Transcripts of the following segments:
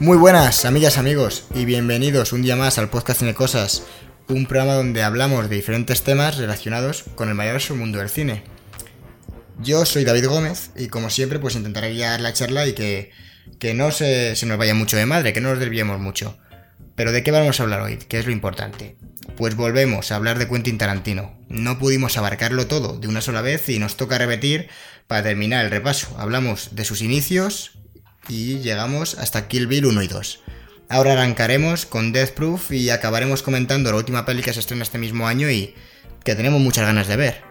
Muy buenas, amigas, amigos, y bienvenidos un día más al podcast Cine Cosas, un programa donde hablamos de diferentes temas relacionados con el maravilloso mundo del cine. Yo soy David Gómez y como siempre pues intentaré guiar la charla y que, que no se, se nos vaya mucho de madre, que no nos desviemos mucho. Pero ¿de qué vamos a hablar hoy? ¿Qué es lo importante? Pues volvemos a hablar de Quentin Tarantino. No pudimos abarcarlo todo de una sola vez y nos toca repetir para terminar el repaso. Hablamos de sus inicios, y llegamos hasta Kill Bill 1 y 2. Ahora arrancaremos con Death Proof y acabaremos comentando la última peli que se estrena este mismo año y que tenemos muchas ganas de ver.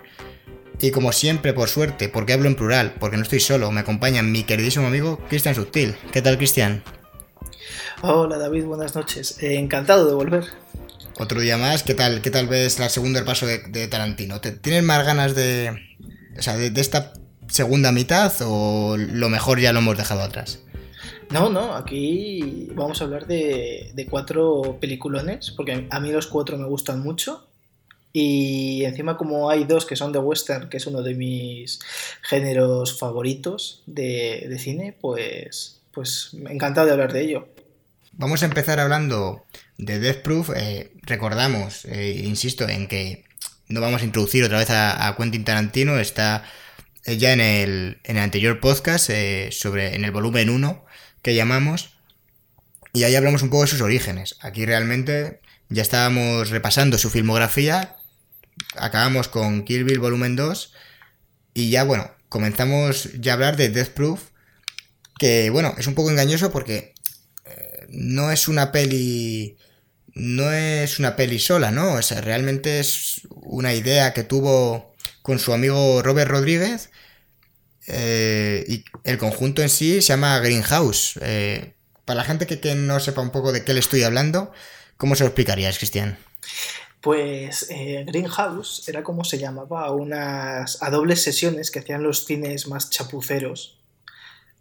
Y como siempre, por suerte, porque hablo en plural, porque no estoy solo, me acompaña mi queridísimo amigo Cristian Subtil. ¿Qué tal, Cristian? Hola, David, buenas noches. Eh, encantado de volver. Otro día más, ¿qué tal, qué tal ves la segunda el paso de, Tarantino? ¿Tienes más ganas de, o sea, de esta segunda mitad o lo mejor ya lo hemos dejado atrás? No, no, aquí vamos a hablar de, cuatro peliculones, porque a mí los cuatro me gustan mucho. Y encima como hay dos que son de western, que es uno de mis géneros favoritos de, cine, pues, pues encantado de hablar de ello. Vamos a empezar hablando de Death Proof. Eh, recordamos, eh, insisto, en que no vamos a introducir otra vez a, a Quentin Tarantino. Está ya en el, en el anterior podcast, eh, sobre, en el volumen 1 que llamamos, y ahí hablamos un poco de sus orígenes. Aquí realmente ya estábamos repasando su filmografía, acabamos con Kill Bill volumen 2, y ya bueno, comenzamos ya a hablar de Death Proof, que bueno, es un poco engañoso porque eh, no es una peli no es una peli sola, ¿no? O realmente es una idea que tuvo con su amigo Robert Rodríguez. Eh, y el conjunto en sí se llama Greenhouse. Eh, para la gente que, no sepa un poco de qué le estoy hablando, ¿cómo se lo explicarías, Cristian? Pues eh, Greenhouse era como se llamaba unas a dobles sesiones que hacían los cines más chapuceros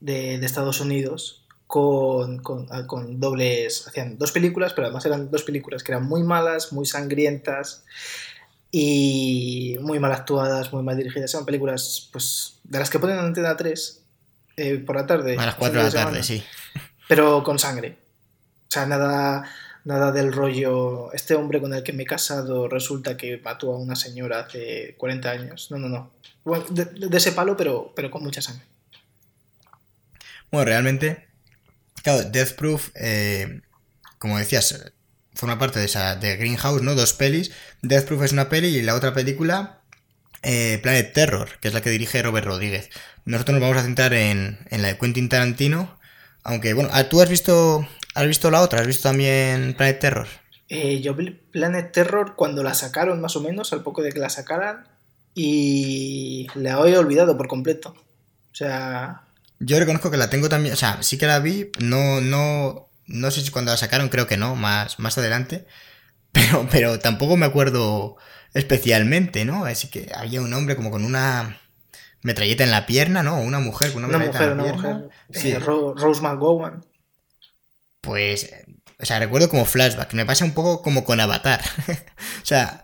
de, Estados Unidos con, con, dobles, hacían dos películas, pero además eran dos películas que eran muy malas, muy sangrientas, y muy mal actuadas, muy mal dirigidas. Son películas pues de las que ponen en Antena 3 eh, por la tarde. A las 4 de la tarde, sí. Pero con sangre. O sea, nada, nada del rollo. Este hombre con el que me he casado resulta que mató a una señora hace 40 años. No, no, no. de, ese palo, pero, pero con mucha sangre. Bueno, realmente, claro, Death Proof, eh, como decías, forma parte de esa de Greenhouse, ¿no? Dos pelis. Death Proof es una peli y la otra película, eh, Planet Terror, que es la que dirige Robert Rodríguez. Nosotros nos vamos a centrar en, la de Quentin Tarantino. Aunque, bueno, ah, ¿tú has visto, has visto la otra? ¿Has visto también Planet Terror? Eh, yo vi Planet Terror cuando la sacaron, más o menos, al poco de que la sacaran. Y la he olvidado por completo. O sea. Yo reconozco que la tengo también. O sea, sí que la vi. No, no no sé si cuando la sacaron, creo que no, más, más adelante. Pero, pero tampoco me acuerdo especialmente, ¿no? Así que había un hombre como con una metralleta en la pierna, ¿no? Una mujer con una, mujer, una mujer. Sí. Eh, Rose McGowan. Pues, o sea, recuerdo como flashback. Me pasa un poco como con Avatar. o sea,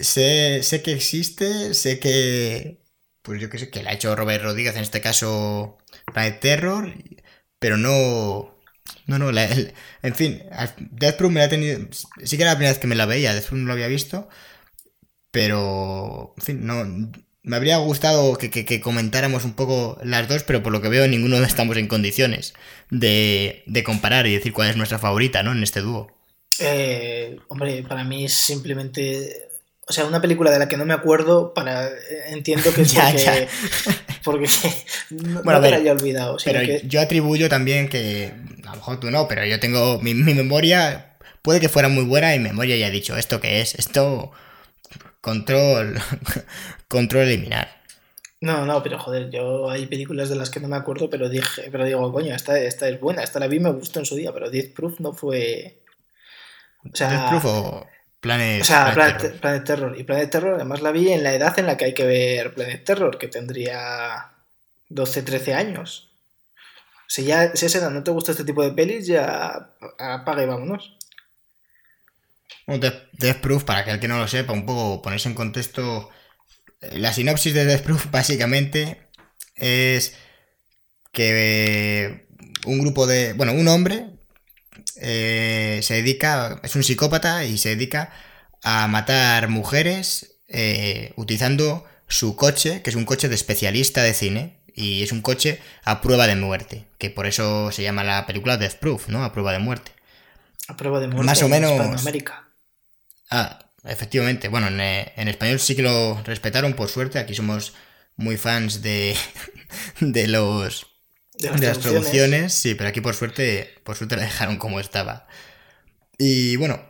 sé, sé que existe, sé que. Pues yo qué sé, que la ha hecho Robert Rodríguez, en este caso, Planet Terror, pero no no, no, en fin, Death Proof me la he tenido. Sí que era la primera vez que me la veía, Death Proof no lo había visto. Pero, en fin, no. Me habría gustado que, comentáramos un poco las dos, pero por lo que veo, ninguno estamos en condiciones de, de comparar y decir cuál es nuestra favorita, ¿no? En este dúo. Eh, hombre, para mí es simplemente o sea, una película de la que no me acuerdo, para entiendo que es porque, porque no, bueno, me la haya olvidado. Pero yo atribuyo también que, a lo mejor tú no, pero yo tengo mi, memoria, puede que fuera muy buena y mi memoria ya ha dicho, ¿esto qué es? Esto, control, control eliminar. No, no, pero joder, yo hay películas de las que no me acuerdo, pero dije, pero digo, coño, esta, esta es buena, esta la vi me gustó en su día, pero Death Proof no fue... O sea, Death Proof o... Planet, o sea, Planet, Terror. Y Planet Terror, además la vi en la edad en la que hay que ver Planet Terror, que tendría 12, 13 años. Si ya si esa edad no te gusta este tipo de pelis, ya apaga y vámonos. Death Proof, para que el que no lo sepa, un poco ponerse en contexto. Eh, la sinopsis de Death Proof básicamente es que un grupo de. Bueno, un hombre eh, se dedica. Es un psicópata y se dedica a matar mujeres eh, utilizando su coche, que es un coche de especialista de cine. Y es un coche a prueba de muerte. Que por eso se llama la película Death Proof, ¿no? A prueba de muerte. A prueba de muerte Más o en menos-. Ah, efectivamente. Bueno, en, eh, en español sí que lo respetaron, por suerte. Aquí somos muy fans de, de los De las de las traducciones. traducciones, sí, pero aquí por suerte, por suerte la dejaron como estaba. Y bueno,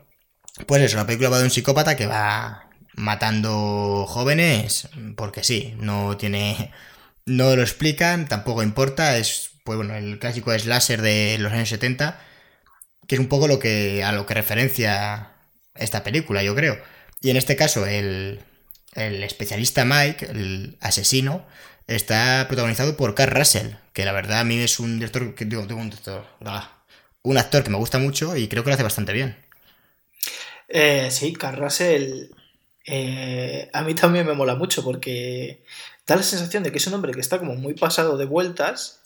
pues eso, la película va de un psicópata que va matando jóvenes porque sí, no tiene, no lo explican, tampoco importa, es pues bueno, el clásico slasher de los años 70, que es un poco lo que a lo que referencia esta película, yo creo. Y en este caso el el especialista Mike, el asesino, está protagonizado por Carl Russell, que la verdad a mí es un director que digo, un director, ah, un actor que me gusta mucho y creo que lo hace bastante bien. Eh, sí, Carl Russell, eh, a mí también me mola mucho porque da la sensación de que es un hombre que está como muy pasado de vueltas,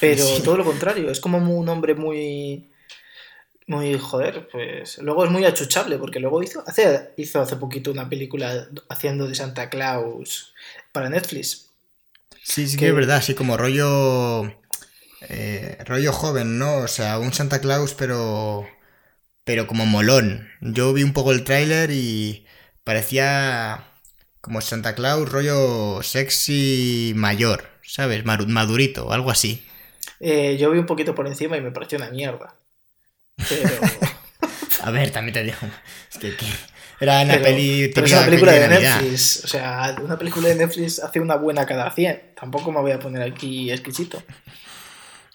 pero Sí. todo lo contrario, es como un hombre muy, muy, joder, pues luego es muy achuchable porque luego hizo hace, hizo hace poquito una película haciendo de Santa Claus para Netflix. Sí, sí Que- que es verdad, así como rollo eh, rollo joven, ¿no? O sea, un Santa Claus pero pero como molón. Yo vi un poco el tráiler y parecía como Santa Claus rollo sexy mayor, ¿sabes? Madurito, algo así. Eh, yo vi un poquito por encima y me pareció una mierda. Pero, A ver, también te digo. Es que, que era una pero- peli. pero es una película de. Netflix. O sea, una película de Netflix hace una buena cada 100. Tampoco me voy a poner aquí exquisito.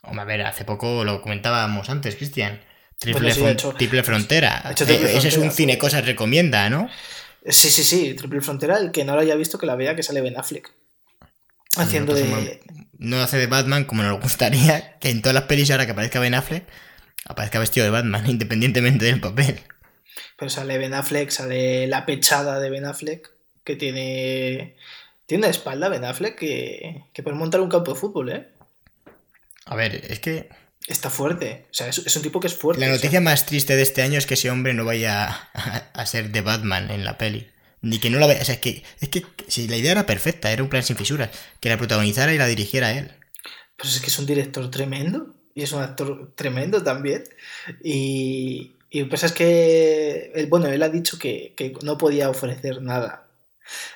Hombre, a ver, hace poco lo comentábamos antes, Cristian. Triple, Bueno, sí, Fron- ha hecho- Triple Frontera. Triple Eh, ese es un cine cosas recomienda, ¿no? Sí, sí, sí. Triple Frontera, el que no lo haya visto, que la vea, que sale Ben Affleck. Haciendo pues, de. No hace de Batman como nos gustaría que en todas las pelis ahora que aparezca Ben Affleck aparezca vestido de Batman, independientemente del papel. Pero sale Ben Affleck, sale la pechada de Ben Affleck, que tiene. Tiene una espalda Ben Affleck que, que puede montar un campo de fútbol, ¿eh? A ver, es que Está fuerte. O sea, es, es un tipo que es fuerte. la o sea, noticia más triste de este año es que ese hombre no vaya a, a ser de Batman en la peli. Ni que no la vaya. O sea, es que, es que si la idea era perfecta, era un plan sin fisuras. Que la protagonizara y la dirigiera él. Pues es que es un director tremendo y es un actor tremendo también. Y, y pasa es que, él, bueno, él ha dicho que, que no podía ofrecer nada,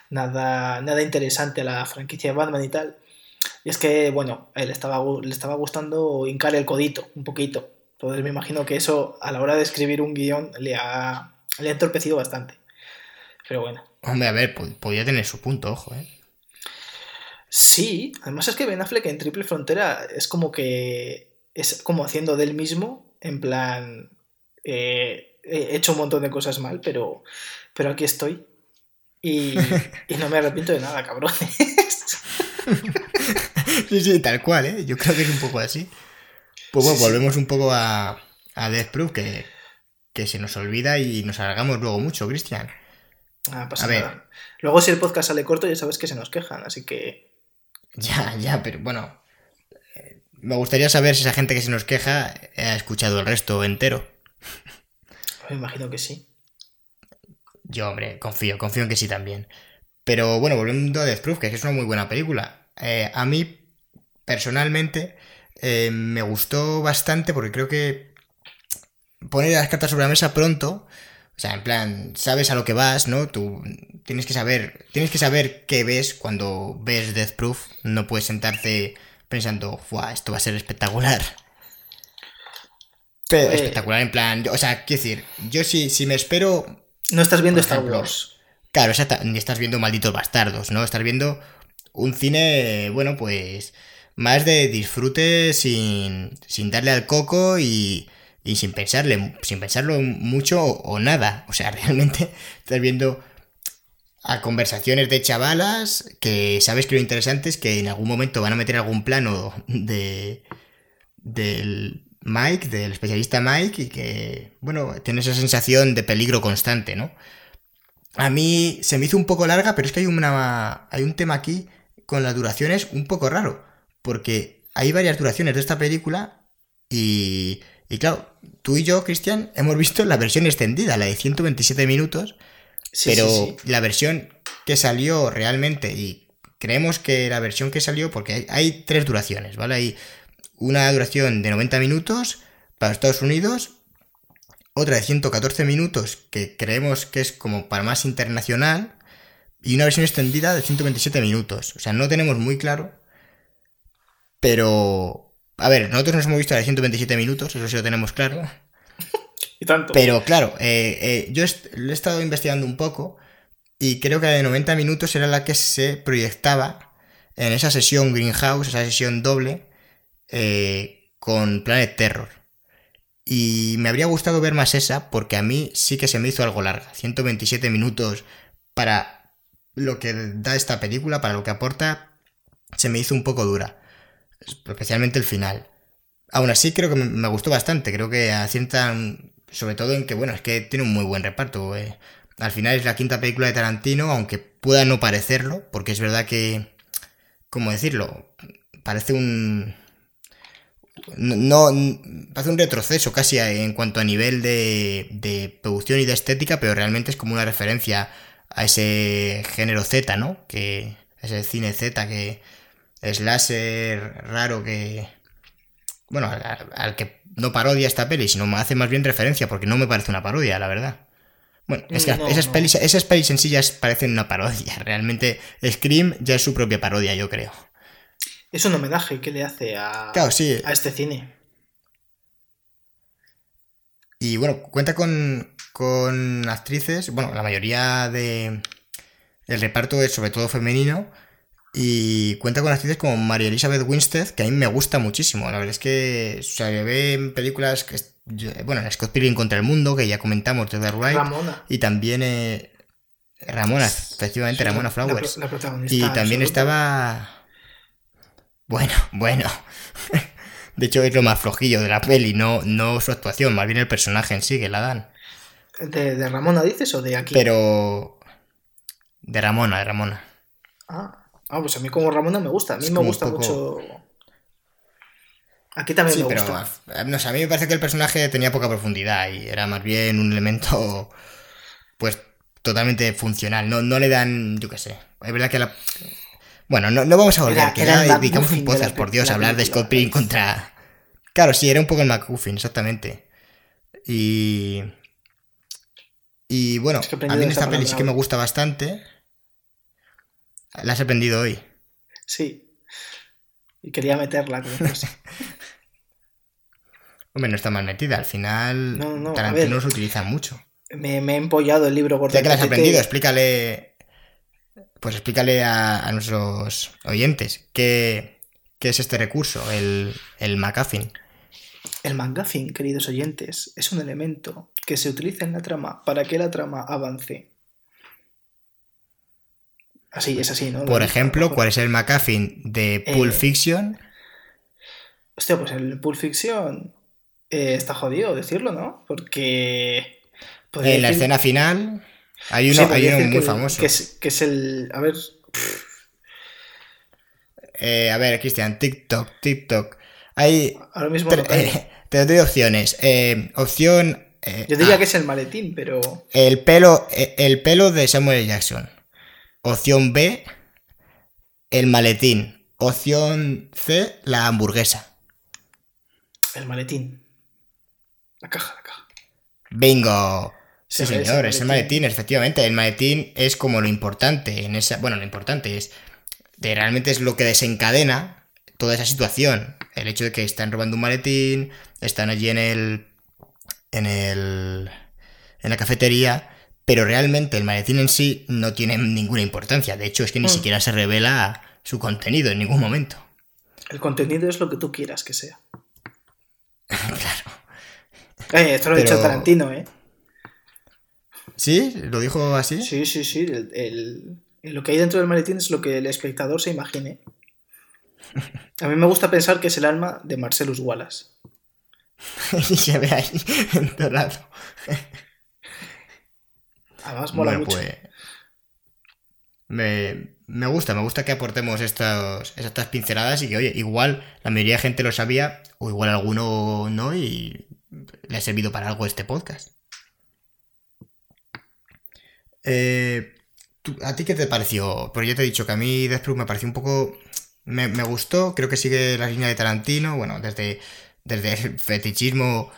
nada, nada interesante a la franquicia de Batman y tal. Y es que, bueno, él estaba, le estaba gustando hincar el codito un poquito. Entonces me imagino que eso a la hora de escribir un guion le ha, le ha entorpecido bastante. Pero bueno. Hombre, a ver, po- podía tener su punto, ojo, ¿eh? Sí, además es que Ben Affleck en Triple Frontera es como que es como haciendo del mismo, en plan, eh, he hecho un montón de cosas mal, pero, pero aquí estoy y, y no me arrepiento de nada, cabrón. Sí, sí, tal cual, ¿eh? Yo creo que es un poco así. Pues bueno, Sí, sí. volvemos un poco a, a Death Proof, que, que se nos olvida y nos alargamos luego mucho, Cristian. Ah, pasa A ver. nada. Luego si el podcast sale corto ya sabes que se nos quejan, así que Ya, ya, pero bueno. Me gustaría saber si esa gente que se nos queja ha escuchado el resto entero. me imagino que sí. Yo, hombre, confío, confío en que sí también. Pero bueno, volviendo a Death Proof, que es una muy buena película. Eh, a mí, personalmente, eh, me gustó bastante porque creo que poner las cartas sobre la mesa pronto, o sea, en plan, sabes a lo que vas, ¿no? Tú tienes que saber, tienes que saber qué ves cuando ves Death Proof. No puedes sentarte pensando, ¡fuah! Esto va a ser espectacular. Pero Eh. espectacular en plan, yo- o sea, quiero decir, yo si, si me espero No estás viendo Star Wars. Claro, exacta- ni estás viendo Malditos Bastardos, ¿no? Estás viendo un cine, bueno, pues más de disfrute sin, sin darle al coco y, y sin pensarle, sin pensarlo mucho o, o nada. O sea, realmente estás viendo a conversaciones de chavalas que sabes que lo interesante es que en algún momento van a meter algún plano de del Mike, del especialista Mike, y que, bueno, tiene esa sensación de peligro constante, ¿no? A mí se me hizo un poco larga, pero es que hay, una, hay un tema aquí con las duraciones un poco raro. Porque hay varias duraciones de esta película y, y claro, tú y yo, Cristian, hemos visto la versión extendida, la de 127 minutos, pero la versión que salió realmente y creemos que la versión que salió, porque hay, hay, tres duraciones, ¿vale? Hay una duración de 90 minutos para Estados Unidos, otra de 114 minutos que creemos que es como para más internacional y una versión extendida de 127 minutos. O sea, no tenemos muy claro, pero... A ver, nosotros nos hemos visto la de 127 minutos, eso sí lo tenemos claro. Pero claro, eh, eh, yo he estado investigando un poco y creo que la de 90 minutos era la que se proyectaba en esa sesión Greenhouse, esa sesión doble, eh, con Planet Terror. Y me habría gustado ver más esa porque a mí sí que se me hizo algo larga. 127 minutos para lo que da esta película, para lo que aporta, se me hizo un poco dura. Especialmente el final. Aún así creo que me gustó bastante. Creo que asientan sobre todo en que, bueno, es que tiene un muy buen reparto. Eh. Al final es la quinta película de Tarantino, aunque pueda no parecerlo, porque es verdad que, ¿cómo decirlo? Parece un no, hace un retroceso casi en cuanto a nivel de, producción y de estética, pero realmente es como una referencia a ese género Z, ¿no? Que ese cine Z que es láser raro que bueno, al, que no parodia esta peli, sino me hace más bien referencia porque no me parece una parodia, la verdad. Bueno, es que esas, Pelis, esas pelis en sí ya parecen una parodia. Realmente Scream ya es su propia parodia, yo creo es un homenaje que le hace a, a este cine. Y bueno, cuenta con, con actrices, bueno, la mayoría de el reparto es sobre todo femenino y cuenta con actrices como María Elizabeth Winstead, que a mí me gusta muchísimo. La verdad es que se ve en películas que bueno, en Scott Pilgrim contra el mundo, que ya comentamos de The Right, Ramona. y también eh, Ramona, efectivamente Ramona Flowers. y también estaba bueno, bueno. De hecho, es lo más flojillo de la peli, no, no su actuación, más bien el personaje en sí que la dan. ¿De, Ramona dices o de aquí? Pero. De Ramona, de Ramona. Ah, ah pues a mí como Ramona me gusta. A mí me gusta mucho. Aquí también me gusta. No sé, a mí me parece que el personaje tenía poca profundidad y era más bien un elemento. Pues totalmente funcional. No, no le dan. Yo qué sé. Es verdad que la bueno, no, no vamos a volver, que ya dedicamos un podcast, por Dios, a hablar de Scott Pilgrim contra... Claro, sí, era un poco el McGuffin, exactamente. Y... Y bueno, a mí en esta peli sí que me gusta bastante. La has aprendido hoy. Sí. Y quería meterla. Hombre, no está mal metida. Al final, no, Tarantino se utiliza mucho. Me, me, he empollado el libro por Ya que la has aprendido, explícale pues explícale a, nuestros oyentes qué, es este recurso, el, el MacGuffin. El MacGuffin, queridos oyentes, es un elemento que se utiliza en la trama para que la trama avance. Así, es así, ¿no? Por ejemplo, ¿cuál es el MacGuffin de Pulp eh, Fiction? Hostia, pues el Pulp Fiction eh, está jodido decirlo, ¿no? Porque... En la escena final... Hay uno, muy famoso. Que es, el. A ver. Eh, a ver, Cristian, TikTok, TikTok. Hay. Ahora mismo. Eh, te doy opciones. Opción. Yo diría que es el maletín, pero. El pelo, el pelo de Samuel Jackson. Opción B. El maletín. Opción C. La hamburguesa. El maletín. La caja, la caja. Bingo. Sí, señor, es el maletín, efectivamente. El maletín es como lo importante en esa. Bueno, lo importante es. De, realmente es lo que desencadena toda esa situación. El hecho de que están robando un maletín, están allí en el. en el. en la cafetería. Pero realmente el maletín en sí no tiene ninguna importancia. De hecho, es que ni mm. siquiera se revela su contenido en ningún momento. El contenido es lo que tú quieras que sea. claro. Eh, esto lo ha dicho Tarantino, ¿eh? ¿Sí? ¿Lo dijo así? Sí, sí, sí. lo que hay dentro del maletín es lo que el espectador se imagine. A mí me gusta pensar que es el alma de Marcellus Wallace. y se ve ahí enterrado. Además mola mucho. Pues, me, me gusta, me gusta que aportemos estos, estas pinceladas y que, oye, igual la mayoría de gente lo sabía, o igual alguno no, y le ha servido para algo este podcast. Eh, ¿A ti qué te pareció? Porque ya te he dicho que a mí Death Proof me pareció un poco... Me, me gustó, creo que sigue la línea de Tarantino, bueno, desde, desde el fetichismo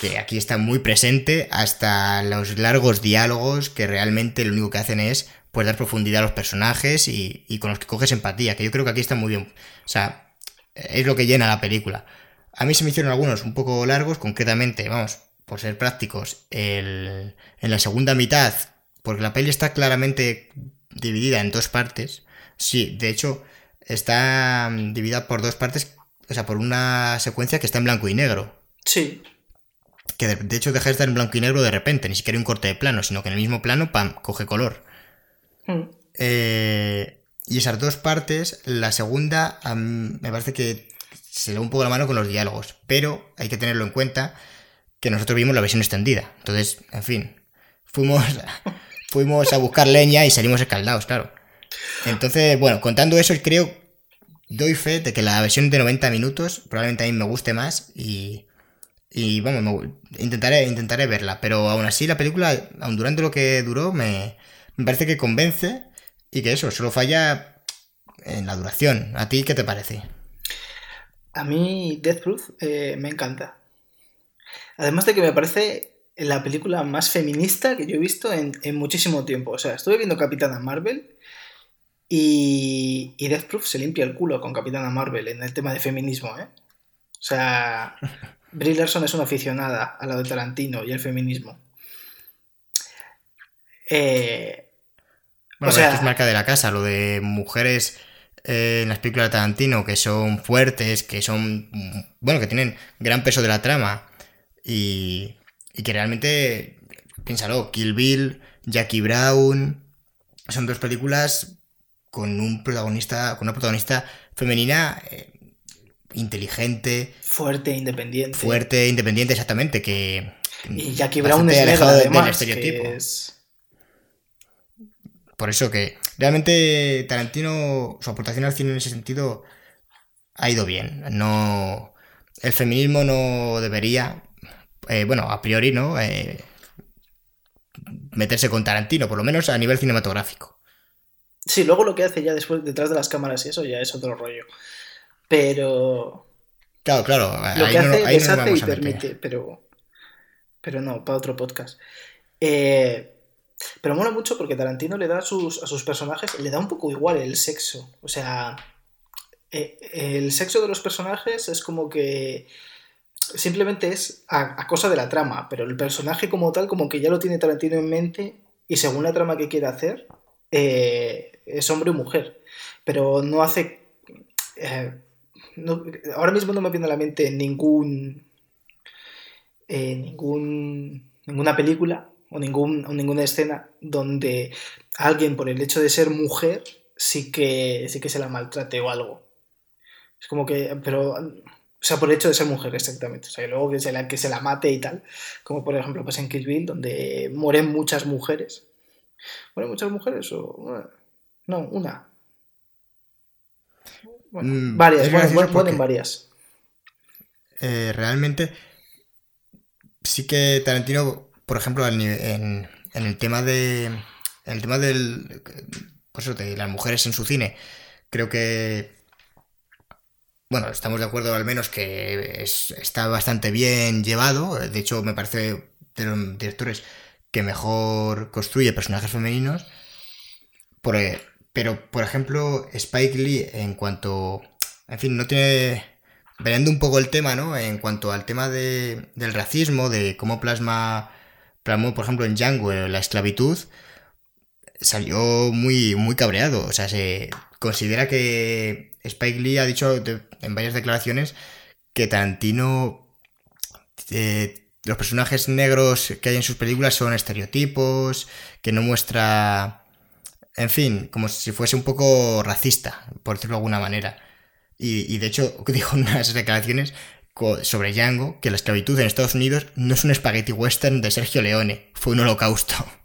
que aquí está muy presente, hasta los largos diálogos que realmente lo único que hacen es pues dar profundidad a los personajes y, con los que coges empatía, que yo creo que aquí está muy bien. O sea, es lo que llena la película. A mí se me hicieron algunos un poco largos, concretamente, vamos, por ser prácticos, el, en la segunda mitad, porque la peli está claramente dividida en dos partes. Sí, de hecho, está mm, dividida por dos partes, o sea, por una secuencia que está en blanco y negro. Sí. Que de, hecho deja de estar en blanco y negro de repente, ni siquiera un corte de plano, sino que en el mismo plano, pam, coge color. Hmm. Eh, y esas dos partes, la segunda me parece que se da un poco la mano con los diálogos, pero hay que tenerlo en cuenta que nosotros vimos la versión extendida. Entonces, en fin, fuimos, fuimos a buscar leña y salimos escaldados, claro. Entonces, bueno, contando eso, creo, doy fe de que la versión de 90 minutos probablemente a mí me guste más y, y vamos, intentaré, intentaré verla. Pero aún así la película, aun durante lo que duró, me, me parece que convence y que eso, solo falla en la duración. ¿A ti qué te parece? A mí Death Proof eh, me encanta. Además de que me parece la película más feminista que yo he visto en, muchísimo tiempo. O sea, estuve viendo Capitana Marvel y, y Death Proof se limpia el culo con Capitana Marvel en el tema de feminismo, ¿eh? O sea, Brie Larson es una aficionada a lo de Tarantino y el feminismo. Eh, bueno, o sea, esto es marca de la casa, lo de mujeres eh, en las películas de Tarantino que son fuertes, que son, bueno, que tienen gran peso de la trama y, y que realmente, piénsalo, Kill Bill, Jackie Brown, son dos películas con un protagonista, con una protagonista femenina eh, inteligente, fuerte, independiente, fuerte, independiente, exactamente, que y Jackie Brown es alejado del estereotipo. Por eso que realmente Tarantino, su aportación al cine en ese sentido ha ido bien. No, el feminismo no debería, eh, bueno, a priori, ¿no? Eh, meterse con Tarantino, por lo menos a nivel cinematográfico. Sí, luego lo que hace ya después detrás de las cámaras y eso ya es otro rollo. Pero. Claro, claro. Lo que hace, deshace y permite, pero. Pero no, para otro podcast. Eh, pero mola mucho porque Tarantino le da a sus, a sus personajes, le da un poco igual el sexo. O sea, eh, el sexo de los personajes es como que simplemente es a, cosa de la trama, pero el personaje como tal, como que ya lo tiene Tarantino en mente y según la trama que quiere hacer, eh, es hombre o mujer. Pero no hace... Eh, ahora mismo no me viene a la mente ningún... ningún ninguna película o, ningún, ninguna escena donde alguien por el hecho de ser mujer sí que, sí que se la maltrate o algo. Es como que, pero, o sea, por el hecho de ser mujer, exactamente. O sea, luego que se la, que se la mate y tal, como por ejemplo pasa en Kill Bill, donde mueren muchas mujeres. ¿Mueren muchas mujeres o...? No, una. Mm, varias, mueren, varias. Eh, realmente sí que Tarantino por ejemplo, en, el tema de. En el tema del. Pues de las mujeres en su cine, creo que. Bueno, estamos de acuerdo al menos que está bastante bien llevado. De hecho, me parece de los directores que mejor construye personajes femeninos. Pero, por ejemplo, Spike Lee, en cuanto. En fin, no tiene. Variando un poco el tema, ¿no? En cuanto al tema de, del racismo, de cómo plasma por ejemplo, en Django, la esclavitud, salió muy, muy cabreado. O sea, se considera que Spike Lee ha dicho en varias declaraciones que Tarantino. Eh, los personajes negros que hay en sus películas son estereotipos, que no muestra. En fin, como si fuese un poco racista, por decirlo de alguna manera. Y, de hecho, dijo unas declaraciones sobre Django que la esclavitud en Estados Unidos no es un spaghetti western de Sergio Leone, fue un holocausto.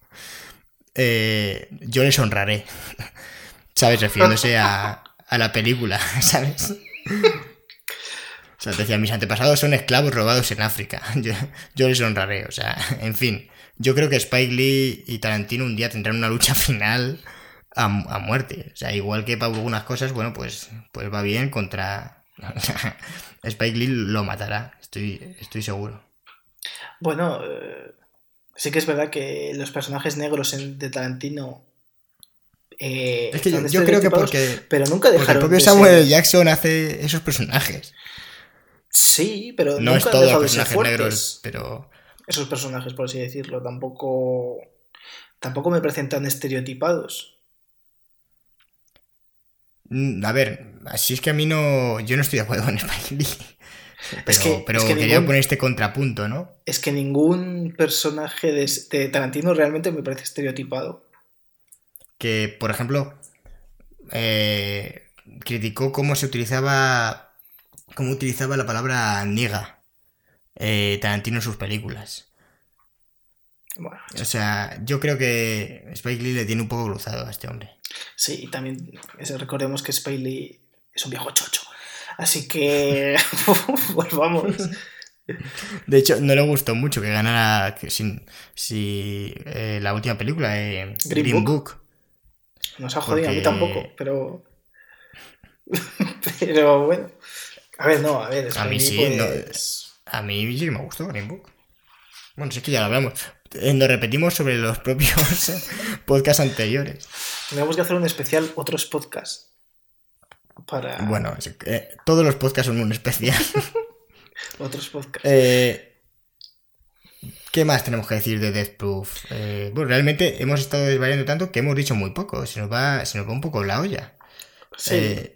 Eh, yo les honraré. ¿sabes? Refiriéndose a, a la película, ¿sabes? O sea, decía, mis antepasados son esclavos robados en África. Yo, yo les honraré, o sea, en fin. Yo creo que Spike Lee y Tarantino un día tendrán una lucha final a, a muerte. O sea, igual que para algunas cosas, bueno, pues, pues va bien contra... Spike Lee lo matará, estoy, estoy seguro. Bueno, eh, sí que es verdad que los personajes negros en- de Tarantino. eh, Es que yo, yo creo que porque, Pero nunca porque el dejaron. propio Samuel ser-. Jackson hace esos personajes. Sí, pero No es nunca han todo personajes negros, pero... Esos personajes, por así decirlo. Tampoco. Tampoco me parecen tan estereotipados. Mm, A ver, así es que a mí no. Yo no estoy de acuerdo con Spike Lee. Pero, Es que- pero es que quería ningún- poner este contrapunto, ¿no? Es que ningún personaje de, de Tarantino realmente me parece estereotipado. Que, por ejemplo, eh, criticó cómo se utilizaba. cómo utilizaba la palabra niga eh, Tarantino en sus películas. Bueno, O sea, yo creo que Spike Lee le tiene un poco cruzado a este hombre. Sí, y también es- recordemos que Spiley es un viejo chocho. Así que. pues vamos. De hecho, no le gustó mucho que ganara que sin, si, eh, la última película, eh, Green Green, Book. Book. Nos ha jodido, a mí tampoco, pero. pero bueno. A ver, no, a ver, A mí sí, no, pues, A mí sí me gustó Green Book. Bueno, sí que ya lo hablamos. Eh, Nos repetimos sobre los propios podcasts anteriores. Tendríamos que hacer un especial, otros podcasts. Para Bueno, eh, todos los podcasts son un especial. otros podcasts. Eh, ¿Qué más tenemos que decir de Death Proof? Eh, bueno, realmente hemos estado desvariando tanto que hemos dicho muy poco. Se nos va, se nos va un poco la olla. sí,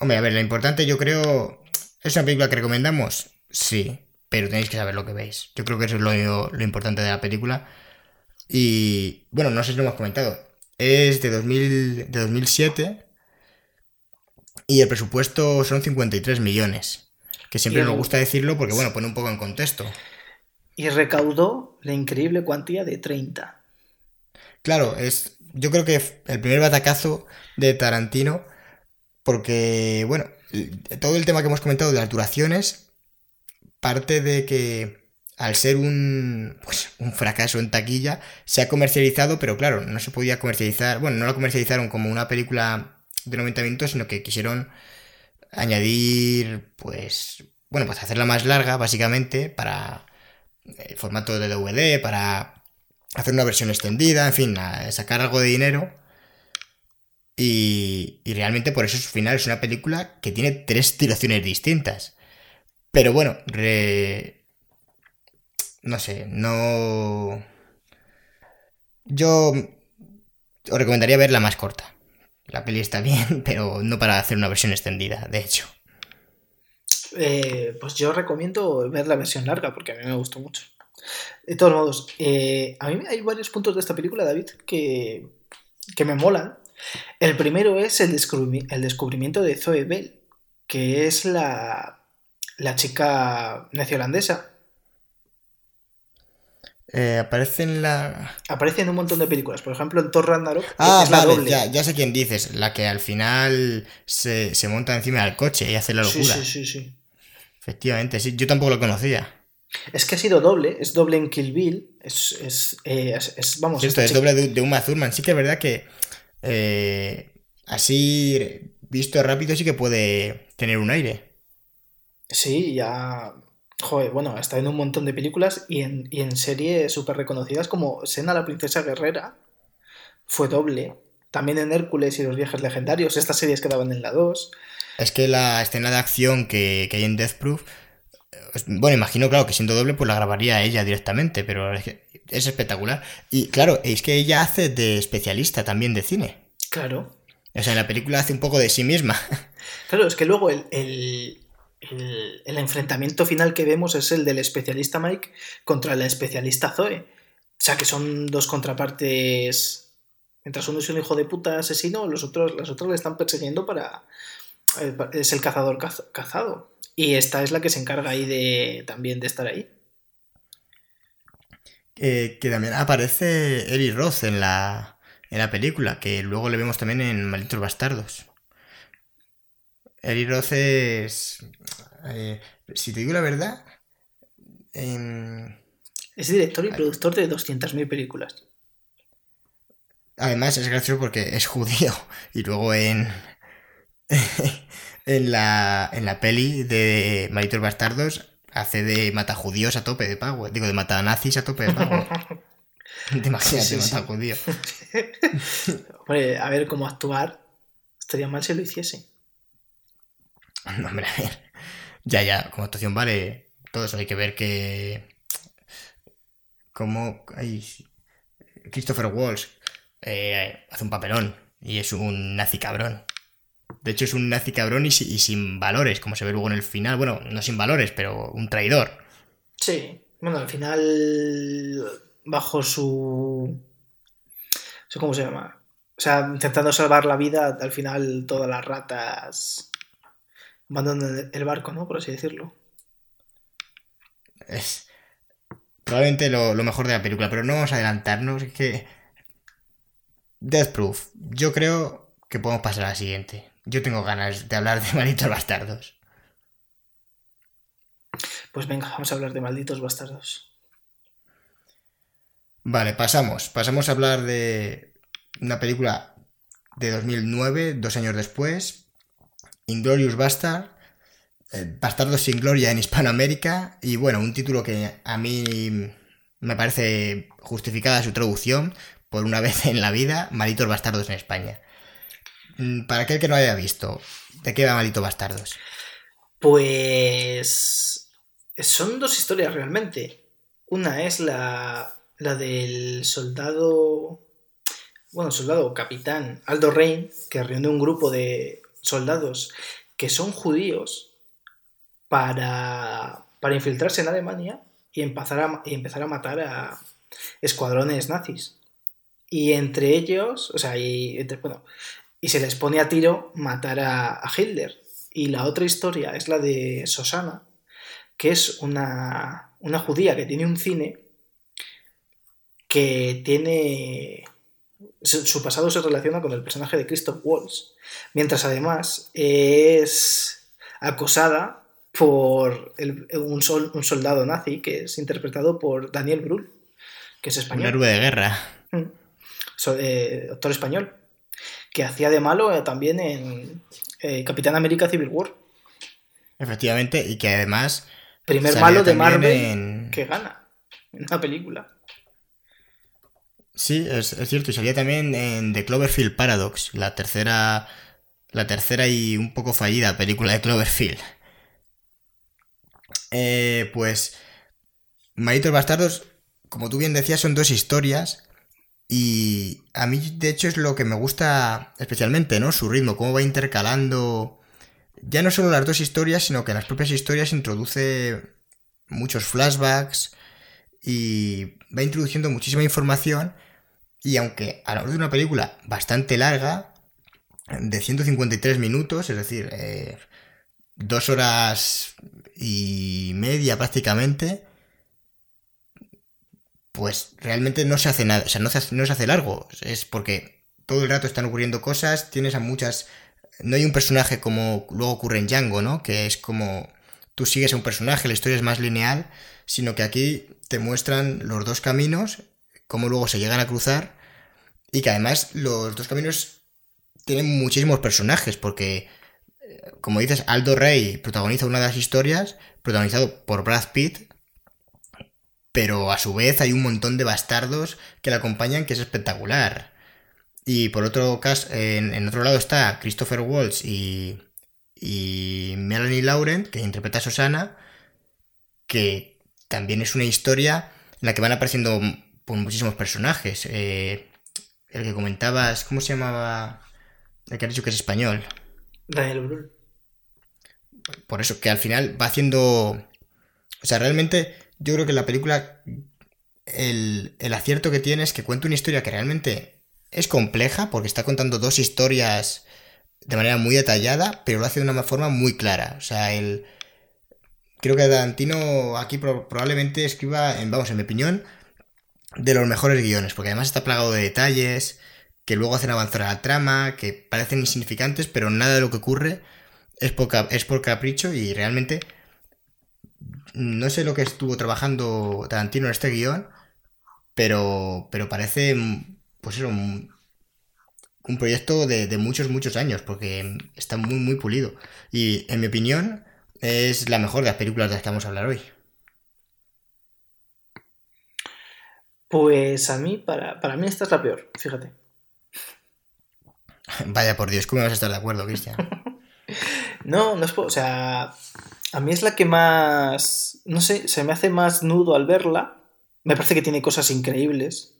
hombre, a ver, lo importante yo creo... ¿Es una película que recomendamos? Sí, pero tenéis que saber lo que veis. Yo creo que eso es lo, lo importante de la película. Y bueno, no sé si lo hemos comentado. Es de, 2000, de 2007 y el presupuesto son 53 millones. Que siempre el- nos gusta decirlo porque, bueno, pone un poco en contexto. Y recaudó la increíble cuantía de 30. Claro, es. Yo creo que el primer batacazo de Tarantino. Porque, bueno, todo el tema que hemos comentado de las duraciones. Parte de que al ser un, pues, un fracaso en taquilla, se ha comercializado, pero claro, no se podía comercializar. Bueno, no la comercializaron como una película de 90 minutos, sino que quisieron añadir, pues, bueno, pues hacerla más larga, básicamente, para el formato de DVD, para hacer una versión extendida, en fin, a sacar algo de dinero. Y, realmente por eso al final es una película que tiene tres tiraciones distintas. Pero bueno, re- no sé, no... Yo os recomendaría ver la más corta. La peli está bien, pero no para hacer una versión extendida, de hecho. Eh, pues yo recomiendo ver la versión larga porque a mí me gustó mucho. De todos modos, eh, a mí hay varios puntos de esta película, David, que, que me molan. El primero es el, el descubrimiento de Zoe Bell, que es la, la chica neozelandesa. Eh, aparece en la... Aparece en un montón de películas, por ejemplo en Thor Ragnarok, Ah, es la doble. ya, ya sé quién dices. La que al final se, se monta encima del coche y hace la Sí, locura. sí, sí, sí. Efectivamente, sí. Yo tampoco lo conocía. Es que ha sido doble, es doble en Kill Bill, es, es, eh, es- es- vamos, Cierto, es chica- doble de, de Uma Thurman. Sí que es verdad que eh, así visto rápido sí que puede tener un aire. Sí, ya. Joder, bueno, está en un montón de películas y en, y en series súper reconocidas como Sena la princesa guerrera. Fue doble. También en Hércules y los viajes legendarios, estas series que daban en la 2. Es que la escena de acción que, que hay en Death Proof, eh, bueno, imagino, claro, que siendo doble, pues la grabaría ella directamente, pero es, que es espectacular. Y claro, es que ella hace de especialista también de cine. Claro. O sea, en la película hace un poco de sí misma. Claro, es que luego el, el- el- el enfrentamiento final que vemos es el del especialista Mike contra la especialista Zoe. O sea que son dos contrapartes. Mientras uno es un hijo de puta asesino, los otros, las otras le están persiguiendo para. eh, Es el cazador caz- cazado. Y esta es la que se encarga ahí de también de estar ahí. Que también aparece Eli Roth en la, la película, que luego le vemos también en Malditos Bastardos. Eli Roth es... eh, si te digo la verdad... em, Es director y productor de 200.000 películas. Además es gracioso porque es judío. Y luego en. en la. En la peli de Malditos Bastardos hace de mata judíos a tope de pago. Digo, de mata nazis a tope de pago. Te imaginas Sí, de sí, mata judío. Hombre, a ver cómo actuar. Estaría mal si lo hiciese. No, hombre, a ver. Ya, ya, como actuación vale todo eso. Hay que ver que. Como. Ay, Christopher Walsh eh, hace un papelón y es un nazi cabrón. De hecho, es un nazi cabrón y, y sin valores, como se ve luego en el final. Bueno, no sin valores, pero un traidor. Sí. Bueno, al final. Bajo su- ¿Cómo se llama? O sea, intentando salvar la vida, al final todas las ratas abandonan el barco, ¿no? Por así decirlo. Es probablemente lo, lo mejor de la película, pero no vamos a adelantarnos. Es que. Death Proof. Yo creo que podemos pasar a la siguiente. Yo tengo ganas de hablar de Malditos Bastardos. Pues venga, vamos a hablar de malditos bastardos. Vale, pasamos. Pasamos a hablar de una película de 2009, dos años después. Inglorious Bastard. Bastardos sin gloria en Hispanoamérica. Y bueno, un título que a mí me parece justificada su traducción. Por una vez en la vida, Malditos Bastardos en España. Mm, Para aquel que no haya visto, ¿de qué va Malditos Bastardos? Pues son dos historias realmente. Una es la, la del soldado, bueno, soldado capitán Aldo Rein, que reúne un grupo de soldados que son judíos para, para infiltrarse en Alemania y empezar, a, y empezar a matar a escuadrones nazis. Y entre ellos, o sea, y, bueno, y se les pone a tiro matar a, Hitler. Y la otra historia es la de Susana, que es una, una judía que tiene un cine que tiene... Su, pasado se relaciona con el personaje de Christoph Waltz, mientras además es acosada por el- un, sol- un soldado nazi que es interpretado por Daniel Brühl, que es Un español. héroe de guerra. Mm. So- eh, actor español, que hacía de malo eh, también en eh, Capitán América Civil War. Efectivamente, y que además. Primer malo de Marvel en- que gana en una película. Sí, es, es cierto, y salía también en The Cloverfield Paradox, la tercera, la tercera y un poco fallida película de Cloverfield. Eh, pues, Malditos Bastardos, como tú bien decías, son dos historias y a mí de hecho es lo que me gusta especialmente, ¿no? Su ritmo, cómo va intercalando ya no solo las dos historias, sino que en las propias historias introduce muchos flashbacks y va introduciendo muchísima información y aunque a la hora de una película bastante larga, de 153 minutos, es decir, eh, dos horas y media prácticamente, pues realmente no se hace nada, o sea, no se no se hace largo, es porque todo el rato están ocurriendo cosas, tienes a muchas... No hay un personaje como luego ocurre en Django, ¿no? Que es como tú sigues a un personaje, la historia es más lineal, sino que aquí te muestran los dos caminos, cómo luego se llegan a cruzar, y que además los dos caminos tienen muchísimos personajes, porque, eh, como dices, Aldo Rey protagoniza una de las historias, protagonizado por Brad Pitt, pero a su vez hay un montón de bastardos que le acompañan, que es espectacular. Y por otro caso, en otro lado está Christopher Waltz y, y Melanie Laurent, que interpreta a Susana, que también es una historia en la que van apareciendo pues, muchísimos personajes. Eh, el que comentabas, ¿cómo se llamaba? El que has dicho que es español. Daniel Brühl. Por eso, que al final va haciendo. O sea, realmente, yo creo que la película. El, el acierto que tiene es que cuenta una historia que realmente es compleja, porque está contando dos historias de manera muy detallada, pero lo hace de una forma muy clara. O sea, el. Creo que Tarantino aquí pro- probablemente escriba, en, vamos, en mi opinión, de los mejores guiones, porque además está plagado de detalles que luego hacen avanzar a la trama, que parecen insignificantes, pero nada de lo que ocurre es por, es por capricho y realmente no sé lo que estuvo trabajando Tarantino en este guion, pero, pero parece, pues eso, proyecto de, de, muchos, muchos años, porque está muy, muy pulido. Y en mi opinión, es la mejor de las películas de las que vamos a hablar hoy. Pues a mí, para, para mí esta es la peor, fíjate. Vaya por Dios, ¿cómo vas a estar de acuerdo, Cristian? no, no es... O sea, a mí es la que más... No sé, se me hace más nudo al verla. Me parece que tiene cosas increíbles.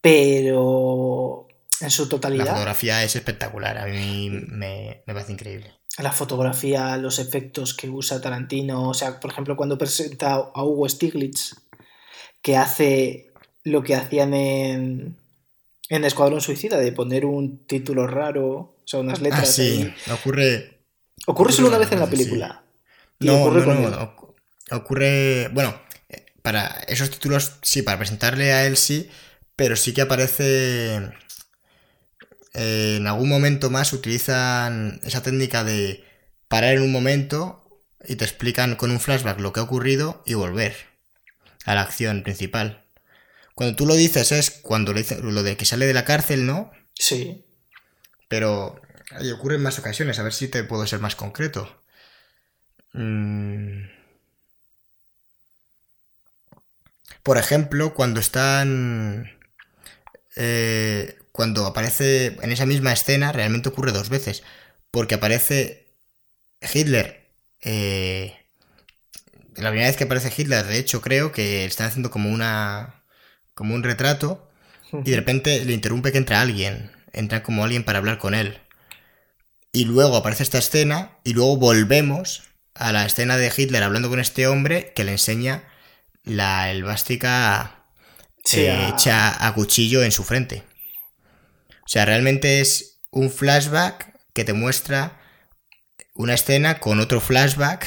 Pero en su totalidad... La fotografía es espectacular, a mí me, me parece increíble la fotografía, los efectos que usa Tarantino. O sea, por ejemplo, cuando presenta a Hugo Stiglitz, que hace lo que hacían en, en Escuadrón Suicida, de poner un título raro, o sea, unas letras. Ah, sí, ocurre. Ocurre solo una vez en la película. No, no, no, ocurre. Bueno, para esos títulos, sí, para presentarle a él sí, pero sí que aparece. Eh, en algún momento más utilizan esa técnica de parar en un momento y te explican con un flashback lo que ha ocurrido y volver a la acción principal. Cuando tú lo dices es cuando lo de que sale de la cárcel, ¿no? Sí. Pero ocurre en más ocasiones, a ver si te puedo ser más concreto. Mm. Por ejemplo, cuando están... Eh, cuando aparece en esa misma escena, realmente ocurre dos veces. Porque aparece Hitler. Eh, la primera vez que aparece Hitler, de hecho, creo que están haciendo como una como un retrato, y de repente le interrumpe que entra alguien, entra como alguien para hablar con él. Y luego aparece esta escena, y luego volvemos a la escena de Hitler hablando con este hombre que le enseña la elvástica eh, hecha a cuchillo en su frente. O sea, realmente es un flashback que te muestra una escena con otro flashback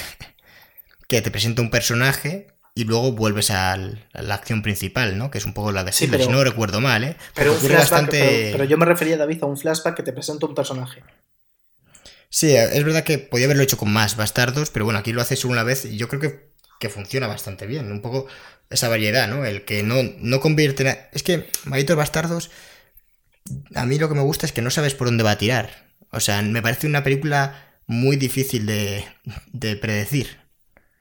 que te presenta un personaje y luego vuelves a la acción principal, ¿no? Que es un poco la de sí, si no recuerdo mal, ¿eh? Pero, pero, yo me refería, David, a un flashback que te presenta un personaje. Sí, es verdad que podía haberlo hecho con más bastardos, pero bueno, aquí lo haces una vez y yo creo que, que funciona bastante bien. Un poco esa variedad, ¿no? El que no, no convierte... En... Es que Malditos Bastardos, a mí lo que me gusta es que no sabes por dónde va a tirar. O sea, me parece una película muy difícil de, de predecir.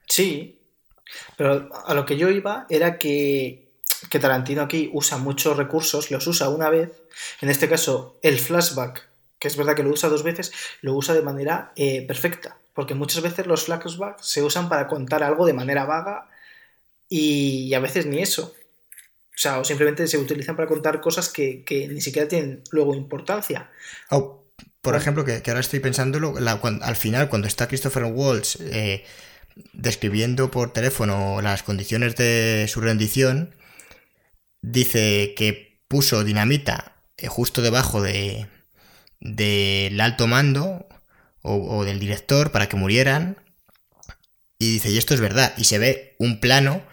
Sí, pero a lo que yo iba era que, que Tarantino aquí usa muchos recursos, los usa una vez, en este caso el flashback, que es verdad que lo usa dos veces, lo usa de manera eh, perfecta, porque muchas veces los flashbacks se usan para contar algo de manera vaga y, a veces ni eso. O sea, o simplemente se utilizan para contar cosas que, ni siquiera tienen luego importancia. por ejemplo, que, ahora estoy pensándolo, al final, cuando está Christopher Waltz eh, describiendo por teléfono las condiciones de su rendición, dice que puso dinamita eh, justo debajo de del alto mando o, del director para que murieran. Y dice, y esto es verdad. Y se ve un plano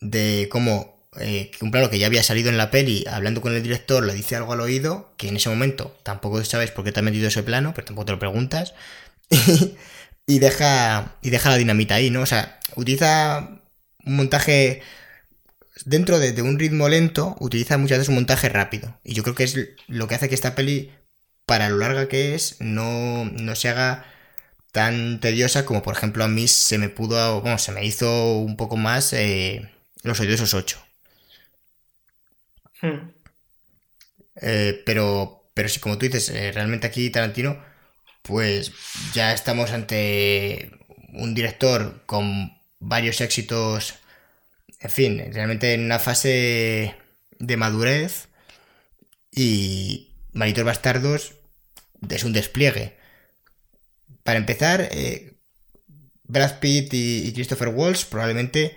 de cómo, eh, un plano que ya había salido en la peli, hablando con el director, le dice algo al oído, que en ese momento tampoco sabes por qué te ha metido ese plano, pero tampoco te lo preguntas. y deja, y deja la dinamita ahí, ¿no? O sea, utiliza un montaje dentro de, un ritmo lento, utiliza muchas veces un montaje rápido. Y yo creo que es lo que hace que esta peli, para lo larga que es, no, no se haga tan tediosa como por ejemplo a mí se me pudo, bueno, se me hizo un poco más eh, Los odiosos 8. Eh, pero, pero sí, como tú dices, eh, realmente aquí Tarantino pues ya estamos ante un director con varios éxitos, en fin, realmente en una fase de madurez y Maritos Bastardos es un despliegue. Para empezar, eh, Brad Pitt y, Christopher Walsh probablemente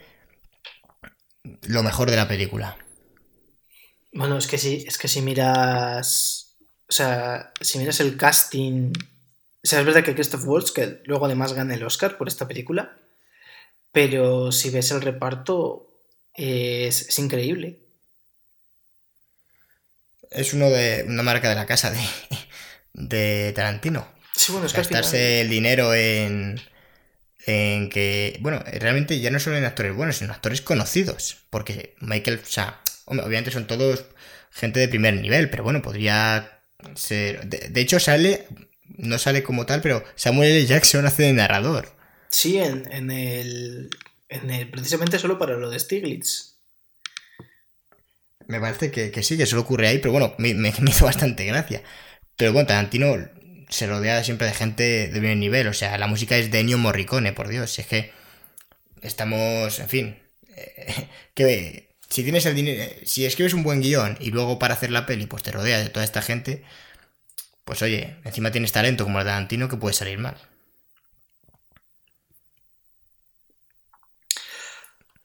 lo mejor de la película. Bueno, es que si, es que si miras. O sea, si miras el casting o sea, es verdad que Christoph Waltz, que luego además gana el Oscar por esta película, pero si ves el reparto, es, increíble. es uno de una marca de la casa de, de Tarantino. Sí, bueno, es Gastarse final- el dinero en, en que, bueno, realmente ya no solo en actores buenos, sino en actores conocidos. Porque Michael, o sea, hombre, obviamente son todos gente de primer nivel, pero bueno, podría ser... De, de hecho sale, no sale como tal, pero Samuel L. Jackson hace de narrador. Sí, en, en el, en el. Precisamente solo para lo de Stiglitz. Me parece que, que sí, que solo ocurre ahí, pero bueno, me, me- me hizo bastante gracia. Pero bueno, Tarantino se rodea siempre de gente de primer nivel, o sea, la música es de Ennio Morricone, por Dios, es que estamos, en fin, eh, que si tienes el dinero, eh, si escribes un buen guion y luego para hacer la peli pues te rodeas de toda esta gente, pues oye, encima tienes talento como el de Tarantino que puede salir mal.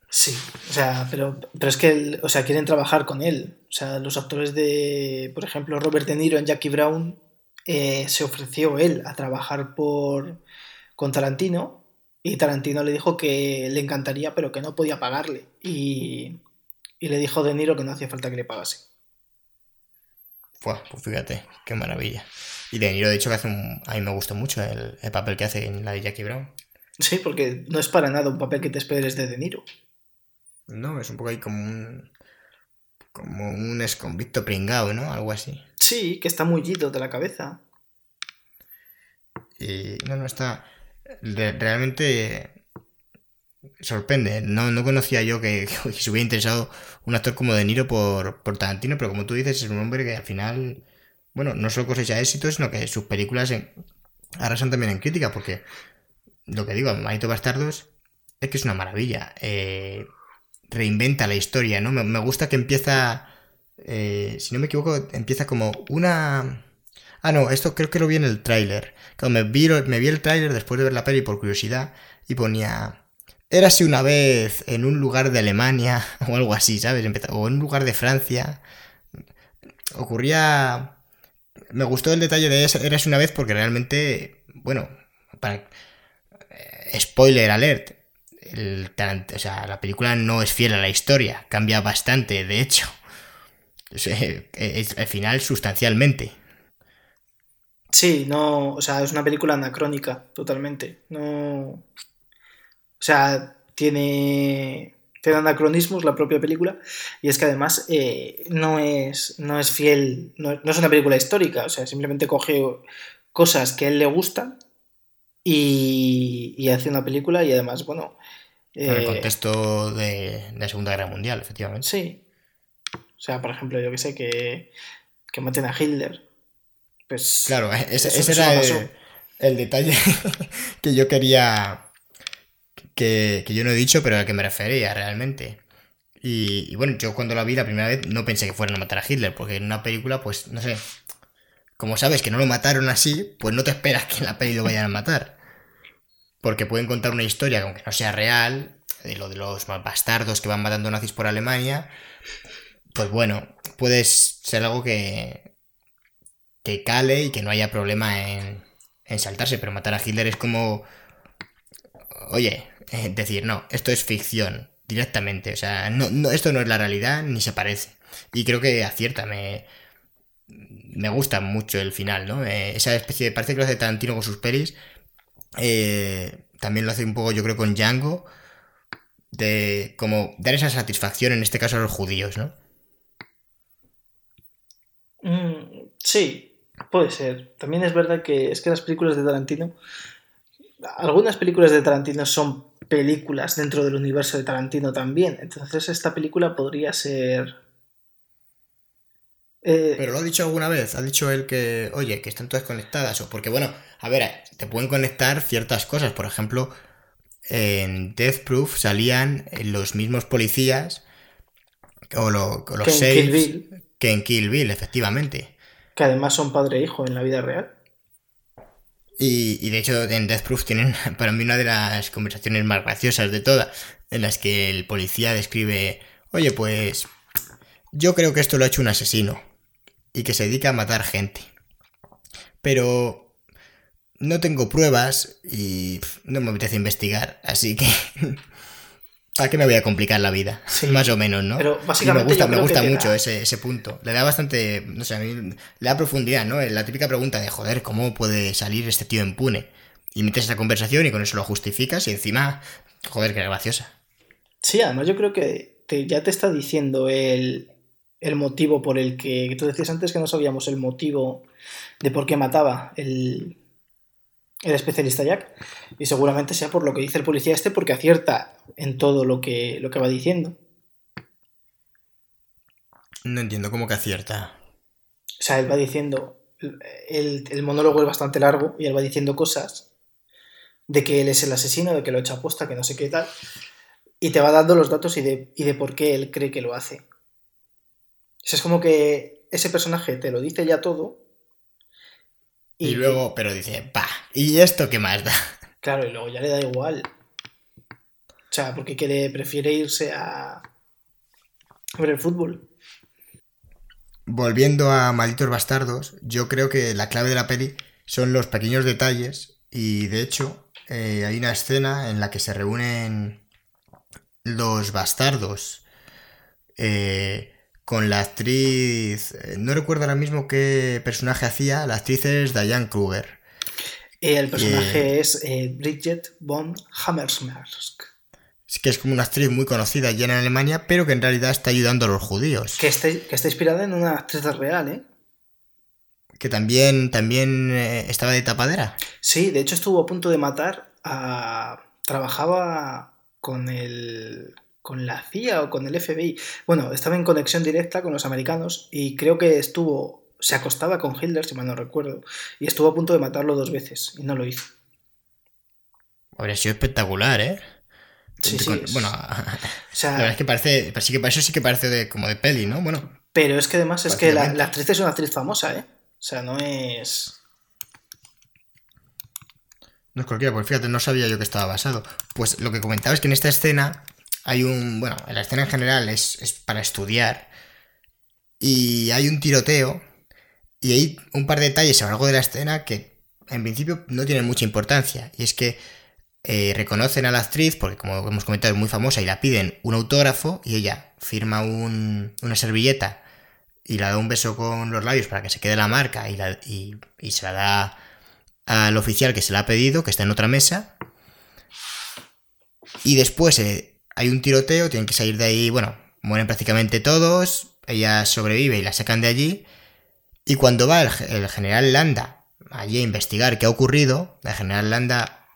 Sí, o sea, pero, pero es que, o sea, quieren trabajar con él. O sea, los actores de, por ejemplo, Robert De Niro en Jackie Brown, eh, se ofreció él a trabajar por, con Tarantino y Tarantino le dijo que le encantaría, pero que no podía pagarle. Y, y le dijo De Niro que no hacía falta que le pagase. Buah, pues fíjate, qué maravilla. Y De Niro, de hecho, que hace un... A mí me gustó mucho el, el papel que hace en la de Jackie Brown. Sí, porque no es para nada un papel que te esperes de De Niro. No, es un poco ahí como un. como un exconvicto pringao, ¿no? Algo así. Sí, que está mullido de la cabeza. Y no, no está. re- realmente sorprende. No, no conocía yo que, que se hubiera interesado un actor como De Niro por, por Tarantino, pero como tú dices, es un hombre que al final. Bueno, no solo cosecha éxitos, sino que sus películas arrasan también en crítica, porque lo que digo, Manito Bastardos es que es una maravilla. Eh, reinventa la historia, ¿no? Me, me gusta que empieza. eh, si no me equivoco, empieza como una. Ah, no, esto creo que lo vi en el tráiler. Cuando me vi, me vi el tráiler después de ver la peli por curiosidad y ponía. Érase una vez en un lugar de Alemania o algo así, ¿sabes? O en un lugar de Francia. Ocurría. Me gustó el detalle de Érase una vez porque realmente. Bueno, para. eh, Spoiler alert. O sea, la película no es fiel a la historia. Cambia bastante, de hecho. Es- al final, sustancialmente. Sí, no, o sea, es una película anacrónica, totalmente. No. O sea, tiene, tiene anacronismos la propia película, y es que además eh, no, es, no es fiel, no, no es una película histórica, o sea, simplemente coge cosas que a él le gustan y, y hace una película, y además, bueno. En el eh, contexto de, la Segunda Guerra Mundial, efectivamente. Sí. O sea, por ejemplo, yo que sé, que, que maten a Hitler. Pues. Claro, ese, eso- ese eso era el, el detalle que yo quería. Que, yo no he dicho, pero al que me refería realmente. Y, bueno, yo cuando la vi la primera vez no pensé que fueran a matar a Hitler, porque en una película, pues, no sé. Como sabes que no lo mataron así, pues no te esperas que en la peli lo vayan a matar. Porque pueden contar una historia, que aunque no sea real, de lo de los bastardos que van matando nazis por Alemania. Pues bueno, puede ser algo que, que cale y que no haya problema en, en saltarse, pero matar a Hitler es como, oye, eh, decir, no, esto es ficción, directamente, o sea, no, no, esto no es la realidad ni se parece. Y creo que acierta, me, me gusta mucho el final, ¿no? Eh, esa especie de, parece que lo hace Tarantino con sus pelis, eh, también lo hace un poco yo creo con Django, de como dar esa satisfacción, en este caso a los judíos, ¿no? Mm, sí, puede ser. También es verdad que es que las películas de Tarantino, algunas películas de Tarantino son películas dentro del universo de Tarantino también. Entonces esta película podría ser... eh, Pero lo ha dicho alguna vez, ha dicho él que, oye, que están todas conectadas, o porque, bueno, a ver, te pueden conectar ciertas cosas, por ejemplo, en Death Proof salían los mismos policías, o, lo- o los Que en seis, Kill Bill. que en Kill Bill, efectivamente. que además son padre e hijo en la vida real. Y, y de hecho en Death Proof tienen para mí una de las conversaciones más graciosas de todas, en las que el policía describe, oye, pues yo creo que esto lo ha hecho un asesino y que se dedica a matar gente. Pero no tengo pruebas y no me apetece investigar, así que ¿Para qué me voy a complicar la vida? Más o menos, ¿no? Pero básicamente. Y me gusta, me gusta mucho ese, ese, punto. Le da bastante. No sé, a mí. Le da profundidad, ¿no? La típica pregunta de, joder, ¿cómo puede salir este tío impune? Y metes esa conversación y con eso lo justificas y encima. Joder, qué graciosa. Sí, además yo creo que ya te está diciendo el, el motivo por el que. Tú decías antes que no sabíamos el motivo de por qué mataba el, el especialista Jack. Y seguramente sea por lo que dice el policía este, porque acierta en todo lo que, lo que va diciendo. No entiendo cómo que acierta. O sea, él va diciendo. El, el monólogo es bastante largo y él va diciendo cosas de que él es el asesino, de que lo echa aposta, que no sé qué tal. Y te va dando los datos y de, y de por qué él cree que lo hace. O sea, es como que ese personaje te lo dice ya todo y, luego, pero dice, pa, ¿y esto qué más da? Claro, y luego ya le da igual. O sea, porque quiere, prefiere irse a, ver el fútbol. Volviendo a Malditos Bastardos, yo creo que la clave de la peli son los pequeños detalles y de hecho eh, hay una escena en la que se reúnen los bastardos eh, con la actriz. Eh, no recuerdo ahora mismo qué personaje hacía. La actriz es Diane Kruger. el personaje es eh, Bridget von Hammersmark. Que es como una actriz muy conocida allí en Alemania, pero que en realidad está ayudando a los judíos. Que está, que está inspirada en una actriz real, ¿eh? Que también, también eh, estaba de tapadera. Sí, de hecho estuvo a punto de matar a. Trabajaba con el con la CIA o con el FBI. Bueno, estaba en conexión directa con los americanos y creo que estuvo, se acostaba con Hitler, si mal no recuerdo, y estuvo a punto de matarlo dos veces y no lo hizo. Habría sido espectacular, ¿eh? Sí, sí. Bueno, la verdad es que parece, sí que eso sí que parece de, como de peli, ¿no? Bueno. Pero es que además es que la, la actriz es una actriz famosa, ¿eh? O sea, no es... No es cualquiera, pues fíjate, no sabía yo que estaba basado. Pues lo que comentaba es que en esta escena hay un. Bueno, la escena en general es, para estudiar. Y hay un tiroteo. Y hay un par de detalles a lo largo de la escena que en principio no tienen mucha importancia. Y es que eh, reconocen a la actriz, porque como hemos comentado es muy famosa, y la piden un autógrafo. Y ella firma una servilleta y la da un beso con los labios para que se quede la marca. Y, la, y, se la da al oficial que se la ha pedido, que está en otra mesa. Y después eh, hay un tiroteo, tienen que salir de ahí, bueno, mueren prácticamente todos, ella sobrevive y la sacan de allí. Y cuando va el, general Landa allí a investigar qué ha ocurrido, el general Landa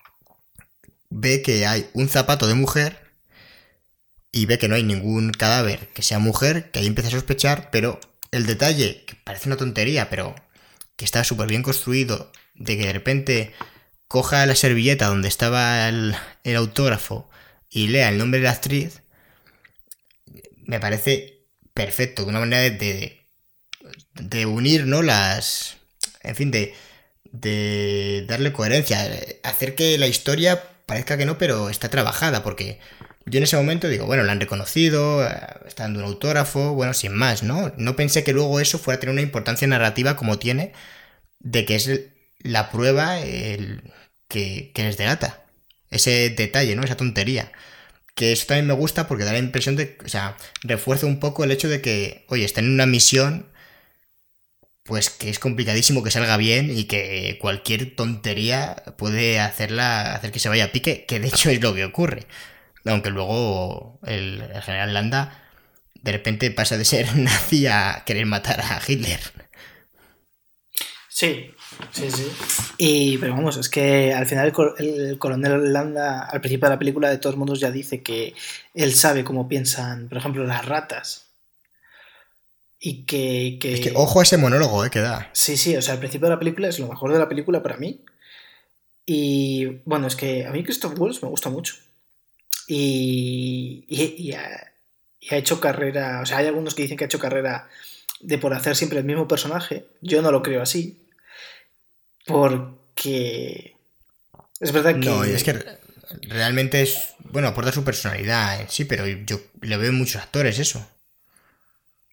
ve que hay un zapato de mujer y ve que no hay ningún cadáver que sea mujer, que ahí empieza a sospechar, pero el detalle, que parece una tontería, pero que está súper bien construido, de que de repente coja la servilleta donde estaba el, el autógrafo y lea el nombre de la actriz, me parece perfecto, una manera de, de, unir, ¿no? Las. En fin, de, darle coherencia, hacer que la historia parezca que no, pero está trabajada, porque yo en ese momento digo, bueno, la han reconocido, está dando un autógrafo, bueno, sin más, ¿no? No pensé que luego eso fuera a tener una importancia narrativa como tiene, de que es la prueba el, que, que les delata ese detalle, ¿no? Esa tontería. Que eso también me gusta porque da la impresión de, o sea, refuerza un poco el hecho de que, oye, están en una misión, pues que es complicadísimo que salga bien y que cualquier tontería puede hacerla, hacer que se vaya a pique, que de hecho es lo que ocurre. Aunque luego el, el general Landa de repente pasa de ser nazi a querer matar a Hitler. Sí, Sí, sí. Y, pero vamos, es que al final el, coronel Landa, al principio de la película, de todos modos ya dice que él sabe cómo piensan, por ejemplo, las ratas. Y que, Es que ojo a ese monólogo, ¿eh? Que da. Sí, sí, o sea, al principio de la película es lo mejor de la película para mí. Y bueno, es que a mí Christoph Waltz me gusta mucho. Y, y, ha, y ha hecho carrera, o sea, hay algunos que dicen que ha hecho carrera de por hacer siempre el mismo personaje. Yo no lo creo así. Porque es verdad que... No, es que realmente es, bueno, aporta su personalidad, sí, pero yo le veo en muchos actores eso.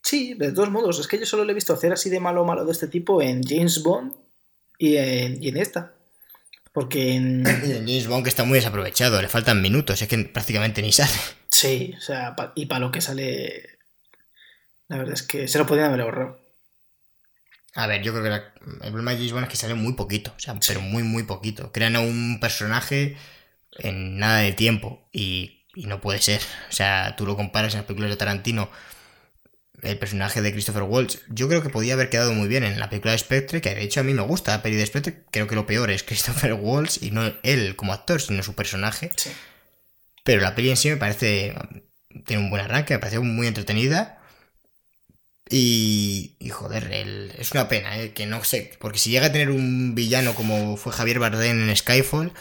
Sí, de todos modos, es que yo solo le he visto hacer así de malo malo de este tipo en James Bond y en, esta. Porque en... James Bond que está muy desaprovechado, le faltan minutos, es que prácticamente ni sale. Sí, o sea, y para lo que sale, la verdad es que se lo podían haber ahorrado. A ver, yo creo que el problema de James Bond es que sale muy poquito, o sea, pero muy, muy poquito. Crean a un personaje en nada de tiempo y, y no puede ser. O sea, tú lo comparas en las películas de Tarantino el personaje de Christopher Waltz, yo creo que podía haber quedado muy bien en la película de Spectre, que de hecho a mí me gusta la peli de Spectre, creo que lo peor es Christopher Waltz y no él como actor, sino su personaje. Pero la peli en sí me parece, tiene un buen arranque, me parece muy entretenida. Y, y joder, es una pena, ¿eh? que no sé, porque si llega a tener un villano como fue Javier Bardem en Skyfall,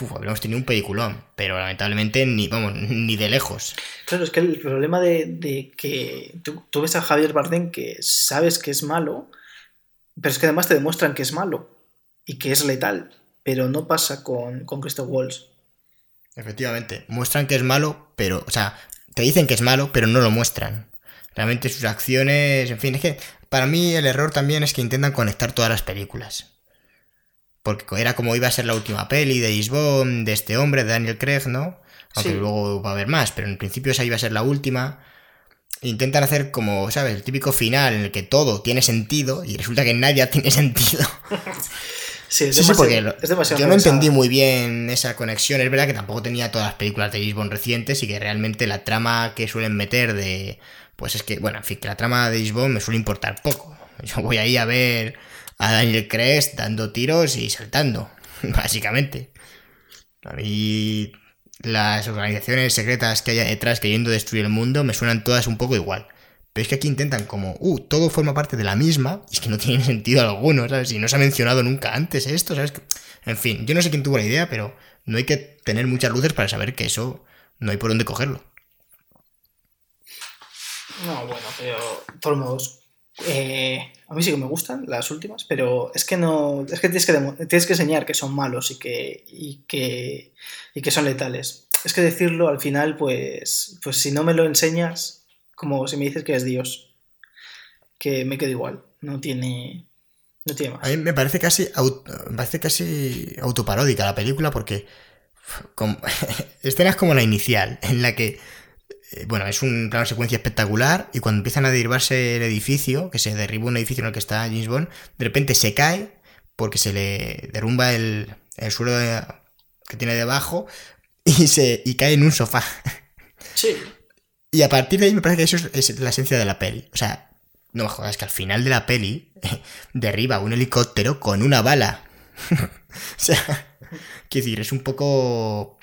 Uf, habríamos tenido un peliculón, pero lamentablemente ni, vamos, ni de lejos. Claro, es que el problema de, que tú, ves a Javier Bardem que sabes que es malo, pero es que además te demuestran que es malo y que es letal, pero no pasa con, con Christoph Waltz. Efectivamente, muestran que es malo, pero, o sea, te dicen que es malo, pero no lo muestran. Realmente sus acciones, en fin, es que para mí el error también es que intentan conectar todas las películas porque era como iba a ser la última peli de James de este hombre, de Daniel Craig, ¿no? Aunque luego va a haber más, pero en principio esa iba a ser la última. Intentan hacer como, ¿sabes? El típico final en el que todo tiene sentido y resulta que nadie tiene sentido. Sí, es demasiado, yo no entendí muy bien esa conexión. Es verdad que tampoco tenía todas las películas de James recientes y que realmente la trama que suelen meter de... Pues es que, bueno, en fin, que la trama de James me suele importar poco. Yo voy ahí a ver a Daniel Craig dando tiros y saltando, básicamente. A mí las organizaciones secretas que hay detrás queriendo destruir el mundo me suenan todas un poco igual. Pero es que aquí intentan como, uh, todo forma parte de la misma, y es que no tiene sentido alguno, ¿sabes? Y no se ha mencionado nunca antes esto, ¿sabes? En fin, yo no sé quién tuvo la idea, pero no hay que tener muchas luces para saber que eso no hay por dónde cogerlo. No, bueno, pero de todos modos, eh, a mí sí que me gustan las últimas, pero es que no. Es que tienes que, tienes que enseñar que son malos y que, y que, y que son letales. Es que decirlo al final, pues, pues si no me lo enseñas, como si me dices que es Dios, que me quedo igual. No tiene. No tiene más. A mí me parece casi, me parece casi autoparódica la película porque. escenas como la inicial, en la que bueno, es un plano secuencia espectacular y cuando empiezan a derribarse el edificio, que se derriba un edificio en el que está James Bond, de repente se cae porque se le derrumba el, suelo que tiene debajo y, se, y cae en un sofá. Sí. Y a partir de ahí me parece que eso es, la esencia de la peli. O sea, no me jodas que al final de la peli derriba un helicóptero con una bala. o sea, quiero decir, es un poco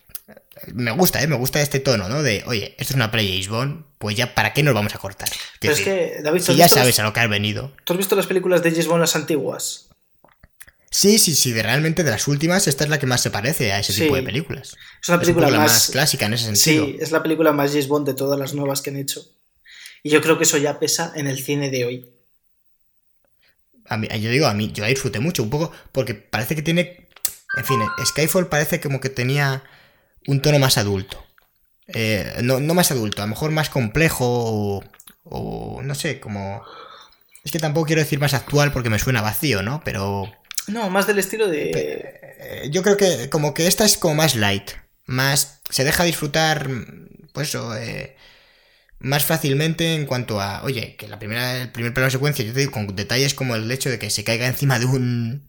me gusta, ¿eh? Me gusta este tono, ¿no? De, oye, esto es una play James pues ya, ¿para qué nos vamos a cortar? Pero es que, David, si ya sabes a lo que has venido. ¿Tú has visto las películas de James Bond las antiguas? Sí, sí, sí, de realmente de las últimas, esta es la que más se parece a ese tipo de películas. Es una película más... clásica en ese sentido. Sí, es la película más James Bond de todas las nuevas que han hecho. Y yo creo que eso ya pesa en el cine de hoy. A mí, yo digo, a mí, yo la disfruté mucho, un poco, porque parece que tiene. En fin, Skyfall parece como que tenía un tono más adulto. Eh, no, más adulto, a lo mejor más complejo o, no sé, como... Es que tampoco quiero decir más actual porque me suena vacío, ¿no? Pero... No, más del estilo de... Eh, yo creo que como que esta es como más light, más... Se deja disfrutar, pues eso, eh, más fácilmente en cuanto a, oye, que la primera, el primer plano de secuencia, yo te digo, con detalles como el hecho de que se caiga encima de un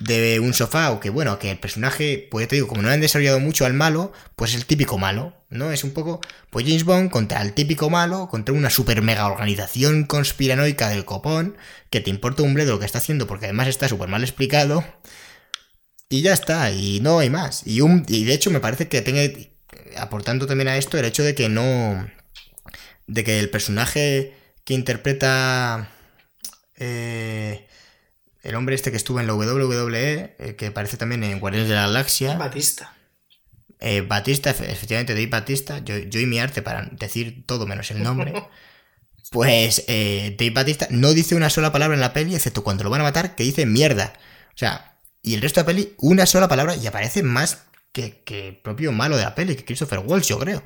de un sofá o que bueno, que el personaje, pues te digo, como no han desarrollado mucho al malo, pues es el típico malo, ¿no? Es un poco, pues James Bond contra el típico malo, contra una super mega organización conspiranoica del copón, que te importa un bledo lo que está haciendo porque además está súper mal explicado. Y ya está, y no hay más. Y, un, y de hecho me parece que tenga, aportando también a esto, el hecho de que no, de que el personaje que interpreta... Eh, el hombre este que estuvo en la WWE, eh, que aparece también en Guardianes de la Galaxia. Batista. Eh, Batista, efectivamente, Dave Batista. Yo, yo y mi arte para decir todo menos el nombre. pues eh, Dave Batista no dice una sola palabra en la peli, excepto cuando lo van a matar, que dice mierda. O sea, y el resto de la peli, una sola palabra y aparece más que, que el propio malo de la peli, que Christopher Walsh, yo creo.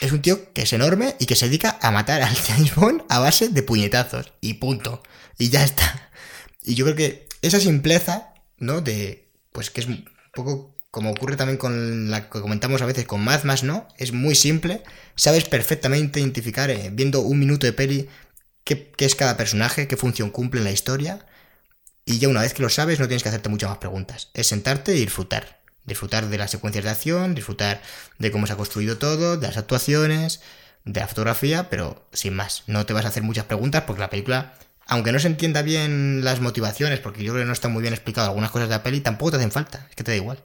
Es un tío que es enorme y que se dedica a matar al James Bond a base de puñetazos. Y punto. Y ya está. Y yo creo que esa simpleza, ¿no? De, pues que es un poco como ocurre también con la que comentamos a veces con Mad más ¿no? Es muy simple, sabes perfectamente identificar, eh, viendo un minuto de peli, qué, qué es cada personaje, qué función cumple en la historia, y ya una vez que lo sabes no tienes que hacerte muchas más preguntas, es sentarte y disfrutar. Disfrutar de las secuencias de acción, disfrutar de cómo se ha construido todo, de las actuaciones, de la fotografía, pero sin más. No te vas a hacer muchas preguntas porque la película, aunque no se entienda bien las motivaciones, porque yo creo que no está muy bien explicado algunas cosas de la peli, tampoco te hacen falta. Es que te da igual.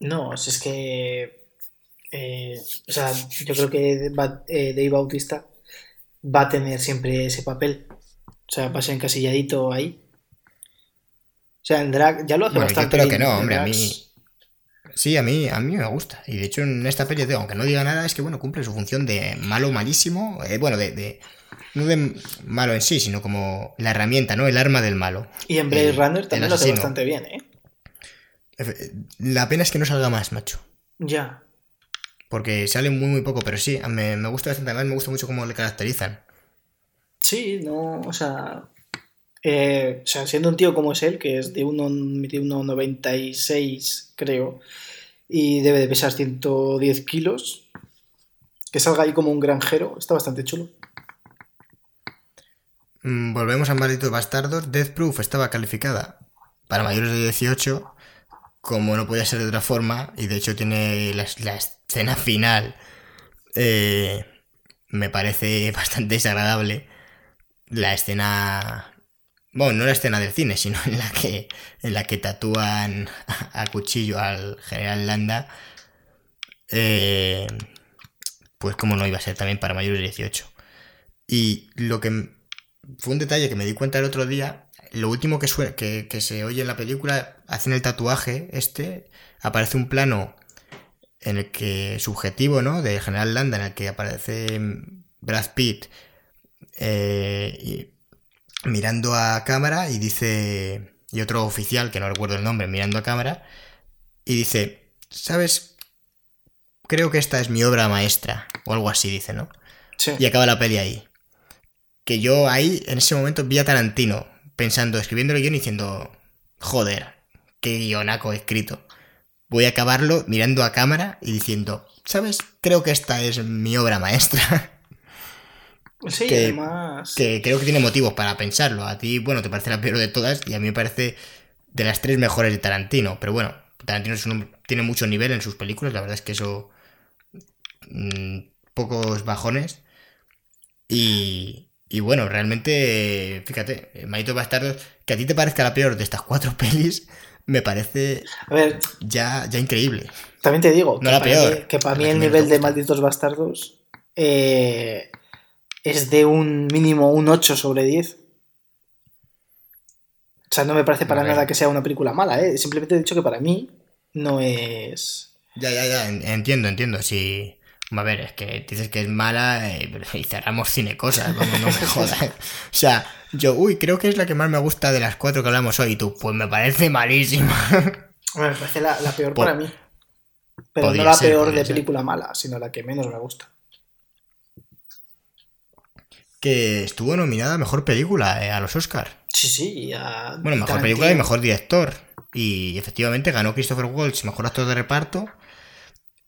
No, es que. eh, o sea, yo creo que eh, Dave Bautista va a tener siempre ese papel. O sea, va a ser encasilladito ahí. O sea, en drag ya lo hace Bueno, yo bastante creo bien que no, hombre, a mí... Sí, a mí, a mí me gusta. Y de hecho en esta peli, aunque no diga nada, es que bueno, cumple su función de malo malísimo. eh, bueno, de, de- No de malo en sí, sino como la herramienta, ¿no? El arma del malo. Y en Blade el- Runner también lo hace bastante bien, ¿eh? Efe- La pena es que no salga más, macho. Ya. Porque sale muy, muy poco, pero sí, me, me gusta bastante. Además, me gusta mucho cómo le caracterizan. Sí, no, o sea. eh, o sea, siendo un tío como es él, que es de 1,96, de 1,96, creo, y debe de pesar 110 kilos, que salga ahí como un granjero, está bastante chulo. Mm, Volvemos a Malditos Bastardos. Death Proof estaba calificada para mayores de 18, como no podía ser de otra forma, y de hecho tiene la, la escena final. eh, me parece bastante desagradable. La escena. Bueno, no la escena del cine, sino en la que, en la que tatúan a, cuchillo al general Landa. Eh, pues como no iba a ser también para mayores de 18. Y lo que fue un detalle que me di cuenta el otro día, lo último que, sue- que, que se oye en la película, hacen el tatuaje este, aparece un plano en el que subjetivo, ¿no? De General Landa, en el que aparece mm, Brad Pitt eh, y- mirando a cámara y dice, y otro oficial, que no recuerdo el nombre, mirando a cámara, y dice, ¿sabes? Creo que esta es mi obra maestra, o algo así dice, ¿no? Sí. Y acaba la peli ahí. Que yo ahí, en ese momento, vi a Tarantino pensando, escribiendo el guion y diciendo, joder, qué guionaco he escrito. Voy a acabarlo mirando a cámara y diciendo, ¿sabes? Creo que esta es mi obra maestra. Sí, que- además. que creo que tiene motivos para pensarlo. A ti, bueno, te parece la peor de todas y a mí me parece de las tres mejores de Tarantino. Pero bueno, Tarantino es un hombre- tiene mucho nivel en sus películas, la verdad es que eso... mm, pocos bajones. Y, y bueno, realmente, fíjate, Malditos Bastardos, que a ti te parezca la peor de estas cuatro pelis, me parece A ver, ya, ya increíble. también te digo No que, la para peor, mí, que para la mí que el nivel de. Malditos Bastardos eh, es de un mínimo un 8 sobre 10. O sea, no me parece para nada que sea una película mala, ¿eh? Simplemente he dicho que para mí no es... Ya, ya, ya, en- entiendo, entiendo. Sí. A ver, es que dices que es mala eh, y cerramos cine cosas, como no me jodas. O sea, yo, uy, creo que es la que más me gusta de las cuatro que hablamos hoy. Y tú, pues me parece malísima. Bueno, me parece la, la peor Po- para mí. Pero no la ser, peor de ser. película mala, sino la que menos me gusta. que estuvo nominada a mejor película eh, a los Oscars. Sí, sí. a Bueno, mejor Tarantino. película y mejor director. Y efectivamente ganó Christopher Waltz, mejor actor de reparto.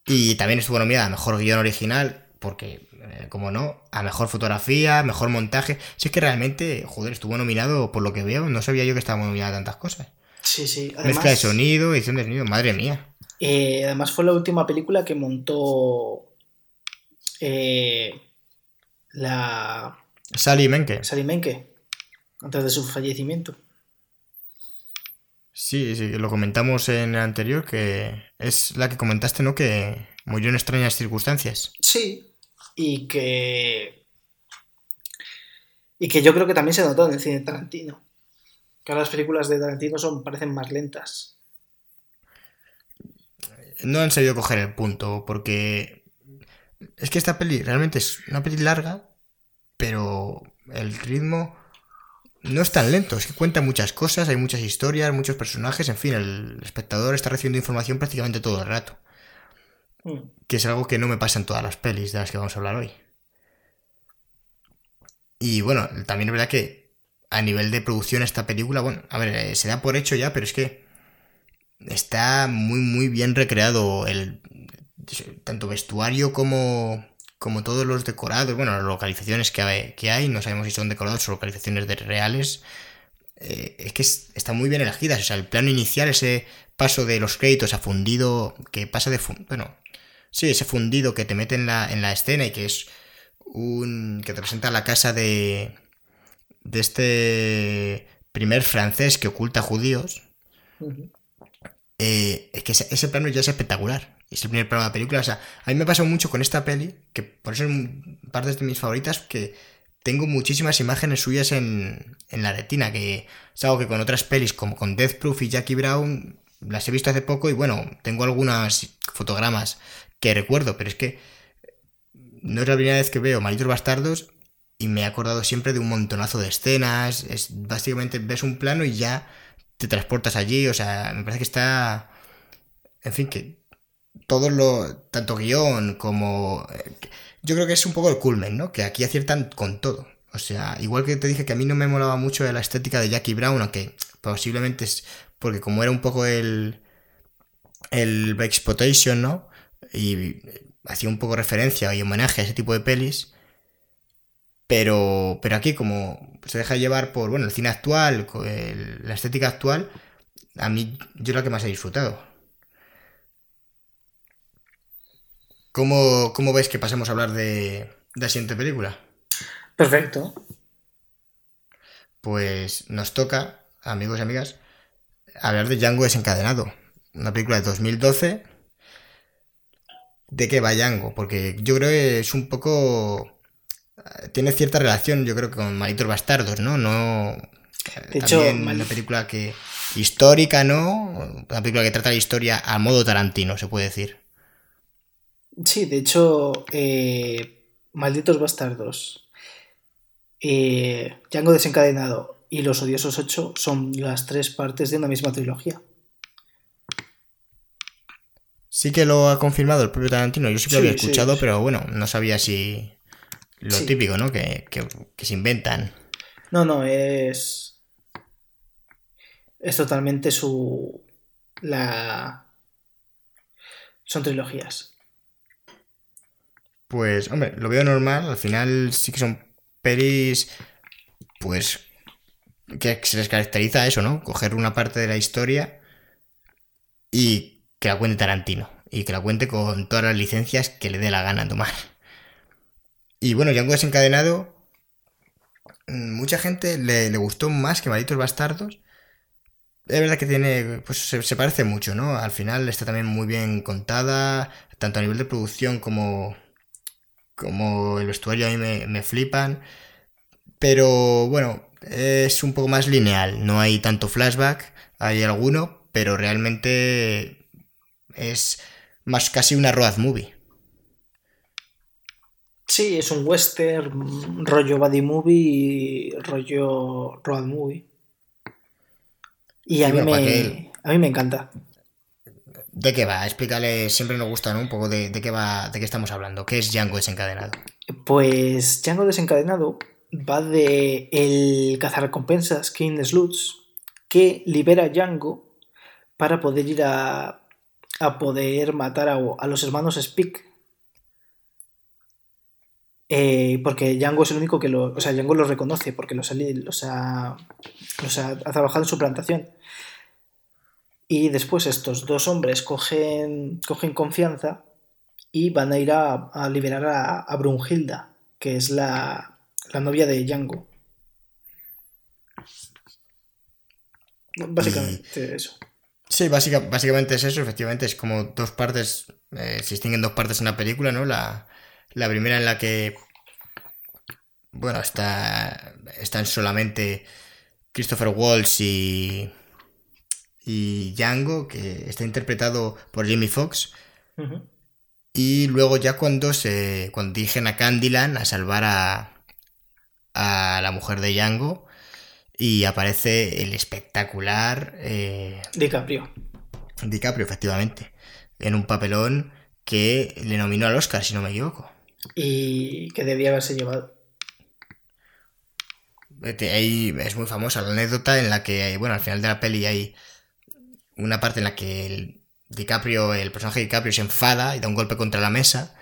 Y también estuvo nominada a mejor guion original, porque, eh, como no, a mejor fotografía, mejor montaje. Si es que realmente, joder, estuvo nominado por lo que veo. No sabía yo que estaba nominada a tantas cosas. Sí, sí. Mezcla de Además, sonido, edición de sonido, madre mía. eh, además fue la última película que montó eh, la Sally Menke. Sally Menke antes de su fallecimiento. Sí, sí, lo comentamos en el anterior, que es la que comentaste, ¿no? Que murió en extrañas circunstancias. Sí, y que. Y que yo creo que también se notó en el cine de Tarantino. Que ahora las películas de Tarantino son, parecen más lentas. No han sabido coger el punto, porque es que esta peli realmente es una peli larga, pero el ritmo no es tan lento, es que cuenta muchas cosas, hay muchas historias, muchos personajes, en fin, el espectador está recibiendo información prácticamente todo el rato, Mm. que es algo que no me pasa en todas las pelis de las que vamos a hablar hoy. Y bueno, también es verdad que a nivel de producción esta película, bueno, a ver, eh, se da por hecho ya, pero es que está muy, muy bien recreado el tanto vestuario como, como todos los decorados, bueno, las localizaciones que hay, que hay, no sabemos si son decorados o localizaciones de reales. Eh, es que está muy bien elegidas. O sea, el plano inicial, ese paso de los créditos a fundido, que pasa de. Bueno, sí, ese fundido que te mete en la, en la escena y que es un. que te presenta la casa de. de este primer francés que oculta judíos. Eh, es que ese, plano ya es espectacular. Es el primer plano de la película. O sea, a mí me ha pasado mucho con esta peli, que por eso es parte de mis favoritas, que tengo muchísimas imágenes suyas en, en la retina, que es algo que con otras pelis como con Death Proof y Jackie Brown las he visto hace poco y bueno, tengo algunas fotogramas que recuerdo, pero es que no es la primera vez que veo Malditos Bastardos y me he acordado siempre de un montonazo de escenas, es básicamente ves un plano y ya te transportas allí, o sea, me parece que está, en fin, que todo lo, tanto guion como, yo creo que es un poco el culmen, ¿no? Que aquí aciertan con todo. O sea, igual que te dije que a mí no me molaba mucho la estética de Jackie Brown, aunque posiblemente es porque como era un poco el, el Exploitation, ¿no? Y hacía un poco referencia y homenaje a ese tipo de pelis. Pero, pero aquí, como se deja llevar por bueno, el cine actual, la estética actual, a mí yo la que más he disfrutado. ¿Cómo, cómo ves que pasemos a hablar de, de la siguiente película? Perfecto. Pues nos toca, amigos y amigas, hablar de Django desencadenado. Una película de 2012. ¿De qué va Django? Porque yo creo que es un poco... Eh, tiene cierta relación, yo creo, con Malitos Bastardos, ¿no? No... De hecho, una película que... Histórica, ¿no? Una película que trata la historia a modo Tarantino, se puede decir. Sí, de hecho, eh, Malditos Bastardos, eh, Django desencadenado y Los Odiosos 8 son las tres partes de una misma trilogía. Sí que lo ha confirmado el propio Tarantino. Yo sí que lo había escuchado, pero bueno, no sabía si. Lo típico, ¿no? Que, se inventan. No, no, es. Es totalmente su. La. Son trilogías. Pues, hombre, lo veo normal. Al final sí que son pelis. Pues que se les caracteriza eso, ¿no? Coger una parte de la historia y que la cuente Tarantino. Y que la cuente con todas las licencias que le dé la gana tomar. Y bueno, Django desencadenado. Mm, mucha gente le, gustó más que Malditos Bastardos. Es verdad que tiene. Pues se, parece mucho, ¿no? Al final está también muy bien contada. Tanto a nivel de producción como. Como el vestuario a mí me, me flipan. Pero bueno, es un poco más lineal, no hay tanto flashback, hay alguno, pero realmente es más casi una road movie. Sí, es un western, rollo buddy movie y rollo road movie. Y a, mí, me, a mí me encanta. ¿De qué va? Explícale, siempre nos gusta, ¿no? Un poco de, de, qué va, de qué estamos hablando. ¿Qué es Django desencadenado? Pues Django desencadenado va de el cazarrecompensas King Sluts que libera a Django para poder ir a, a poder matar a, los hermanos Speak. Eh, porque Django es el único que lo. O sea, Django los reconoce porque los, ha, los ha, trabajado en su plantación. Y después estos dos hombres cogen, cogen confianza y van a ir a, a liberar a, a Brunhilda, que es la, la novia de Django. Básicamente eso. Sí, básicamente es eso, efectivamente, es como dos partes, eh, se distinguen dos partes en la película, ¿no? La, primera en la que, bueno, está, están solamente Christopher Waltz y, y Django, que está interpretado por Jimmy Fox. Y luego ya cuando se cuando dirigen a Candyland a salvar a, a la mujer de Django y aparece el espectacular... Eh, DiCaprio. DiCaprio, efectivamente. En un papelón que le nominó al Oscar, si no me equivoco. Y que debía haberse llevado. ahí es muy famosa la anécdota en la que, bueno, al final de la peli hay una parte en la que el DiCaprio, el personaje de DiCaprio se enfada y da un golpe contra la mesa.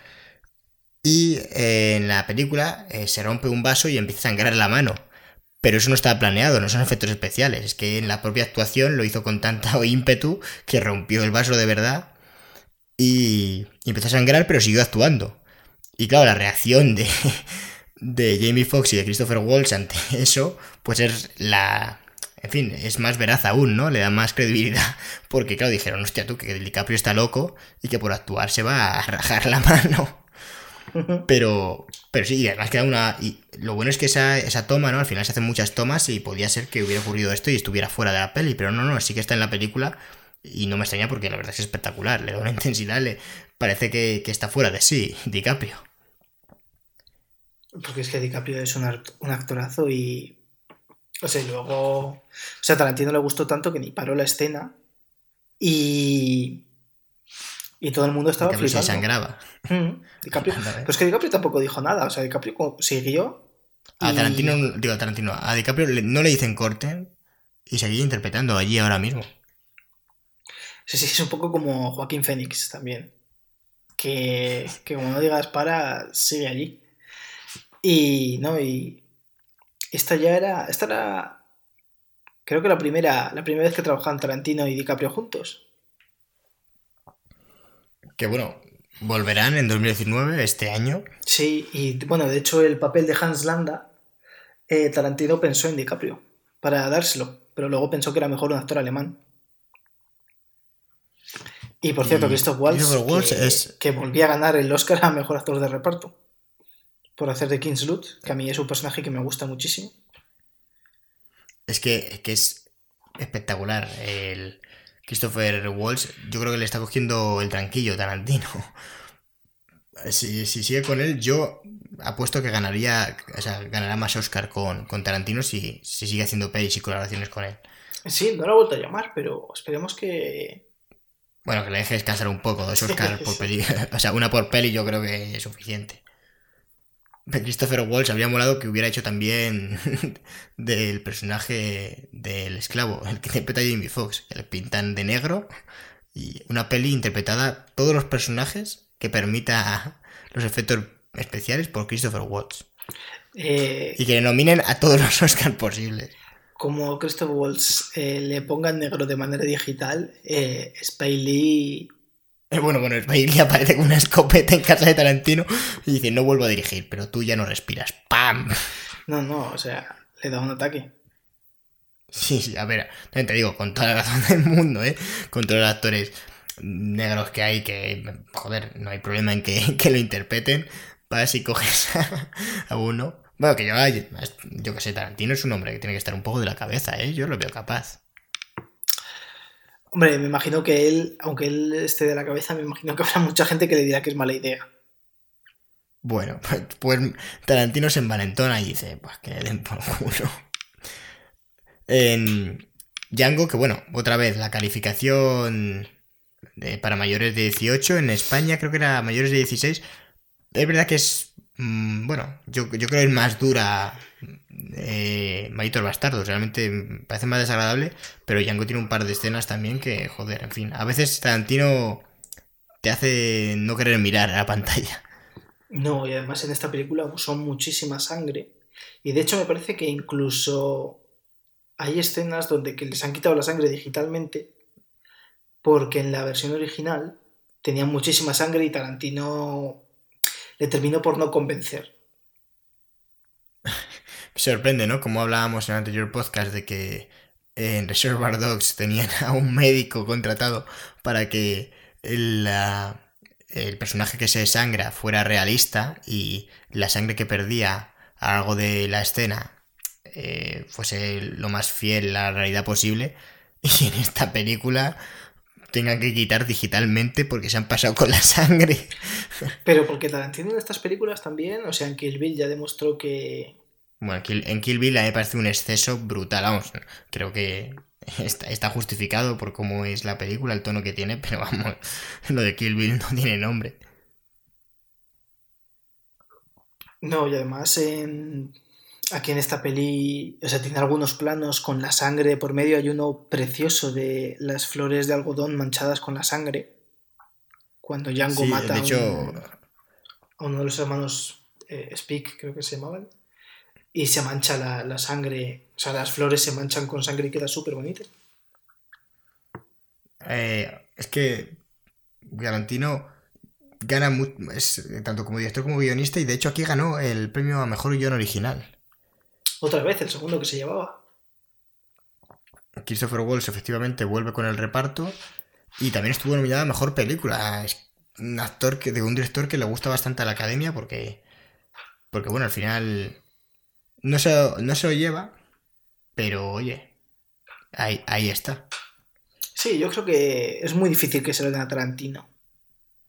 Y eh, en la película eh, se rompe un vaso y empieza a sangrar la mano. Pero eso no estaba planeado, no son efectos especiales. Es que en la propia actuación lo hizo con tanto ímpetu que rompió el vaso de verdad y, empezó a sangrar, pero siguió actuando. Y claro, la reacción de, de Jamie Foxx y de Christopher Walsh ante eso, pues es la. En fin, es más veraz aún, ¿no? Le da más credibilidad. Porque, claro, dijeron, hostia, tú, que DiCaprio está loco y que por actuar se va a rajar la mano. Pero, pero sí, además queda una. Y lo bueno es que esa, esa toma, ¿no? Al final se hacen muchas tomas y podía ser que hubiera ocurrido esto y estuviera fuera de la peli, pero no, no, sí que está en la película y no me extraña porque la verdad es que es espectacular, le da una intensidad, le parece que, está fuera de sí, DiCaprio. Porque es que DiCaprio es un, un actorazo y. O sea, luego. O sea, a Tarantino le gustó tanto que ni paró la escena. Y. Y todo el mundo estaba DiCaprio flipando. se sangraba. Mm, DiCaprio. Pero es que DiCaprio tampoco dijo nada. O sea, DiCaprio siguió. A Tarantino, digo a Tarantino, a DiCaprio no le dicen corte y seguía interpretando allí ahora mismo. Sí, sí, es un poco como Joaquín Phoenix también. Que, que como no digas para, sigue allí. Y no, y esta ya era. Esta era. Creo que la primera, la primera vez que trabajaban Tarantino y DiCaprio juntos. Que bueno, volverán en 2019, este año. Sí, y bueno, de hecho el papel de Hans Landa, eh, Tarantino pensó en DiCaprio para dárselo, pero luego pensó que era mejor un actor alemán. Y por cierto, Christoph Waltz, que, es... que volvía a ganar el Oscar a Mejor Actor de Reparto por hacer de Kingsloot, que a mí es un personaje que me gusta muchísimo. Es que, es espectacular. El Christopher Waltz, yo creo que le está cogiendo el tranquillo Tarantino. Si, sigue con él, yo apuesto que ganaría, o sea, ganará más Oscar con, con Tarantino si, si sigue haciendo pelis y colaboraciones con él. Sí, no lo he vuelto a llamar, pero esperemos que, bueno, que le deje descansar un poco, dos Oscars por peli. O sea, una por peli yo creo que es suficiente. Christopher Walsh habría molado que hubiera hecho también del personaje del esclavo, el que interpreta Jamie Foxx, le pintan de negro y una peli interpretada todos los personajes que permita los efectos especiales por Christopher Waltz. Eh, y que le nominen a todos los Oscars posibles como Christopher Waltz eh, le pongan negro de manera digital, eh, Spiley... Bueno, bueno, Spiley aparece con una escopeta en casa de Tarantino y dice, no vuelvo a dirigir, pero tú ya no respiras. ¡Pam! No, no, o sea, le da un ataque. Sí, sí, a ver, también te digo, con toda la razón del mundo, ¿eh? Con todos los actores negros que hay, que, joder, no hay problema en que, que lo interpreten. Para si coges a uno, bueno, que yo, yo que sé, Tarantino es un hombre que tiene que estar un poco de la cabeza, ¿eh? Yo lo veo capaz. Hombre, me imagino que él, aunque él esté de la cabeza, me imagino que habrá mucha gente que le dirá que es mala idea. Bueno, pues, pues Tarantino se envalentona y dice, pues que le den por culo. En Django, que bueno, otra vez, la calificación para mayores de 18, en España creo que era mayores de 16. Es verdad que es Mm, bueno, yo, yo, creo que es más dura eh, Malditos Bastardos. Realmente me parece más desagradable, pero Django tiene un par de escenas también que, joder, en fin. A veces Tarantino te hace no querer mirar a la pantalla. No, y además en esta película usó muchísima sangre. Y de hecho me parece que incluso hay escenas donde que les han quitado la sangre digitalmente porque en la versión original tenían muchísima sangre y Tarantino le terminó por no convencer. Sorprende, ¿no? Como hablábamos en el anterior podcast de que en Reservoir Dogs tenían a un médico contratado para que el, el personaje que se sangra fuera realista y la sangre que perdía a algo de la escena eh, fuese lo más fiel a la realidad posible. Y en esta película tengan que quitar digitalmente porque se han pasado con la sangre. Pero porque Tarantino en estas películas también, o sea, en Kill Bill ya demostró que... Bueno, en Kill Bill a mí me parece un exceso brutal, vamos, creo que está, justificado por cómo es la película, el tono que tiene, pero vamos, lo de Kill Bill no tiene nombre. No, y además en, aquí en esta peli, o sea, tiene algunos planos con la sangre por medio. Hay uno precioso de las flores de algodón manchadas con la sangre. Cuando Django Sí, mata un- a uno de los hermanos eh, Speak, creo que se llamaban. Y se mancha la, la sangre, o sea, las flores se manchan con sangre y queda súper bonito. eh, es que Tarantino gana mu- es, tanto como director como guionista y de hecho aquí ganó el premio a mejor guion original. Otra vez, el segundo que se llevaba. Christopher Waltz efectivamente vuelve con el reparto y también estuvo nominada a mejor película. Es un actor que, de un director que le gusta bastante a la academia porque, porque bueno, al final no se, no se lo lleva, pero oye, ahí, ahí está. Sí, yo creo que es muy difícil que se lo den a Tarantino.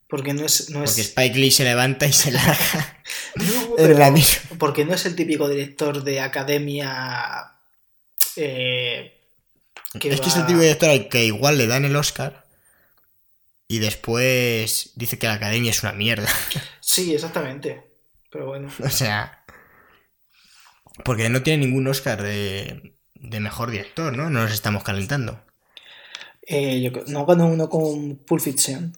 Porque no es. No Porque es Spike Lee se levanta y se larga. No, pero- porque no es el típico director de academia. eh, que es que es el de director al que igual le dan el Oscar y después dice que la academia es una mierda. Sí, exactamente. Pero bueno. O sea. Porque no tiene ningún Oscar de, de mejor director, ¿no? No nos estamos calentando. Eh, yo no ganó uno con Pulp Fiction.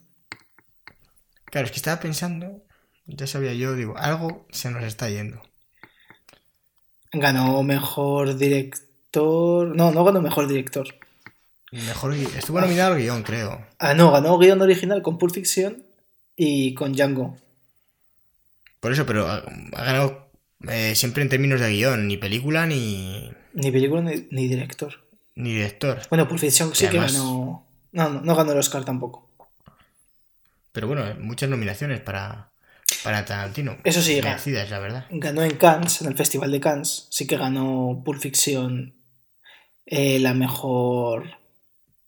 Claro, es que estaba pensando. Ya sabía yo, digo, algo se nos está yendo. Ganó mejor director. No, no ganó mejor director. Mejor Estuvo nominado al guion, creo. Ah, no, ganó guion original con Pulp Fiction y con Django. Por eso, pero ha ganado eh, siempre en términos de guion, ni película ni, Ni película ni, ni director. ni director. Bueno, Pulp Fiction sí que ganó. No, no, no ganó el Oscar tampoco. Pero bueno, muchas nominaciones para, para Tarantino. Eso sí, merecidas, la verdad. Ganó en Cannes, en el Festival de Cannes. Sí que ganó Pulp Fiction eh, la mejor.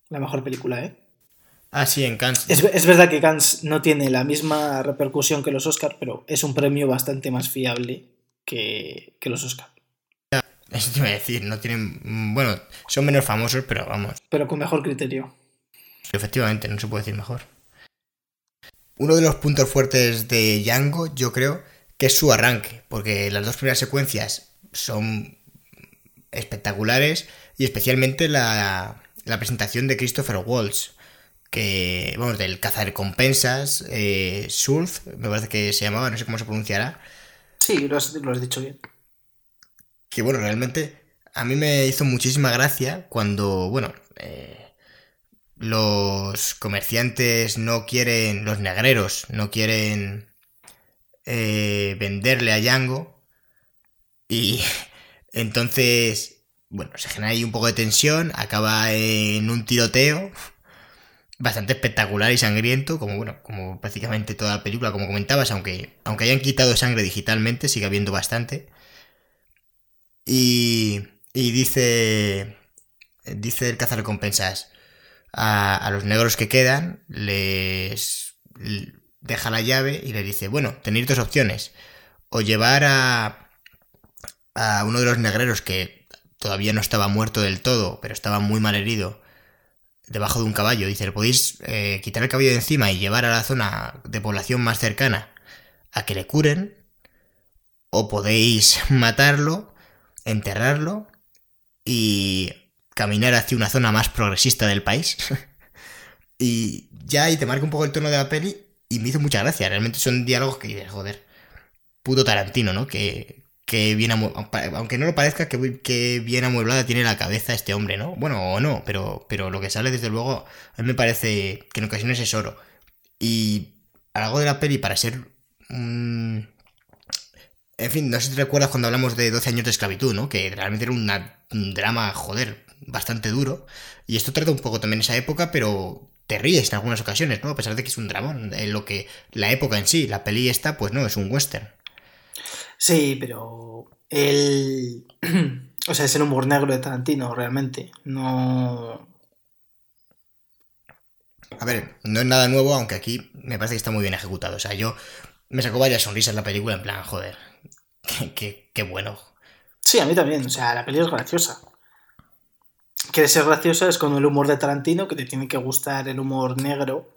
La mejor película, ¿eh? Ah, sí, en Cannes. Es, es verdad que Cannes no tiene la misma repercusión que los Oscar, pero es un premio bastante más fiable que, que los Oscar. Eso te iba a decir, no tienen. mm, Bueno, son menos famosos, pero vamos. Pero con mejor criterio. Efectivamente, no se puede decir mejor. Uno de los puntos fuertes de Django, yo creo, que es su arranque, porque las dos primeras secuencias son espectaculares y especialmente la, la presentación de Christopher Waltz, que, vamos, del cazarrecompensas, eh, Sulf, me parece que se llamaba, no sé cómo se pronunciará, Sí, lo has, lo has dicho bien. que bueno, realmente a mí me hizo muchísima gracia cuando, bueno, eh, los comerciantes no quieren, los negreros no quieren eh, venderle a Django y entonces, bueno, se genera ahí un poco de tensión, acaba en un tiroteo bastante espectacular y sangriento, como bueno, como prácticamente toda la película, como comentabas, aunque, aunque hayan quitado sangre digitalmente, sigue habiendo bastante. Y, y dice, dice el cazarrecompensas a, a los negros que quedan, les deja la llave y les dice, bueno, tenéis dos opciones. O llevar a, a uno de los negreros que todavía no estaba muerto del todo, pero estaba muy mal herido, debajo de un caballo. Dice, podéis eh, quitar el caballo de encima y llevar a la zona de población más cercana a que le curen. O podéis matarlo, enterrarlo y caminar hacia una zona más progresista del país. y ya ahí te marca un poco el tono de la peli y me hizo mucha gracia. Realmente son diálogos que dices, joder, puto Tarantino, ¿no? Que, que bien aunque no lo parezca, que, que bien amueblada tiene la cabeza este hombre, ¿no? Bueno, o no, pero, pero lo que sale desde luego a mí me parece que en ocasiones es oro. Y a lo largo de la peli, para ser un... En fin, no sé si te recuerdas cuando hablamos de 12 años de esclavitud, ¿no? Que realmente era un drama, joder, bastante duro. Y esto trata un poco también esa época, pero te ríes en algunas ocasiones, ¿no? A pesar de que es un dramón. eh, lo que, la época en sí, la peli esta, pues no, es un western. Sí, pero el... O sea, es el humor negro de Tarantino, realmente. No... A ver, no es nada nuevo, aunque aquí me parece que está muy bien ejecutado. O sea, yo me sacó varias sonrisas la película en plan, joder, qué, qué- qué bueno. Sí, a mí también. O sea, la peli es graciosa. Quiere ser graciosa es con el humor de Tarantino, que te tiene que gustar el humor negro,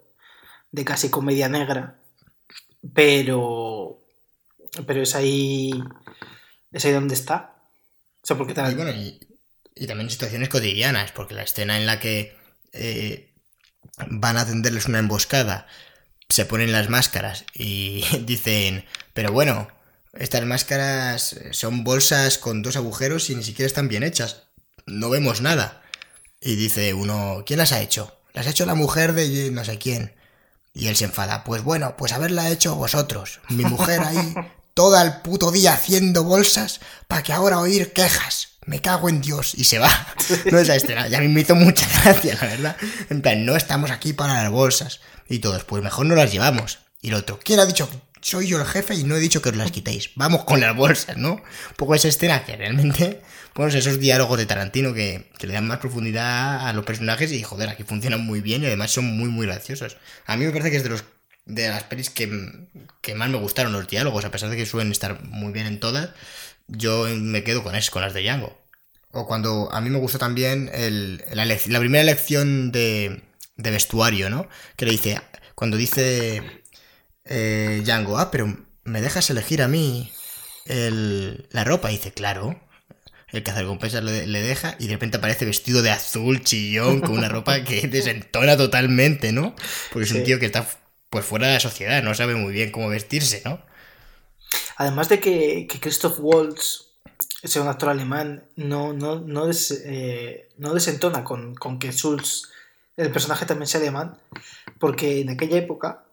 de casi comedia negra. Pero... Pero es ahí... Es ahí donde está. O sea, porque y, bueno, y, y, también situaciones cotidianas, porque la escena en la que eh, van a tenderles una emboscada, se ponen las máscaras y dicen, pero bueno, estas máscaras son bolsas con dos agujeros y ni siquiera están bien hechas. No vemos nada. Y dice uno, ¿quién las ha hecho? Las ha hecho la mujer de no sé quién. Y él se enfada, pues bueno, pues haberla hecho vosotros. Mi mujer ahí todo el puto día haciendo bolsas para que ahora oír quejas. Me cago en Dios. Y se va. No es escena. Ya a mí me hizo mucha gracia, la verdad. En plan, no estamos aquí para las bolsas. Y todos, pues mejor no las llevamos. Y el otro, ¿quién ha dicho soy yo el jefe y no he dicho que os las quitéis. Vamos con las bolsas, ¿no? Un poco esa escena que realmente, pues esos diálogos de Tarantino que, le dan más profundidad a los personajes y joder, aquí funcionan muy bien y además son muy, muy graciosos. A mí me parece que es de los de las pelis que, más me gustaron los diálogos, a pesar de que suelen estar muy bien en todas, yo me quedo con eso, con las de Django. O cuando a mí me gustó también el, la, la, primera lección de, de vestuario, ¿no? Que le dice, cuando dice eh, Django, ah, pero ¿me dejas elegir a mí la ropa? Y dice, claro. El cazarrecompensas le, le deja y de repente aparece vestido de azul, chillón, con una ropa que desentona totalmente, ¿no? Porque es un tío que está pues fuera de la sociedad, no sabe muy bien cómo vestirse, ¿no? Además de que, Christoph Waltz sea un actor alemán, no, no, no, eh, no desentona con, con que Schultz, el personaje también sea alemán, porque en aquella época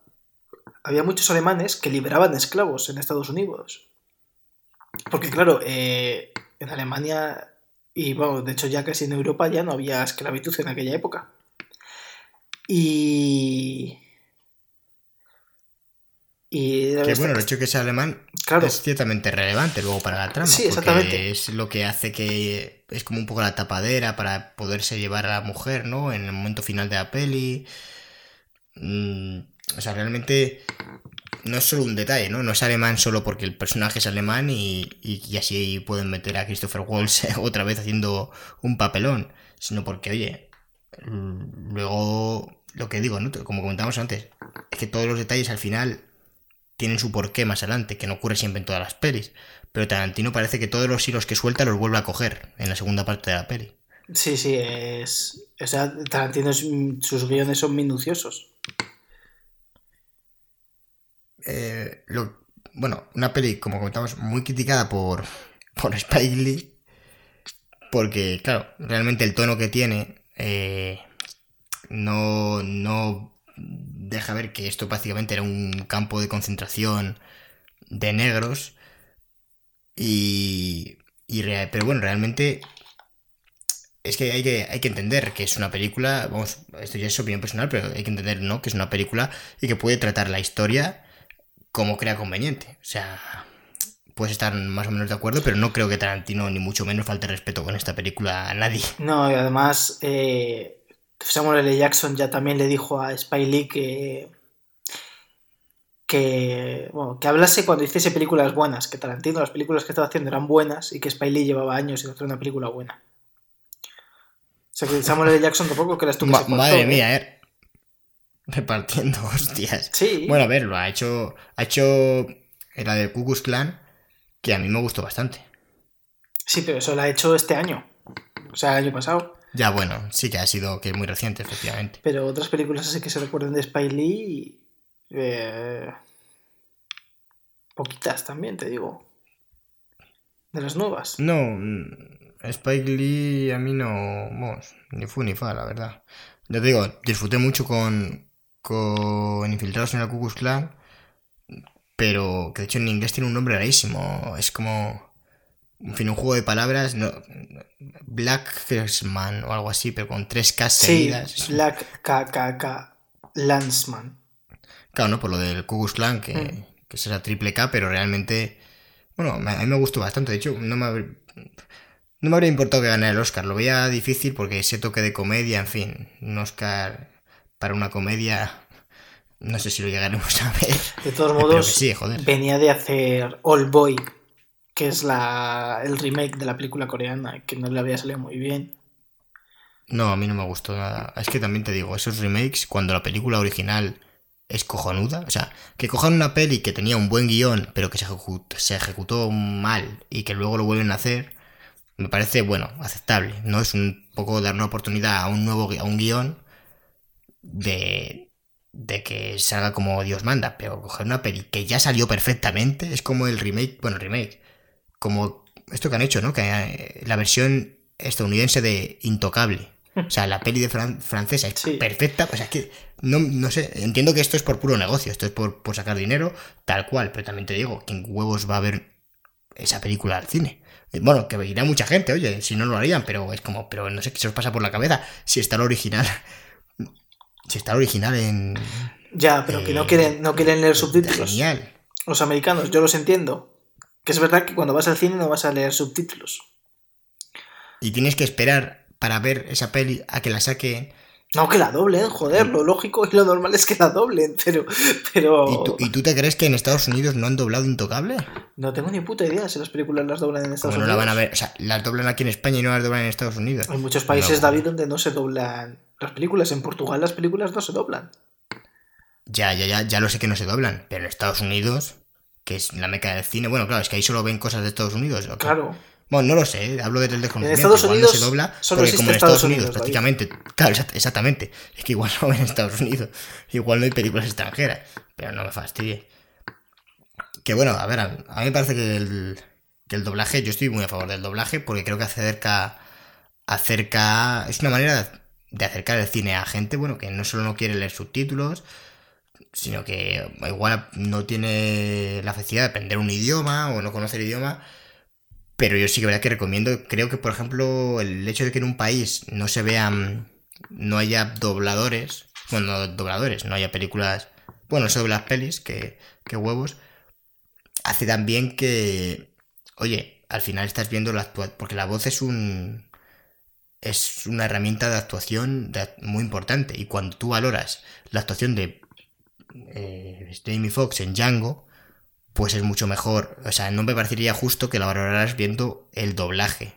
había muchos alemanes que liberaban esclavos en Estados Unidos. Porque claro, eh, en Alemania y bueno, de hecho ya casi en Europa ya no había esclavitud en aquella época. Y... Y que bueno, el hecho de que sea alemán es ciertamente relevante luego para la trama. Sí, exactamente. es lo que hace que es como un poco la tapadera para poderse llevar a la mujer, ¿no? En el momento final de la peli. Mm, o sea, realmente no es solo un detalle, ¿no? No es alemán solo porque el personaje es alemán y, y, así pueden meter a Christopher Waltz otra vez haciendo un papelón, sino porque, oye, luego lo que digo, ¿no? Como comentamos antes, es que todos los detalles al final tienen su porqué más adelante, que no ocurre siempre en todas las pelis. Pero Tarantino parece que todos los hilos que suelta los vuelve a coger en la segunda parte de la peli. Sí, sí, es. O sea, Tarantino, sus guiones son minuciosos. Eh, bueno, una peli, como comentamos, muy criticada por, por Spike Lee. Porque, claro, realmente el tono que tiene eh, no, no deja ver que esto básicamente era un campo de concentración de negros. Y, y pero bueno, realmente es que hay, que hay que entender que es una película, vamos, esto ya es opinión personal, pero hay que entender, ¿no? Que es una película y que puede tratar la historia como crea conveniente. O sea, puedes estar más o menos de acuerdo, pero no creo que Tarantino ni mucho menos falte respeto con esta película a nadie. No, y además eh, Samuel L. Jackson ya también le dijo a Spike Lee que que, bueno, que hablase cuando hiciese películas buenas, que Tarantino las películas que estaba haciendo eran buenas y que Spike Lee llevaba años sin hacer una película buena. O sea que Samuel L. Jackson tampoco que las tuvo Madre mía, eh repartiendo hostias. Sí. Bueno, a ver, lo ha hecho. Ha hecho. Era del Ku Clan, que a mí me gustó bastante. Sí, pero eso lo ha hecho este año. O sea, el año pasado. Ya, bueno, sí que ha sido que muy reciente, efectivamente. Pero otras películas así que se recuerden de Spike Lee. Eh, poquitas también, te digo. De las nuevas. No, mm, Spike Lee a mí no. Vamos, ni fu ni fa, la verdad. Yo te digo, disfruté mucho con, con Infiltrados en el Ku Klux pero que de hecho en inglés tiene un nombre rarísimo. Es como, en fin, un juego de palabras, no, Black o algo así, pero con tres K seguidas. Black KKK Landsman. Claro, ¿no? Por lo del Ku Klux que, mm. que es esa triple K, pero realmente, bueno, a mí me gustó bastante. De hecho, no me, no me habría importado que ganara el Oscar. Lo veía difícil porque ese toque de comedia, en fin, un Oscar para una comedia. No sé si lo llegaremos a ver. De todos modos, venía de hacer All Boy, que es la, el remake de la película coreana, que no le había salido muy bien. No, a mí no me gustó nada. Es que también te digo, esos remakes, cuando la película original es cojonuda, o sea, que cojan una peli que tenía un buen guion, pero que se, ejecutó mal y que luego lo vuelven a hacer, me parece, bueno, aceptable. No es un poco dar una oportunidad a un nuevo a un guion de, de que salga como Dios manda, pero coger una peli que ya salió perfectamente es como el remake, bueno, remake, como esto que han hecho, ¿no? Que eh, la versión estadounidense de Intocable. O sea, la peli de francesa es perfecta. O sea, es que no, no sé, entiendo que esto es por puro negocio, esto es por, por sacar dinero, tal cual, pero también te digo, ¿quién huevos va a ver esa película al cine? Eh, bueno, que irá mucha gente, oye, si no lo harían, pero es como, pero no sé qué se os pasa por la cabeza si está el original. Si está el original en. Ya, pero que no eh, quieren, no quieren leer subtítulos. Genial. Los americanos, yo los entiendo. Que es verdad que cuando vas al cine no vas a leer subtítulos. Y tienes que esperar para ver esa peli a que la saquen. No, que la doblen, joder, lo lógico y lo normal es que la doblen, pero... pero... ¿Y, tú, te crees que en Estados Unidos no han doblado Intocable? No tengo ni puta idea si las películas las doblan en Estados Unidos. no la van a ver, o sea, las doblan aquí en España y no las doblan en Estados Unidos. Hay muchos países, David, donde no se doblan las películas. En Portugal las películas no se doblan. Ya, ya, ya, ya lo sé que no se doblan, pero en Estados Unidos, que es la meca del cine, bueno, claro, es que ahí solo ven cosas de Estados Unidos. Claro. Bueno, no lo sé, hablo desde el desconocimiento. En Estados Unidos no se dobla, porque como en Estados, Unidos, prácticamente, claro, exactamente, es que igual no en Estados Unidos, igual no hay películas extranjeras, pero no me fastidie. Que bueno, a ver, a, mí me parece que el, que el doblaje, yo estoy muy a favor del doblaje porque creo que acerca, acerca, es una manera de acercar el cine a gente, bueno, que no solo no quiere leer subtítulos, sino que igual no tiene la facilidad de aprender un idioma o no conocer el idioma pero yo sí que verdad que recomiendo, creo que por ejemplo el hecho de que en un país no se vean, no haya dobladores, bueno, dobladores, no haya películas, bueno, sobre las pelis, que, que huevos, hace también que, oye, al final estás viendo la actuación, porque la voz es un, es una herramienta de actuación muy importante y cuando tú valoras la actuación de eh, Jamie Foxx en Django, pues es mucho mejor. O sea, no me parecería justo que la valoraras viendo el doblaje.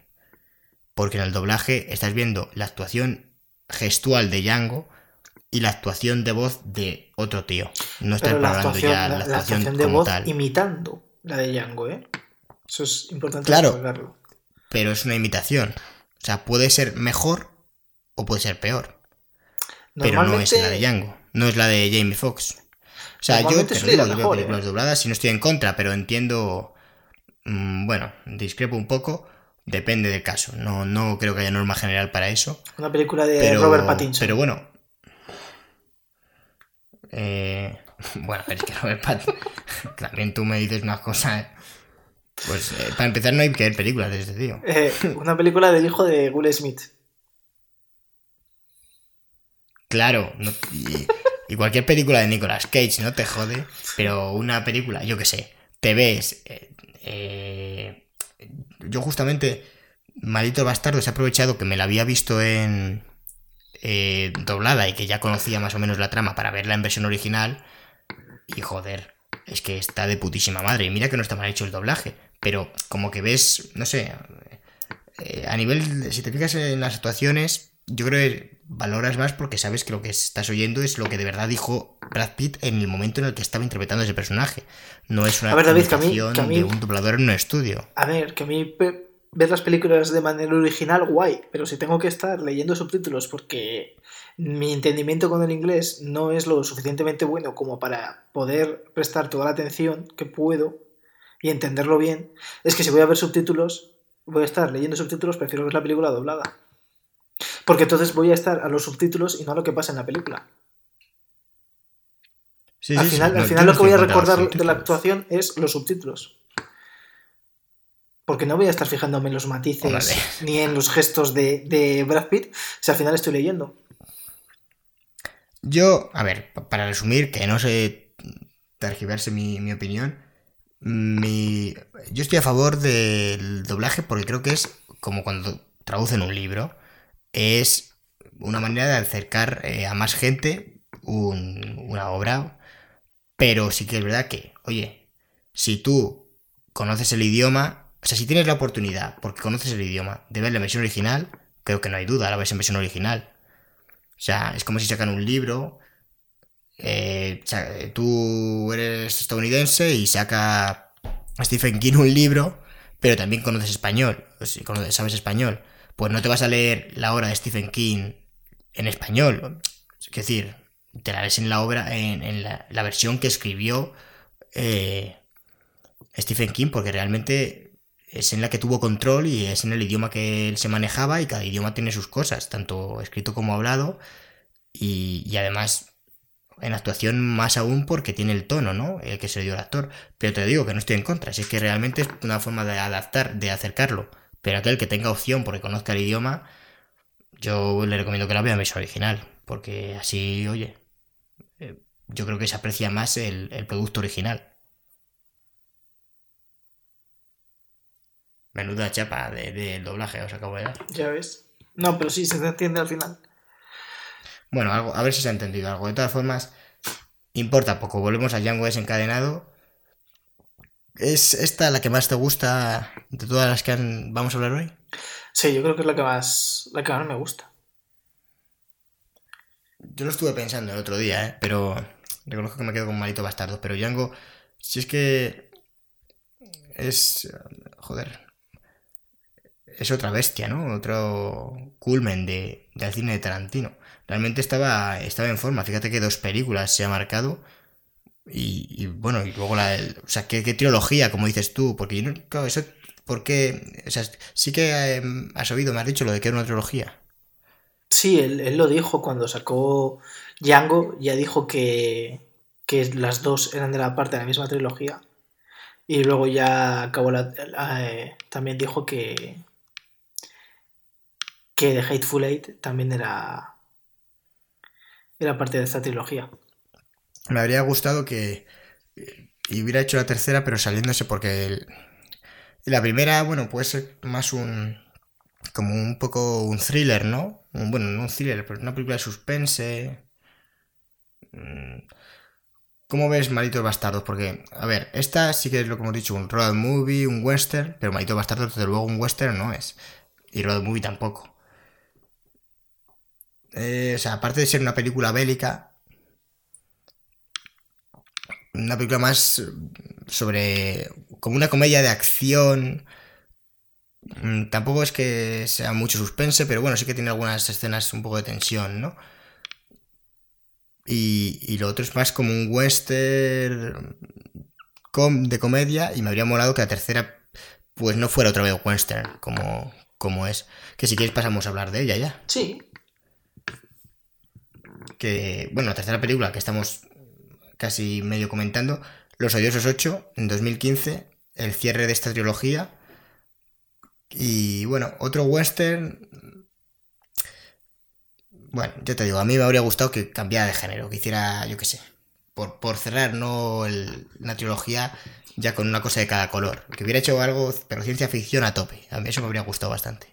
Porque en el doblaje estás viendo la actuación gestual de Django y la actuación de voz de otro tío. No estás valorando ya la, actuación, de voz imitando la de Django, ¿eh? Eso es importante claro, Pero es una imitación. O sea, puede ser mejor o puede ser peor. Pero no es la de Django. No es la de Jamie Foxx. O sea, yo, te digo, veo películas ¿eh? dobladas y no estoy en contra, pero entiendo. Mm, bueno, discrepo un poco. Depende del caso. No, no creo que haya norma general para eso. Una película de Robert Pattinson. Pero bueno. Eh, bueno, es que Robert Pattinson. también tú me dices unas cosas. Pues eh, para empezar, no hay que ver películas de este tío. una película del hijo de Will Smith. Claro, no, y cualquier película de Nicolas Cage no te jode, pero una película, yo qué sé, te ves. Eh, eh, yo justamente, Maldito Bastardo, se ha aprovechado que me la había visto en eh, doblada y que ya conocía más o menos la trama para verla en versión original. Y joder, es que está de putísima madre. Y mira que no está mal hecho el doblaje, pero como que ves, no sé, a nivel, si te fijas en las actuaciones, yo creo que valoras más porque sabes que lo que estás oyendo es lo que de verdad dijo Brad Pitt en el momento en el que estaba interpretando ese personaje. No es una interpretación de un doblador en un estudio. A ver, que a mí ver las películas de manera original, guay, pero si tengo que estar leyendo subtítulos porque mi entendimiento con el inglés no es lo suficientemente bueno como para poder prestar toda la atención que puedo y entenderlo bien, es que si voy a ver subtítulos, voy a estar leyendo subtítulos, prefiero ver la película doblada. Porque entonces voy a estar a los subtítulos y no a lo que pasa en la película. al final, al final lo que voy a recordar de la actuación es los subtítulos. Porque no voy a estar fijándome en los matices ni en los gestos de, Brad Pitt si al final estoy leyendo. Yo, a ver, para resumir, que no sé tergiverse mi, mi opinión, mi... yo estoy a favor del doblaje porque creo que es como cuando traducen un libro es una manera de acercar eh, a más gente una obra, pero sí que es verdad que, oye, si tú conoces el idioma, o sea, si tienes la oportunidad, porque conoces el idioma, de ver la versión original, creo que no hay duda, la ves en versión original. O sea, es como si sacan un libro, eh, tú eres estadounidense y saca Stephen King un libro, pero también conoces español, sabes español, pues no te vas a leer la obra de Stephen King en español. Es decir, te la lees en la obra, en, la, versión que escribió eh, Stephen King, porque realmente es en la que tuvo control y es en el idioma que él se manejaba y cada idioma tiene sus cosas, tanto escrito como hablado y, además en actuación más aún porque tiene el tono, ¿no? El que se dio el actor. Pero te digo que no estoy en contra, si es que realmente es una forma de adaptar, de acercarlo. Pero aquel que tenga opción porque conozca el idioma, yo le recomiendo que la vea en versión original, porque así, oye, eh, yo creo que se aprecia más el, el producto original. Menuda chapa de, doblaje os acabo de dar. Ya ves. No, pero sí, se entiende al final. Bueno, algo, a ver si se ha entendido algo. De todas formas, importa poco. Volvemos a Django desencadenado. ¿Es esta la que más te gusta de todas las que vamos a hablar hoy? Sí, yo creo que es la que más, la que más me gusta. Yo lo estuve pensando el otro día, ¿eh? pero reconozco que me quedo con Malito Bastardo. Pero Django, si es que es... Joder, es otra bestia, ¿no? Otro culmen de, del cine de Tarantino. Realmente estaba, estaba en forma. Fíjate que dos películas se ha marcado. Y, bueno, y luego la. o sea, ¿qué, trilogía, como dices tú? Porque yo no. Claro, eso. Porque. O sea, sí que em, has oído, me has dicho lo de que era una trilogía. Sí, él, lo dijo cuando sacó Django. Ya dijo que, que las dos eran de la parte de la misma trilogía. Y luego ya acabó la. Eh, también dijo que, que The Hateful Eight también era, era parte de esta trilogía. Me habría gustado que y hubiera hecho la tercera, pero saliéndose porque la primera, bueno, puede ser más un como un poco un thriller, ¿no? bueno, no un thriller, pero una película de suspense. Mm, ¿Cómo ves Malitos Bastardos? Porque, a ver, esta sí que es lo que hemos dicho, un road movie, un western, pero Malitos Bastardos desde luego un western no es. Y road movie tampoco. Eh, o sea, aparte de ser una película bélica, una película más sobre. como una comedia de acción. Mm, tampoco es que sea mucho suspense, pero bueno, sí que tiene algunas escenas un poco de tensión, ¿no? Y, y lo otro es más como un western de comedia y me habría molado que la tercera pues no fuera otra vez western como, como es. Que si quieres pasamos a hablar de ella ya. Sí, que, bueno, la tercera película que estamos casi medio comentando, Los Odiosos 8, en 2015, el cierre de esta trilogía. Y bueno, otro western. Bueno, ya te digo, a mí me habría gustado que cambiara de género, que hiciera, yo qué sé, por, por cerrar no una trilogía ya con una cosa de cada color. Que hubiera hecho algo, pero ciencia ficción a tope. A mí eso me habría gustado bastante.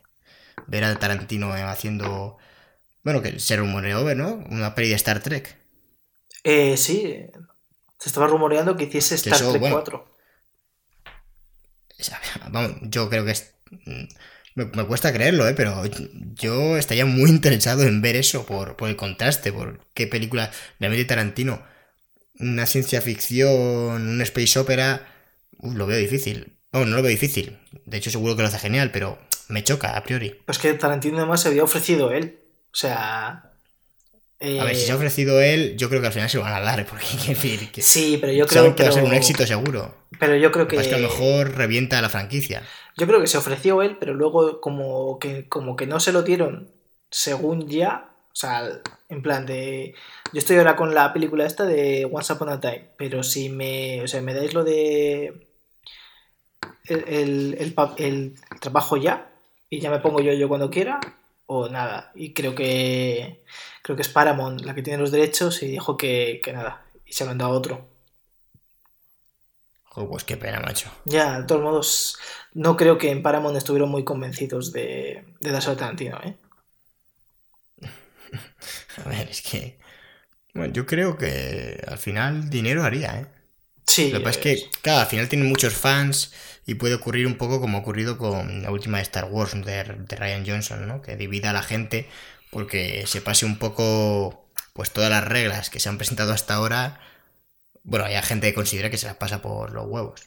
Ver a Tarantino haciendo bueno, que se rumoreó, ¿no? Una peli de Star Trek. Eh, sí. Se estaba rumoreando que hiciese Star Trek 4. Vamos, yo creo que es. Me, cuesta creerlo, ¿eh? Pero yo estaría muy interesado en ver eso por, el contraste, por qué película realmente Tarantino. Una ciencia ficción, un space opera. lo veo difícil. Bueno, no lo veo difícil. De hecho, seguro que lo hace genial, pero me choca a priori. Pues que Tarantino además se había ofrecido él. O sea. A ver, si se ha eh, ofrecido él, yo creo que al final se van a dar, porque hay que decir que. Sí, pero yo creo que. va a ser un éxito seguro. Pero yo creo que. Es que a lo mejor revienta la franquicia. Yo creo que se ofreció él, pero luego, como que, como que no se lo dieron según ya. O sea, en plan de. Yo estoy ahora con la película esta de Once Upon a Time, pero si me. O sea, me dais lo de. El, el trabajo ya, y ya me pongo yo yo cuando quiera, o nada. Y creo que creo que es Paramount la que tiene los derechos y dijo que, nada. Y se lo han dado a otro. pues qué pena, macho. Ya, de todos modos, no creo que en Paramount estuvieron muy convencidos de, de darse a Tarantino, ¿eh? a ver, es que. Bueno, yo creo que al final dinero haría, ¿eh? Sí. Lo que pasa es que, claro, al final tiene muchos fans y puede ocurrir un poco como ha ocurrido con la última de Star Wars de, Ryan Johnson, ¿no? Que divida a la gente porque se pase un poco, pues todas las reglas que se han presentado hasta ahora. Bueno, hay gente que considera que se las pasa por los huevos.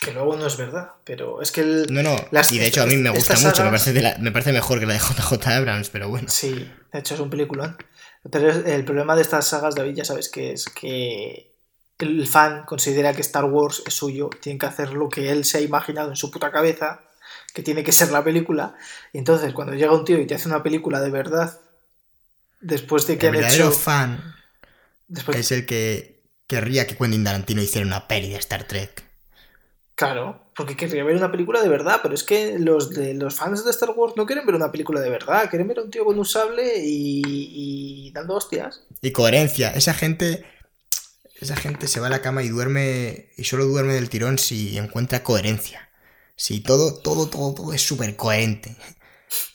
Que luego no es verdad, pero es que el, No, no, las- y de hecho a mí me gusta mucho, me parece, de la- me parece mejor que la de JJ Abrams, pero bueno. Sí, de hecho es un peliculón. Pero el problema de estas sagas, David, ya sabes que es que el fan considera que Star Wars es suyo, tiene que hacer lo que él se ha imaginado en su puta cabeza, que tiene que ser la película. Y entonces, cuando llega un tío y te hace una película de verdad, después de que El han hecho. fan Después, es el que querría que Quentin Tarantino hiciera una peli de Star Trek. Claro, porque querría ver una película de verdad, pero es que los de los fans de Star Wars no quieren ver una película de verdad, quieren ver a un tío con un sable y, y dando hostias. Y coherencia. Esa gente. Esa gente se va a la cama y duerme. Y solo duerme del tirón si encuentra coherencia. Si todo, todo, todo, todo es súper coherente.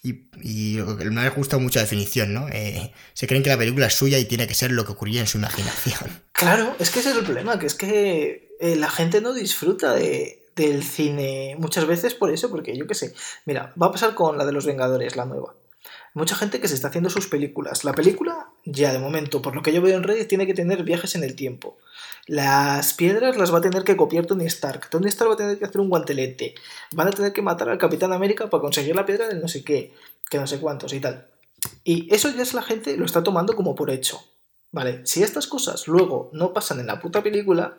Y, y me ha gustado mucho la definición, ¿no? Eh, se creen que la película es suya y tiene que ser lo que ocurría en su imaginación. Claro, es que ese es el problema, que es que eh, la gente no disfruta de, del cine muchas veces por eso, porque yo qué sé, mira, va a pasar con la de los Vengadores, la nueva. Mucha gente que se está haciendo sus películas. La película, ya de momento, por lo que yo veo en Reddit, tiene que tener viajes en el tiempo. Las piedras las va a tener que copiar Tony Stark. Tony Stark va a tener que hacer un guantelete. Van a tener que matar al Capitán América para conseguir la piedra del no sé qué, que no sé cuántos y tal. Y eso ya es la gente lo está tomando como por hecho. Vale, si estas cosas luego no pasan en la puta película,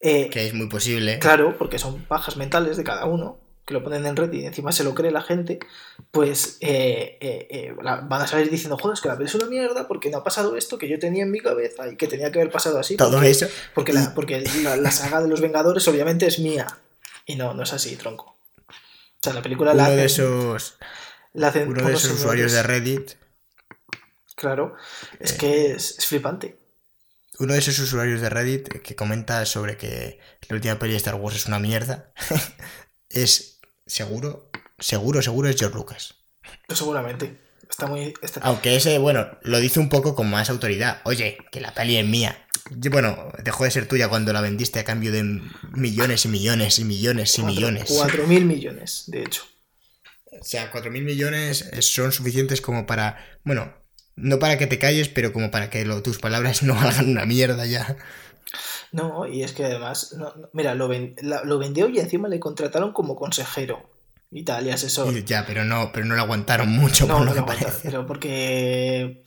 eh, Que es muy posible. claro, porque son pajas mentales de cada uno, que lo ponen en red y encima se lo cree la gente, pues eh, eh, eh, la- van a salir diciendo, joder, es que la peli es una mierda porque no ha pasado esto que yo tenía en mi cabeza y que tenía que haber pasado así. Todo porque, eso. Porque, la, porque la, la saga de los Vengadores obviamente es mía. Y no, no es así, tronco. O sea, la película la Uno de hacen, esos. la hacen Uno de esos usuarios de. Reddit. Claro, es que es, es flipante. Uno de esos usuarios de Reddit que comenta sobre que la última peli de Star Wars es una mierda. es seguro, seguro, seguro es George Lucas. Seguramente. Está muy. está- Aunque ese, bueno, lo dice un poco con más autoridad. Oye, que la peli es mía. Y bueno, dejó de ser tuya cuando la vendiste a cambio de millones y millones y millones y cuatro- millones. cuatro mil millones, de hecho. O sea, 4.000 millones son suficientes como para, bueno, no para que te calles, pero como para que lo- tus palabras no hagan una mierda ya. No, y es que además, no- no- mira, lo, ven- la- lo vendió y encima le contrataron como consejero y tal, y asesor. Ya, pero no, pero no lo aguantaron mucho no, por no lo lo que aguanta, parece. pero porque.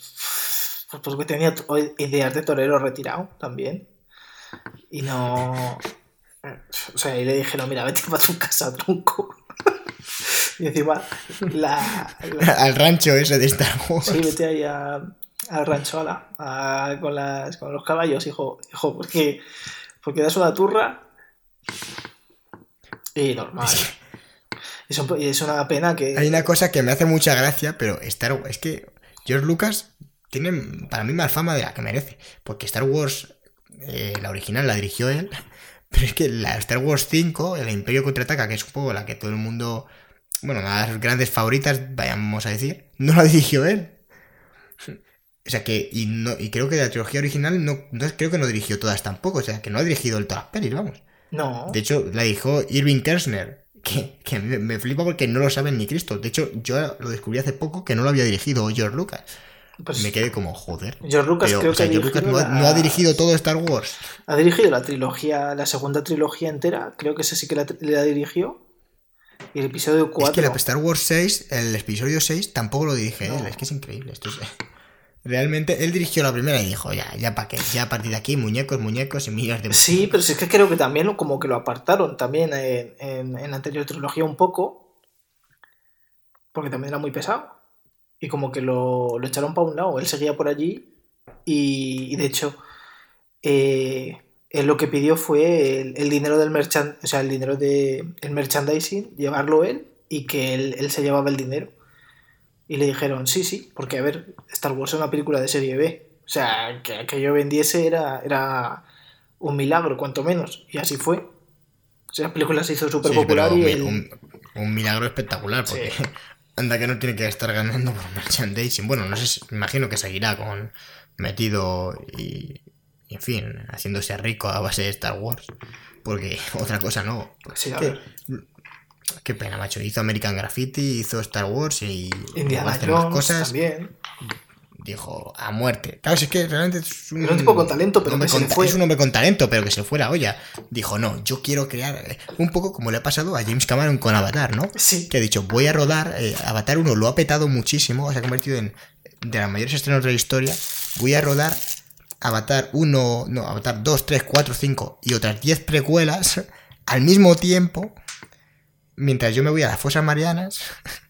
Pues porque tenía ideas de torero retirado también. Y no. O sea, y le dijeron, mira, vete para tu casa, tronco. Y encima, la, la- Al rancho ese de Star Wars. Sí, vete ahí a- al rancho ala, a- con, las, con los caballos, hijo, hijo, porque, porque das una turra y normal. Son- y es una pena que... Hay una cosa que me hace mucha gracia, pero Star Wars, es que George Lucas tiene para mí más fama de la que merece. Porque Star Wars, eh, la original la dirigió él, pero es que la Star Wars 5, el Imperio Contraataca, que es un poco la que todo el mundo, bueno, una de las grandes favoritas, vayamos a decir, no la dirigió él. O sea que, y, no, y creo que la trilogía original no, no- creo que no dirigió todas tampoco, o sea que no ha dirigido el todas las pelis, vamos. No, De hecho, la dijo Irving Kershner, que, que me, me flipa porque no lo saben ni Cristo. De hecho, yo lo descubrí hace poco que no lo había dirigido George Lucas. pues Me quedé como, joder. George Lucas Pero, creo o sea, que George Lucas no ha, no ha la- dirigido todo Star Wars. ha dirigido la trilogía, la segunda trilogía entera, creo que ese sí que la, la dirigió. Y el episodio Es 4... que la Star Wars 6, el episodio 6, tampoco lo dirige No. él. Es que es increíble. Esto es- Realmente, él dirigió la primera y dijo, ya, ya para qué. Ya a partir de aquí, muñecos, muñecos y millones de Sí, pero es que creo que también como que lo apartaron también en, en- en la anterior trilogía un poco, porque también era muy pesado. Y como que lo, lo echaron para un lado, él seguía por allí y, de hecho eh, él lo que pidió fue el, dinero del merchan, o sea, el dinero de el merchandising, llevarlo él y que él, él se llevaba el dinero. Y le dijeron, sí, sí, porque a ver, Star Wars es una película de serie B. O sea, que, que yo vendiese era, era un milagro, cuanto menos. Y así fue. O sea, la película se hizo súper Sí, popular y el- un, un milagro espectacular, porque Sí. anda que no tiene que estar ganando por merchandising. Bueno, no sé, si- imagino que seguirá con metido y, y, en fin, haciéndose rico a base de Star Wars. Porque otra cosa no. Sí, a ver. Qué pena, macho. Hizo American Graffiti, hizo Star Wars y Indiana más cosas. también. dijo a muerte. Claro, si es que realmente es un, un tipo con talento, pero que se le fue. es un hombre con talento, pero que se fue la olla. Dijo, no, yo quiero crear eh, un poco como le ha pasado a James Cameron con Avatar, ¿no? Sí. Que ha dicho, voy a rodar, eh, Avatar 1 lo ha petado muchísimo, se ha convertido en de las mayores estrenos de la historia. Voy a rodar Avatar 1, no, Avatar 2, 3, 4, 5 y otras 10 precuelas al mismo tiempo, mientras yo me voy a las fosas marianas.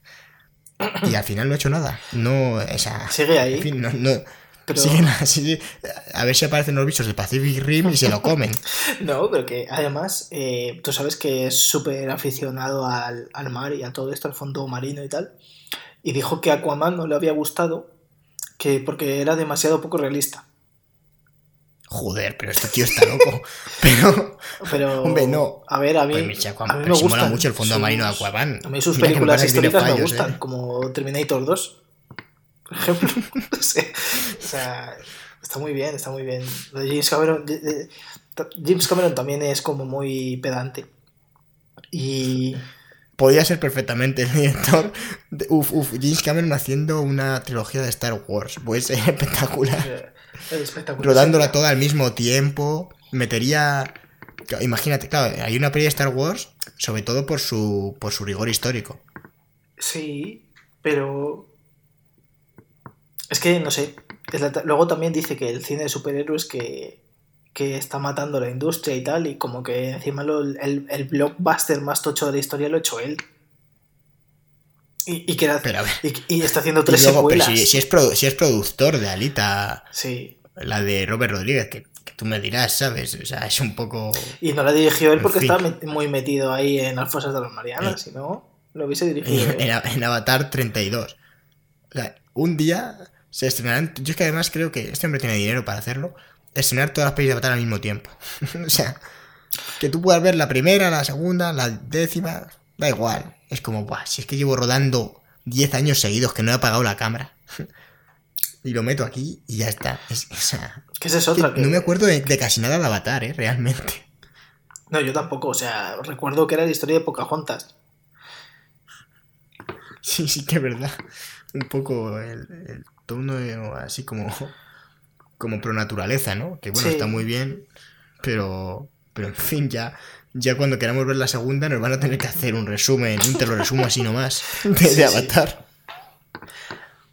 Y al final no he hecho nada. No, o sea, Sigue ahí. en fin, no, no- Pero- siguen así. A ver si aparecen los bichos del Pacific Rim y se lo comen. No, pero que además, eh, tú sabes que es súper aficionado al, al mar y a todo esto, al fondo marino y tal. Y dijo que Aquaman no le había gustado que porque era demasiado poco realista. Joder, pero este tío está loco. Pero, Pero, Hombre, no. A ver, a mí, Pues mi Aquaman, a mí pero me sí mola mucho el fondo sus- marino de Aquaman. A mí sus Mira películas históricas me gustan, ¿eh? como Terminator 2, por ejemplo. No sé. O sea, está muy bien, está muy bien. Lo de James Cameron, de- de- ta- James Cameron también es como muy pedante. Y Podría ser perfectamente el director. de- uf, uf, James Cameron haciendo una trilogía de Star Wars. Puede ser espectacular. Es espectacular. Rodándola toda al mismo tiempo. Metería. Imagínate, claro, hay una peli de Star Wars, sobre todo por su, por su rigor histórico. Sí, pero. Es que no sé. la Luego también dice que el cine de superhéroes que, que está matando la industria y tal, y como que encima lo- el, el blockbuster más tocho de la historia lo ha hecho él. Y, y que era- Pero a ver. y, y está haciendo tres luego, pero secuelas. si, si es produ- si es productor de Alita, Sí. la de Robert Rodríguez, que, que tú me dirás, ¿sabes? O sea, es un poco. Y no la dirigió él En porque fin. estaba met- muy metido ahí en las fosas de las Marianas, si no, lo hubiese dirigido. en, en Avatar 32. O sea, un día se estrenarán. Yo es que además creo que este hombre tiene dinero para hacerlo. Estrenar todas las pelis de Avatar al mismo tiempo. o sea, que tú puedas ver la primera, la segunda, la décima. Da igual. Es como, Buah, si es que llevo rodando 10 años seguidos que no he apagado la cámara. y lo meto aquí y ya está. Es- es que otra. que- no me acuerdo de, de casi nada de Avatar, ¿eh? Realmente. No, yo tampoco. O sea, recuerdo que era la historia de Pocahontas. Sí, sí que es verdad. Un poco el, el tono así como, como pro naturaleza, ¿no? Que bueno, Sí. está muy bien, pero, pero en fin, ya, ya cuando queramos ver la segunda nos van a tener que hacer un resumen, un te lo resumo así nomás, de, de sí. Avatar.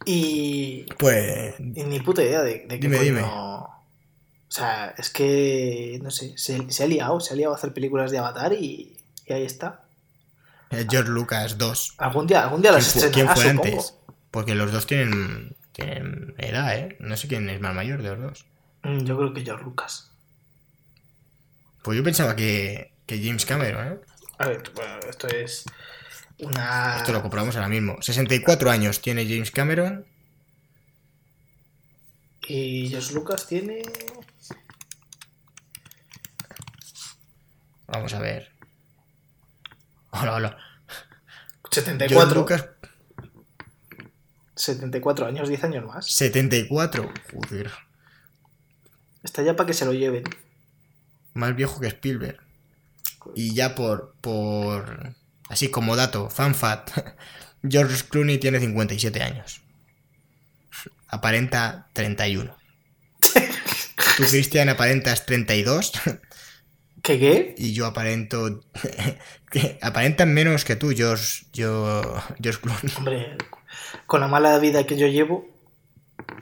Y, Pues, y ni puta idea de, de qué Dime, coño- dime. O sea, es que, no sé, se, se ha liado, se ha liado a hacer películas de Avatar y, y ahí está. eh, George Lucas 2. Algún día, algún día ¿Quién las fue, quién estrenará, fue supongo. antes? Porque los dos tienen, tienen edad, ¿eh? No sé quién es más mayor de los dos. Mm, Yo creo que George Lucas. Pues yo pensaba que, que James Cameron, ¿eh? A ver, bueno, esto es una... Esto lo comprobamos ahora mismo. 64 años tiene James Cameron. Y George Lucas tiene... Vamos a ver. Hola, hola. 74. George Lucas, 74 años, 10 años más. 74. Joder. Está ya para que se lo lleven. Más viejo que Spielberg. Y ya por. por. Así como dato, fanfat. George Clooney tiene 57 años. Aparenta 31. Tú, Cristian, aparentas 32. ¿Qué qué? Y yo aparento. aparentan menos que tú, George. Yo. George Clooney. Hombre, con la mala vida que yo llevo...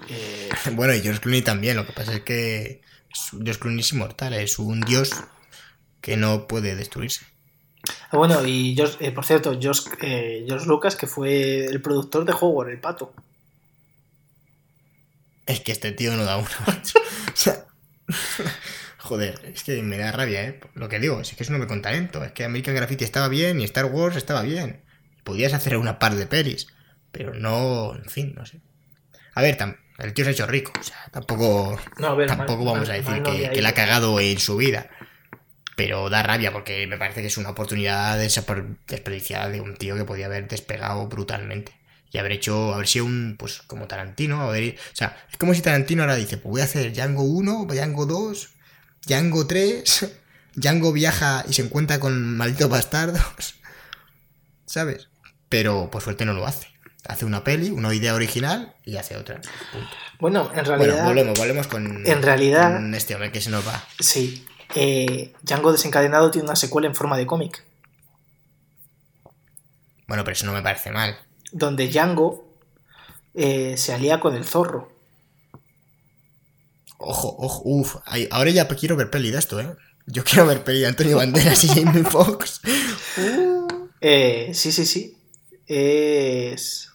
eh, Bueno, y George Clooney también. Lo que pasa es que. George Clooney es inmortal. Es un dios que no puede destruirse. Ah, bueno, y George, eh, por cierto, George, eh, George Lucas, que fue el productor de Howard, el pato. Es que este tío no da uno. o sea, joder, es que me da rabia, ¿eh? Lo que digo, es que es un hombre con talento. Es que American Graffiti estaba bien y Star Wars estaba bien. Podías hacer una par de pelis, pero no, en fin, no sé. A ver, el tío se ha hecho rico, o sea, tampoco, No, a ver, tampoco mal- vamos a decir mal no que, que la ha cagado en su vida. Pero da rabia porque me parece que es una oportunidad desperdiciada de un tío que podía haber despegado brutalmente. Y haber hecho, haber sido un, pues como Tarantino, haber, o sea, es como si Tarantino ahora dice, pues voy a hacer Django 1, Django 2, Django 3, Django viaja y se encuentra con malditos bastardos, ¿sabes? Pero por suerte no lo hace. hace una peli, una idea original y hace otra. Bueno, en realidad. Bueno, volvemos, volvemos con, en realidad, con este hombre que se nos va. Sí. Eh, Django desencadenado tiene una secuela en forma de cómic. Bueno, pero eso no me parece mal. Donde Django eh, se alía con el zorro. Ojo, ojo, uff. Ahora ya quiero ver peli de esto, ¿eh? Yo quiero ver peli de Antonio Banderas y Jamie Foxx. Eh, sí, sí, sí. Es...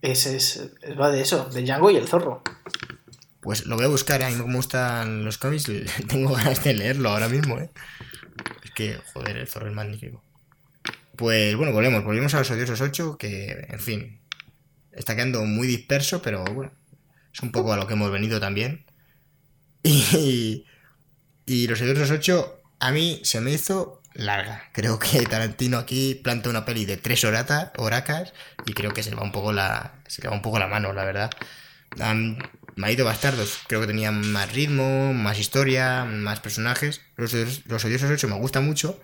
Es, es, Va de eso, de Django y el zorro. Pues lo voy a buscar, a mí me gustan los cómics, tengo ganas de leerlo ahora mismo, ¿eh? Es que, joder, el zorro es magnífico. Pues bueno, volvemos, volvemos a los odiosos 8, que, en fin, está quedando muy disperso, pero bueno, es un poco a lo que hemos venido también. Y, y los odiosos 8 a mí se me hizo larga. Creo que Tarantino aquí planta una peli de tres horacas y creo que se va un poco la, se le va un poco la mano, la verdad. Marido Bastardos creo que tenía más ritmo, más historia, más personajes. Los, los Odiosos 8 me gusta mucho.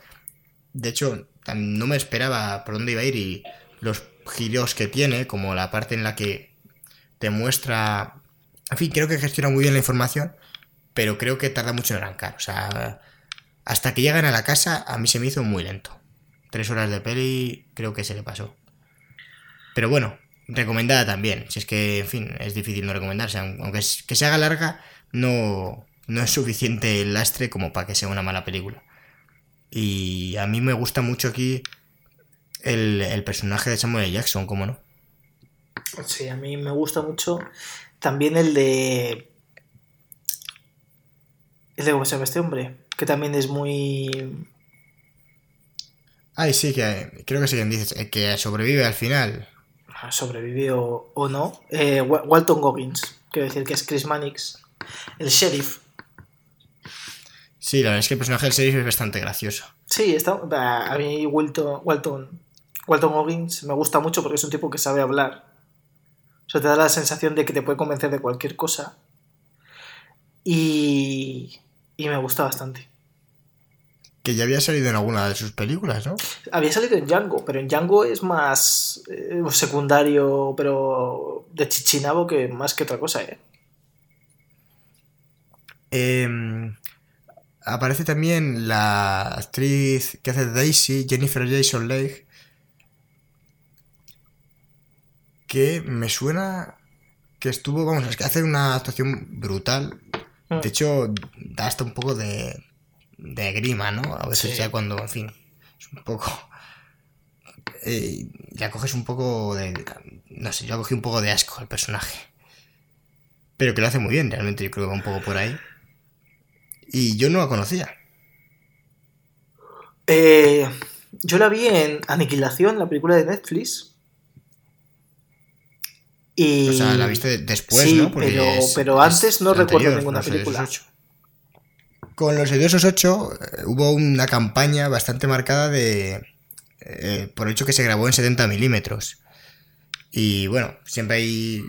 De hecho, no me esperaba por dónde iba a ir y los giros que tiene, como la parte en la que te muestra... En fin, creo que gestiona muy bien la información, pero creo que tarda mucho en arrancar. O sea, hasta que llegan a la casa, a mí se me hizo muy lento. Tres horas de peli, creo que se le pasó. Pero bueno, recomendada también. Si es que, en fin, es difícil no recomendarse. Aunque que se haga larga, no, no es suficiente el lastre como para que sea una mala película. Y a mí me gusta mucho aquí el, el personaje de Samuel Jackson, ¿cómo no? Sí, a mí me gusta mucho también el de. El de cómo se llama este hombre que también es muy... Ay, sí, que creo que sí que dices, eh, que sobrevive al final. Sobrevive o, no. Eh, Walton Goggins, quiero decir que es Chris Mannix, el sheriff. Sí, la verdad es que el personaje del sheriff es bastante gracioso. Sí, está, a mí Walton, Walton, Walton Goggins me gusta mucho porque es un tipo que sabe hablar. O sea, te da la sensación de que te puede convencer de cualquier cosa. Y, y me gusta bastante. Que ya había salido en alguna de sus películas, ¿no? Había salido en Django, pero en Django es más eh, secundario, pero de chichinabo que más que otra cosa, ¿eh? Em, aparece también la actriz que hace Daisy, Jennifer Jason Leigh, que me suena que estuvo, vamos, es que hace una actuación brutal Mm. De hecho, da hasta un poco de, de grima, ¿no? A veces ya cuando, en fin, es un poco... Eh, ya coges un poco de... No sé, yo cogí un poco de asco al personaje. Pero que lo hace muy bien, realmente yo creo que va un poco por ahí. Y yo no la conocía. Eh, yo la vi en Aniquilación, la película de Netflix. O sea, la viste después, ¿no? pero, antes no recuerdo ninguna película. Con los Odiosos 8 eh, hubo una campaña bastante marcada de... Eh, por el hecho que se grabó en 70 milímetros. Y bueno, siempre hay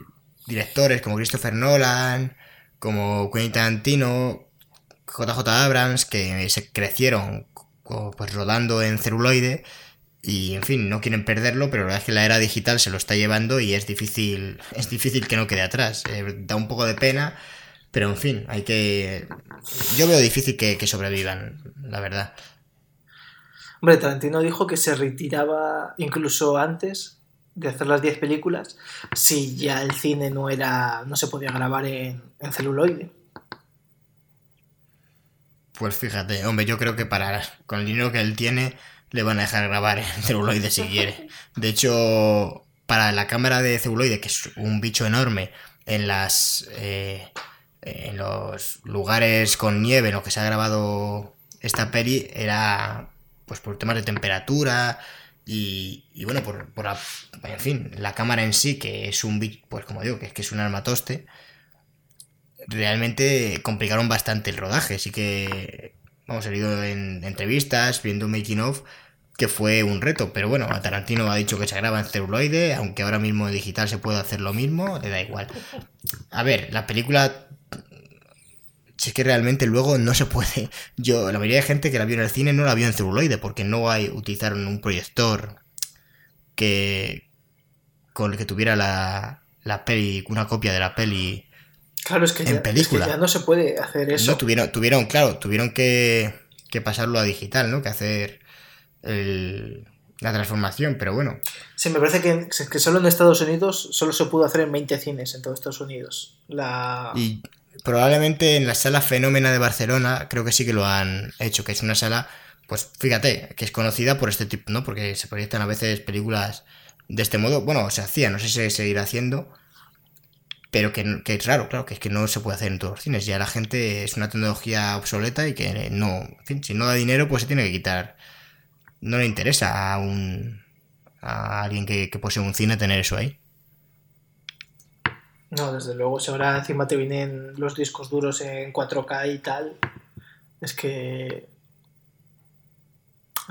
directores como Christopher Nolan, como Quentin Tarantino, JJ Abrams, que se crecieron pues rodando en celuloide y en fin, no quieren perderlo, pero la verdad es que la era digital se lo está llevando y es difícil, es difícil que no quede atrás. Eh, da un poco de pena, pero en fin, hay que... Yo veo difícil que, sobrevivan, la verdad. Hombre, Tarantino dijo que se retiraba incluso antes de hacer las 10 películas si ya el cine no era no se podía grabar en, en celuloide. Pues fíjate, hombre, yo creo que para con el dinero que él tiene le van a dejar grabar en celuloide si quiere. De hecho, para la cámara de celuloide, que es un bicho enorme, en las. Eh, en los lugares con nieve en los que se ha grabado esta peli, era. Pues por temas de temperatura. Y, bueno, por, por en fin, la cámara en sí, que es un pues como digo, que, que es un armatoste, realmente complicaron bastante el rodaje. Así que, vamos, he ido en entrevistas, viendo making of, que fue un reto, pero bueno, Tarantino ha dicho que se graba en celuloide, aunque ahora mismo en digital se puede hacer lo mismo, le da igual. A ver, la película si es que realmente luego no se puede. Yo, la mayoría de gente que la vio en el cine no la vio en celuloide, porque no hay, utilizaron un proyector que, con el que tuviera la, la peli, una copia de la peli Claro, es que, en ya, película. es que ya no se puede hacer eso. No, tuvieron, tuvieron, claro, tuvieron que, que pasarlo a digital, ¿no? Que hacer el- la transformación, pero bueno. Sí, me parece que, que solo en Estados Unidos solo se pudo hacer en 20 cines en todos Estados Unidos. La... Y probablemente en la sala Fenómena de Barcelona creo que sí que lo han hecho, que es una sala, pues fíjate, que es conocida por este tipo, ¿no? Porque se proyectan a veces películas de este modo. Bueno, se hacía, no sé si se seguirá haciendo, pero que, que es raro, claro, que es que no se puede hacer en todos los cines. Ya la gente es una tecnología obsoleta y que no, en fin, si no da dinero, pues se tiene que quitar. No le interesa a un a alguien que, que posee un cine tener eso ahí. No, desde luego, si ahora encima te vienen los discos duros en 4K y tal, es que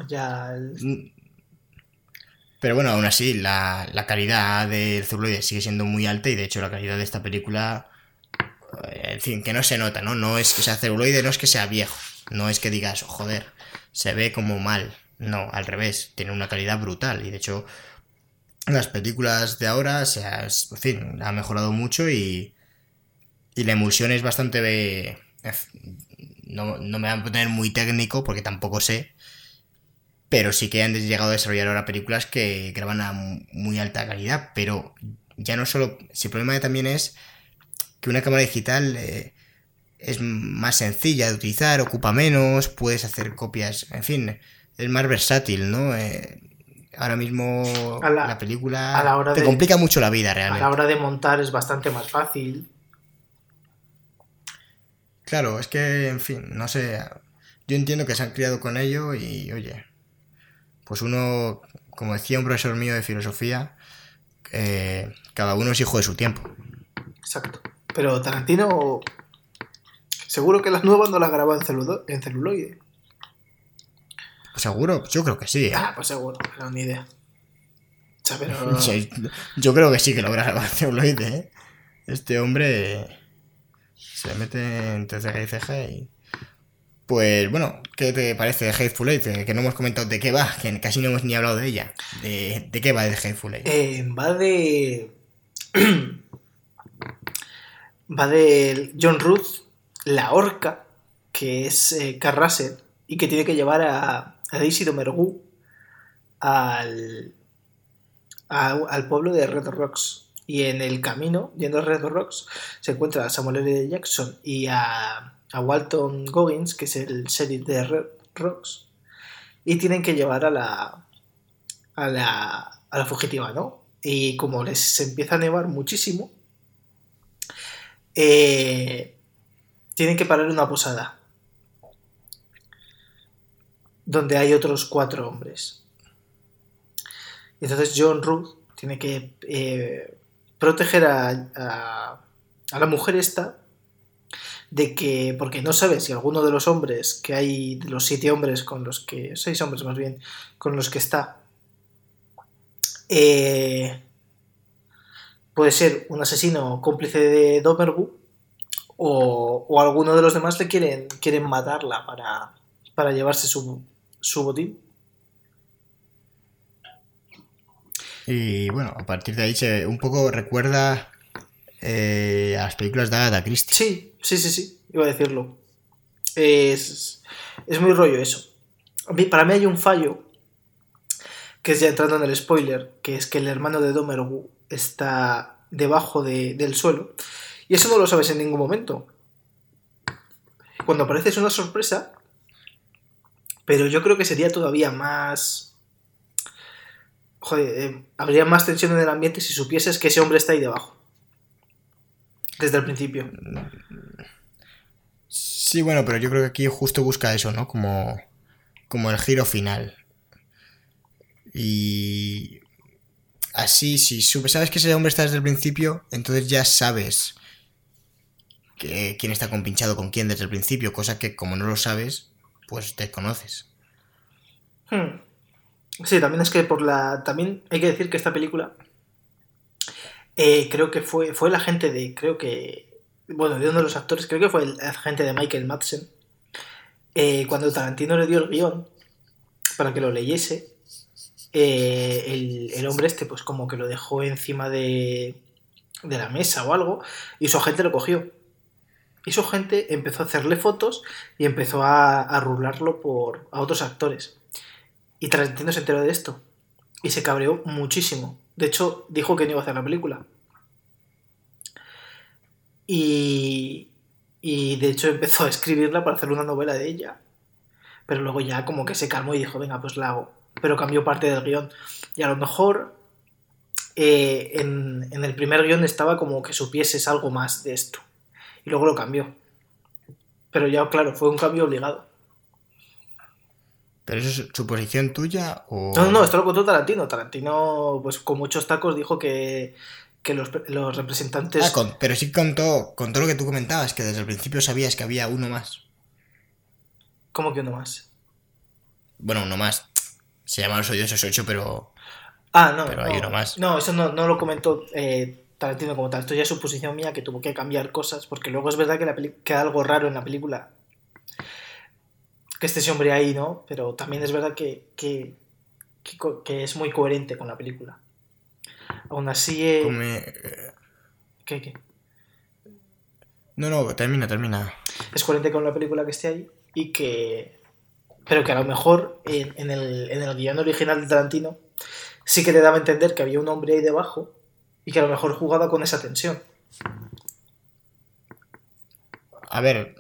ya el- Pero bueno, aún así, la, la calidad del celuloide sigue siendo muy alta y de hecho la calidad de esta película, eh, en fin, que no se nota, ¿no? No es que sea celuloide, no es que sea viejo, no es que digas, joder, se ve como mal, no, al revés, tiene una calidad brutal y de hecho las películas de ahora, se ha, en fin, ha mejorado mucho y, y la emulsión es bastante... no, no me voy a poner muy técnico porque tampoco sé, pero sí que han llegado a desarrollar ahora películas que graban a muy alta calidad, pero ya no solo, si el problema también es que una cámara digital eh, es más sencilla de utilizar, ocupa menos, puedes hacer copias, en fin, es más versátil, ¿no? Eh, ahora mismo A la- la, película a la hora te de- complica mucho la vida a realmente. la hora de montar es bastante más fácil. Claro, es que, en fin, no sé. Yo entiendo que se han criado con ello y, oye, pues uno, como decía un profesor mío de filosofía, eh, cada uno es hijo de su tiempo. Exacto. Pero Tarantino, seguro que las nuevas no las grabó en, celulo- en celuloide. Pues seguro, yo creo que sí. ¿eh? Ah, pues seguro, no, ni idea. O sea, pero... Yo creo que sí que logra grabar celuloide, ¿eh? Este hombre se mete entre ceja y ceja y... Pues bueno, ¿qué te parece de Hateful Eight? Eh, Que no hemos comentado de qué va, que casi no hemos ni hablado de ella. ¿De, de qué va de Hateful Eight? Eh, va de. va de John Ruth, la orca, que es eh, Carl Russell, y que tiene que llevar a, a Daisy Domergue al, al pueblo de Red Rocks. Y en el camino, yendo a Red Rocks, se encuentra a Samuel L. Jackson y a, a Walton Goggins, que es el sheriff de Red Rocks, y tienen que llevar a la, a la, a la fugitiva, ¿no? Y como les empieza a nevar muchísimo, eh, tienen que parar en una posada donde hay otros cuatro hombres. Entonces John Ruth tiene que eh, proteger a, a- a la mujer esta de que, porque no sabe si alguno de los hombres que hay, de los siete hombres con los que, seis hombres más bien, con los que está, eh, puede ser un asesino cómplice de Domergu o, o alguno de los demás le quieren, quieren matarla para, para llevarse su, su botín. Y bueno, a partir de ahí se un poco recuerda eh, a las películas de Agatha Christie. Sí, sí, sí, sí, iba a decirlo. Es, es muy rollo eso. Para mí hay un fallo, que es ya entrando en el spoiler, que es que el hermano de Domergu está debajo de- del suelo. Y eso no lo sabes en ningún momento. Cuando aparece es una sorpresa, pero yo creo que sería todavía más... Joder, eh, habría más tensión en el ambiente si supieses que ese hombre está ahí debajo. Desde el principio. Sí, bueno, pero yo creo que aquí justo busca eso, ¿no? Como, como el giro final. Y así, si sabes que ese hombre está desde el principio, entonces ya sabes que, quién está compinchado con quién desde el principio, cosa que como no lo sabes, pues desconoces. Hmm. Sí, también es que por la. También hay que decir que esta película. eh, creo que fue. Fue el agente de. Creo que. Bueno, de uno de los actores, creo que fue el agente de Michael Madsen. eh, cuando Tarantino le dio el guion para que lo leyese. eh, el, el hombre este, pues como que lo dejó encima de, de la mesa o algo, y su agente lo cogió. Y su agente empezó a hacerle fotos y empezó a, a rularlo por, a otros actores. Y Tarantino se enteró de esto. Y se cabreó muchísimo. De hecho, dijo que no iba a hacer la película. Y, y de hecho empezó a escribirla para hacer una novela de ella. Pero luego ya como que se calmó y dijo, venga, pues la hago. Pero cambió parte del guion. Y a lo mejor eh, en, en el primer guion estaba como que supieses algo más de esto. Y luego lo cambió. Pero ya, claro, fue un cambio obligado. ¿Pero eso es suposición tuya o...? No, no, esto lo contó Tarantino. Tarantino, pues con muchos tacos, dijo que, que los, los representantes... Ah, con- pero sí contó, contó lo que tú comentabas, que desde el principio sabías que había uno más. ¿Cómo que uno más? Bueno, uno más. Se llama Los Odiosos 8, pero... Ah, no. Pero no. hay uno más. No, eso no, no lo comentó eh, Tarantino como tal. Esto ya es suposición mía que tuvo que cambiar cosas, porque luego es verdad que la peli- queda algo raro en la película. Que esté ese hombre ahí, ¿no? Pero también es verdad que, que, que es muy coherente con la película. Aún así... eh, come- ¿qué, qué? No, no, termina, termina. es coherente con la película que esté ahí y que pero que a lo mejor en, en el, en el guion original de Tarantino sí que te daba a entender que había un hombre ahí debajo y que a lo mejor jugaba con esa tensión. A ver,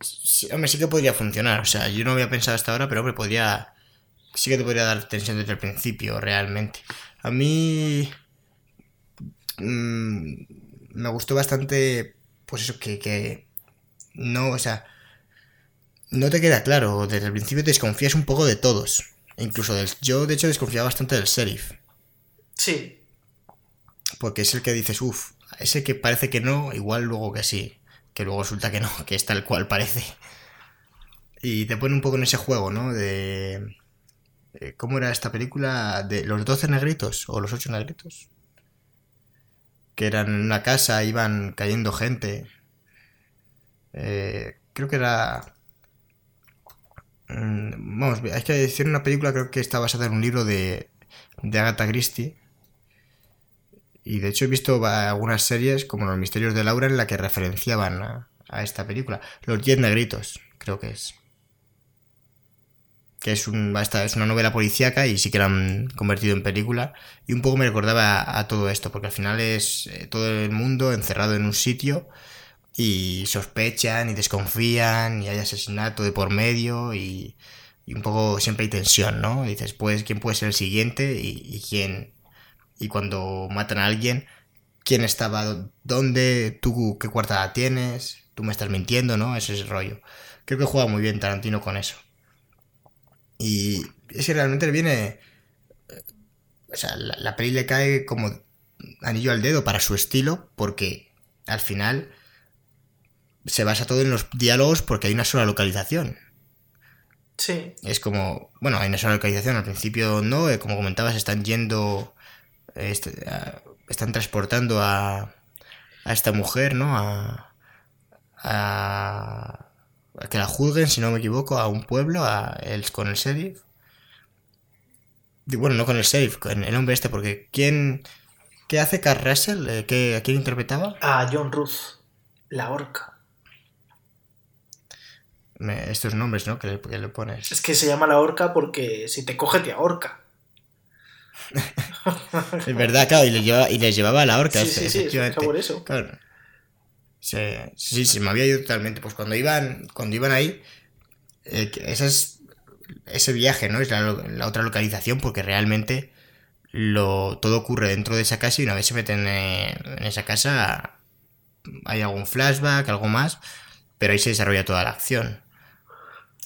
sí, hombre, sí que podría funcionar. O sea, yo no había pensado hasta ahora, pero hombre, podría. Sí que te podría dar tensión desde el principio, realmente. A mí. mm, me gustó bastante. Pues eso, que, que. No, o sea. No te queda claro. Desde el principio te desconfías un poco de todos. Incluso del. Yo, de hecho, desconfiaba bastante del sheriff. Sí, Porque es el que dices, uff, ese que parece que no, igual luego que sí. Que luego resulta que no, que es tal cual parece. Y te pone un poco en ese juego, ¿no? De... eh, ¿Cómo era esta película? ¿De los 12 negritos o los 8 negritos? Que eran en una casa, iban cayendo gente. Eh, creo que era... Mm, Vamos, hay que decir una película, creo que está basada en un libro de, de Agatha Christie. Y de hecho he visto algunas series, como Los Misterios de Laura, en la que referenciaban a, esta película. Los Diez Negritos, creo que es. Que es, un, es una novela policíaca y sí que la han convertido en película. Y un poco me recordaba a, todo esto, porque al final es eh, todo el mundo encerrado en un sitio y sospechan y desconfían y hay asesinato de por medio y, y un poco siempre hay tensión, ¿no? Y dices, pues, ¿quién puede ser el siguiente y quién, y cuando matan a alguien, quién estaba, dónde, tú qué cuartada tienes, tú me estás mintiendo, ¿no? Ese es el rollo. Creo que juega muy bien Tarantino con eso. Y es que realmente le viene... eh, O sea, la, la peli le cae como anillo al dedo para su estilo, porque al final se basa todo en los diálogos porque hay una sola localización. sí, Es como, bueno, hay una sola localización, al principio no, eh, como comentabas, están yendo, este, están transportando a, a esta mujer, ¿no? A, a, a que la juzguen, si no me equivoco, a un pueblo, a el, con el sheriff. Y bueno, no con el sheriff, con el hombre este, porque ¿quién, qué hace Carl Russell? Eh, ¿qué- ¿A quién interpretaba? a John Ruth, la orca. Me- estos nombres, ¿no? Que le, que le pones. Es que se llama la orca porque si te coge te ahorca. Es verdad, claro, y les llevaba, y les llevaba a la horca, Sí, sí, sí, efectivamente. por eso. Claro. Se- sí, sí, me había ido totalmente. Pues cuando iban, cuando iban ahí, eh, que esa es- ese viaje, ¿no? Es la, otra localización, porque realmente lo, todo ocurre dentro de esa casa y una vez se meten en esa casa hay algún flashback, algo más, pero ahí se desarrolla toda la acción.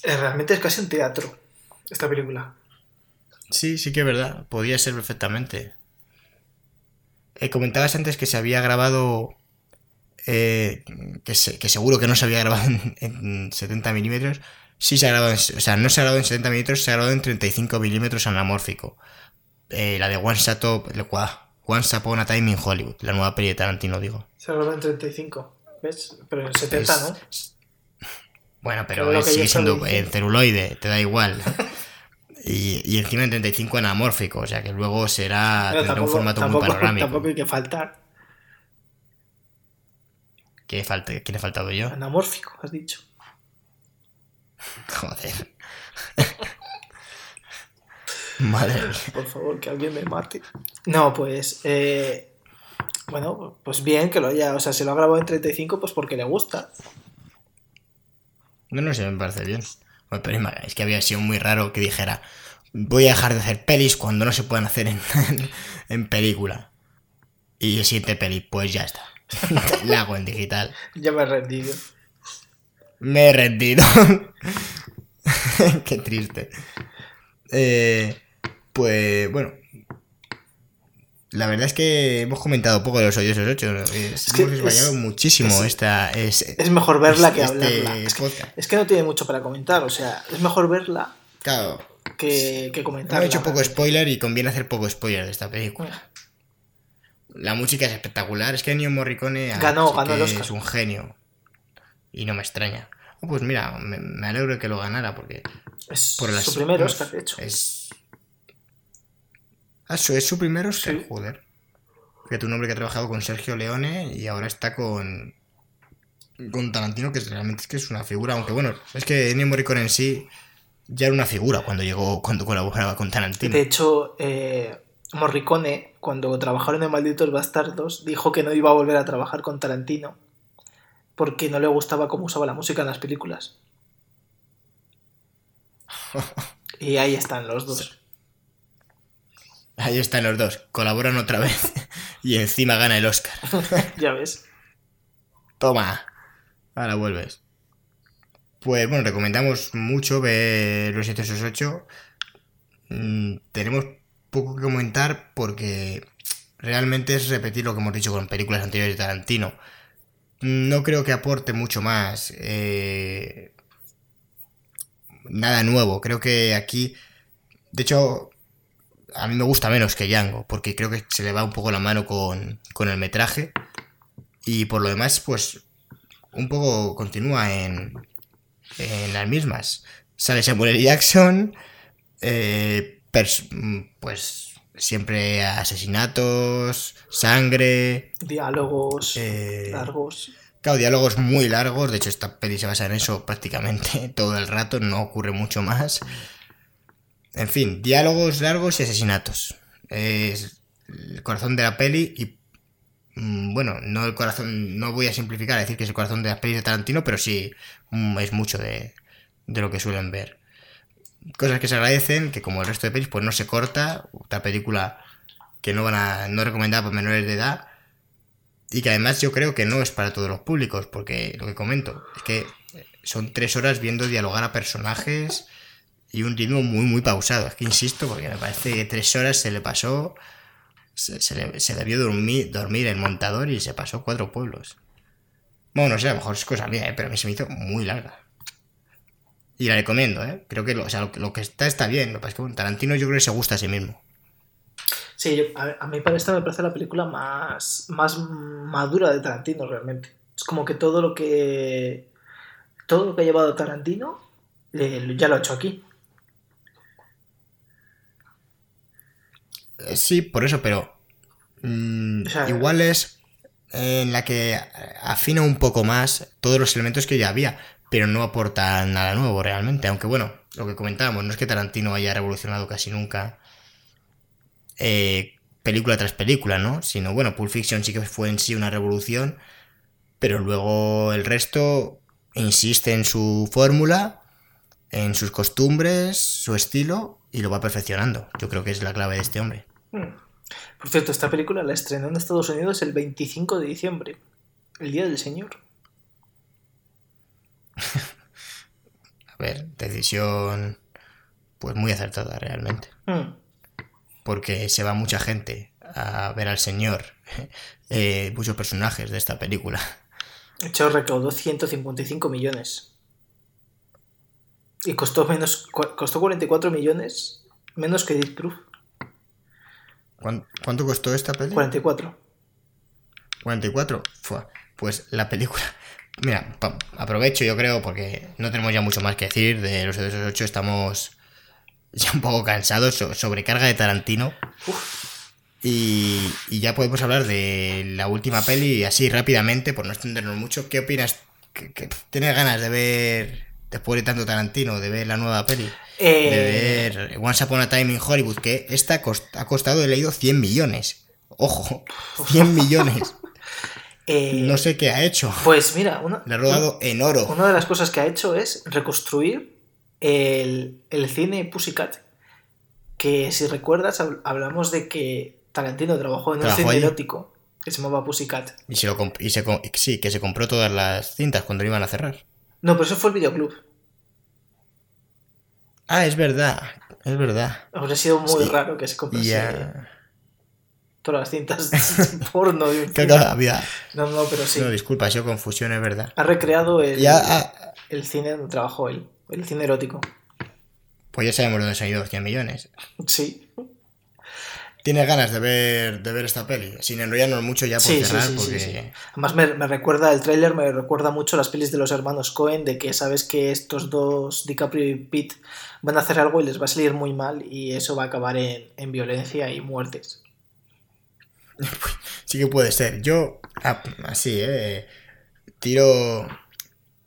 Eh, Realmente es casi un teatro esta película. Sí, sí que es verdad. Podía ser perfectamente. Eh, comentabas antes que se había grabado. eh, que, se- que seguro que no se había grabado en, en 70 milímetros. Sí se ha grabado en. O sea, no se ha grabado en 70 milímetros, se ha grabado en 35 milímetros anamórfico. Eh, la de One Shot Once Upon a Time in Hollywood. La nueva peli de Tarantino, digo. Se grabó en 35, ¿ves? Pero en 70, Es- ¿no? Bueno, pero sigue siendo en celuloide, te da igual. Y, y encima en 35 anamórfico, o sea que luego será tendrá un tampoco, formato muy tampoco, panorámico. tampoco hay que faltar. ¿Qué, falta, ¿Quién he faltado yo? Anamórfico, has dicho. Joder. Madre mía. Por favor, que alguien me mate. No, pues. eh, bueno, pues bien que lo haya. O sea, se lo ha grabado en 35, pues porque le gusta. No, no sé, me parece bien. Pero es que había sido muy raro que dijera, voy a dejar de hacer pelis cuando no se puedan hacer en, en película. Y el siguiente peli, pues ya está. La hago en digital. Ya me he rendido. Me he rendido. Qué triste. Eh, pues bueno. La verdad es que hemos comentado poco de los odiosos 8. ¿no? Es- que hemos desvallado es- muchísimo es- esta. Es, Es mejor verla que este hablarla. Es que, es que no tiene mucho para comentar. O sea, es mejor verla Claro, que, que hemos comentarla. hecho poco spoiler y conviene hacer poco spoiler de esta película. La música es espectacular. Es que Ennio Morricone ah, Ganó, ganó el Oscar. es un genio. Y no me extraña. Oh, pues mira, me, me alegro de que lo ganara porque Es por las- su primer Oscar, de hecho. Es. Ah, su- es su primer Oscar, Sí. joder. Fíjate un hombre que ha trabajado con Sergio Leone y ahora está con. Con Tarantino, que realmente es que es una figura. Aunque bueno, es que Ennio Morricone en sí ya era una figura cuando llegó, cuando colaboraba con Tarantino. De hecho, eh, Morricone, cuando trabajaron en Malditos Bastardos, dijo que no iba a volver a trabajar con Tarantino porque no le gustaba cómo usaba la música en las películas. Y ahí están los dos. Ahí están los dos. Colaboran otra vez y encima gana el Oscar. ya ves. Toma. Ahora vuelves. Pues bueno, recomendamos mucho ver los 768. Mm, tenemos poco que comentar porque realmente es repetir lo que hemos dicho con películas anteriores de Tarantino. No creo que aporte mucho más. eh, nada nuevo. Creo que aquí. De hecho, a mí me gusta menos que Django, porque creo que se le va un poco la mano con, con el metraje. Y por lo demás, pues un poco continúa en, en las mismas. Sale Samuel L. Jackson, eh, pues siempre asesinatos, sangre, Diálogos eh, largos. Claro, diálogos muy largos, de hecho esta peli se basa en eso prácticamente todo el rato, no ocurre mucho más. En fin, diálogos largos y asesinatos. Es el corazón de la peli y... mm, Bueno, no el corazón, no voy a simplificar a decir que es el corazón de las pelis de Tarantino, pero sí mm, es mucho de, de lo que suelen ver. Cosas que se agradecen, que como el resto de pelis, pues no se corta. Otra película que no van a, no recomendada para menores de edad. Y que además yo creo que no es para todos los públicos, porque lo que comento es que son tres horas viendo dialogar a personajes y un ritmo muy, muy pausado. Es que insisto, porque me parece que tres horas se le pasó, se, se le- dormir, dormir el montador y se pasó cuatro pueblos. Bueno, no sé, a lo mejor es cosa mía, ¿eh? pero a mí se me hizo muy larga. Y la recomiendo, ¿eh? Creo que lo, o sea, lo que está está bien. Lo que pasa es que bueno, Tarantino yo creo que se gusta a sí mismo. Sí, yo- a, a mí para esta me parece la película más, más madura de Tarantino realmente. Es como que todo lo que todo lo que ha llevado Tarantino eh, ya lo ha hecho aquí. Sí, por eso, pero mm, O sea, igual es en la que afina un poco más todos los elementos que ya había, pero no aporta nada nuevo realmente. Aunque bueno, lo que comentábamos, no es que Tarantino haya revolucionado casi nunca eh, película tras película, ¿no? Sino bueno, Pulp Fiction sí que fue en sí una revolución, pero luego el resto insiste en su fórmula, en sus costumbres, su estilo y lo va perfeccionando. Yo creo que es la clave de este hombre. Mm. Por cierto, esta película la estrenó en Estados Unidos el 25 de diciembre, el Día del Señor. A ver, decisión pues muy acertada realmente. Mm. Porque se va mucha gente a ver al señor, eh, muchos personajes de esta película. De hecho, recaudó 155 millones. Y costó menos costó 44 millones menos que Death Proof. ¿Cuán- ¿Cuánto costó esta película? 44. 44. Fua, Pues la película. Mira, aprovecho yo creo porque no tenemos ya mucho más que decir de los 8 estamos ya un poco cansado, sobrecarga de Tarantino. Y, y, ya podemos hablar de la última peli así rápidamente, por no extendernos mucho. ¿Qué opinas? ¿Tienes ganas de ver, después de tanto Tarantino, de ver la nueva peli? De Eh, ver Once Upon a Time in Hollywood, que esta cost- ha costado, he leído, 100 millones. Ojo, 100 millones. eh, No sé qué ha hecho. Pues mira, una, Le ha rodado en oro. una de las cosas que ha hecho es reconstruir el, el cine Pussycat. Que si recuerdas, hab- hablamos de que Tarantino trabajó en un cine erótico que se llamaba Pussycat. Y se lo y se sí, que se compró todas las cintas cuando lo iban a cerrar. No, pero eso fue el videoclub. Ah, es verdad, es verdad. Habría sido muy Sí. raro que se comprase todas las cintas porno de había. No, no, pero sí. No, disculpa, sido confusión, es verdad. Ha recreado el, Ya, ah, el cine donde trabajó él. El cine erótico. pues ya sabemos dónde se han ido los 100 millones. Sí. ¿Tienes ganas de ver, de ver esta peli? Sin enrollarnos mucho ya por Sí, cerrar, sí, sí, porque. sí. Además me, me recuerda, el tráiler me recuerda mucho las pelis de los hermanos Cohen, de que sabes que estos dos, DiCaprio y Pitt, van a hacer algo y les va a salir muy mal y eso va a acabar en, en violencia y muertes. Sí que puede ser. Yo, ah, así, ¿eh? Tiro,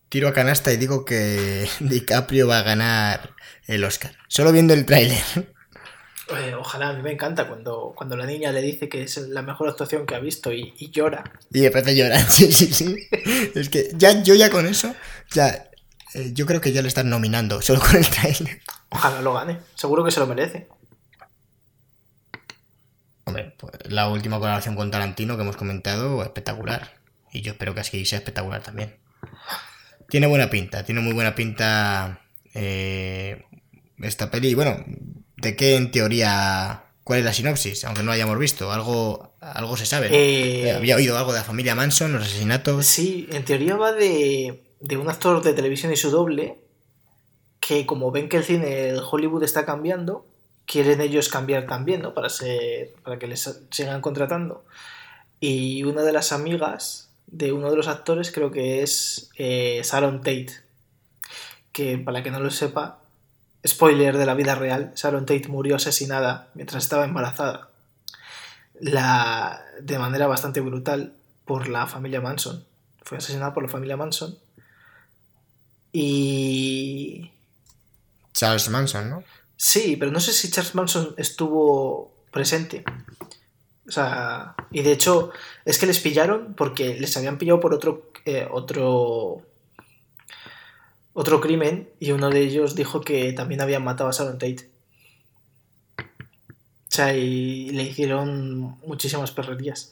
tiro a canasta y digo que DiCaprio va a ganar el Oscar. Solo viendo el tráiler. Eh, ojalá, a mí me encanta cuando, cuando la niña le dice que es la mejor actuación que ha visto y, y llora. Y de llorar. Sí, sí, sí. Es que ya, yo ya con eso, ya, eh, yo creo que ya le están nominando, solo con el tráiler. Ojalá lo gane, seguro que se lo merece. Hombre, pues la última colaboración con Tarantino que hemos comentado, espectacular. Y yo espero que así sea espectacular también. Tiene buena pinta, tiene muy buena pinta eh, esta peli. Y bueno, ¿de qué en teoría... ¿Cuál es la sinopsis? Aunque no la hayamos visto, algo, algo se sabe. ¿no? Eh, Había oído algo de la familia Manson, los asesinatos. Sí, en teoría va de, de un actor de televisión y su doble que como ven que el cine de Hollywood está cambiando, quieren ellos cambiar también, ¿no? Para, ser, para que les sigan contratando. Y una de las amigas de uno de los actores creo que es eh, Sharon Tate, que para que no lo sepa, spoiler de la vida real, Sharon Tate murió asesinada mientras estaba embarazada. La, de manera bastante brutal por la familia Manson. Fue asesinada por la familia Manson. Y... Charles Manson, ¿no? Sí, pero no sé si Charles Manson estuvo presente. O sea, y de hecho es que les pillaron porque les habían pillado por otro eh, otro otro crimen y uno de ellos dijo que también habían matado a Sharon Tate. O sea, y le hicieron muchísimas perrerías.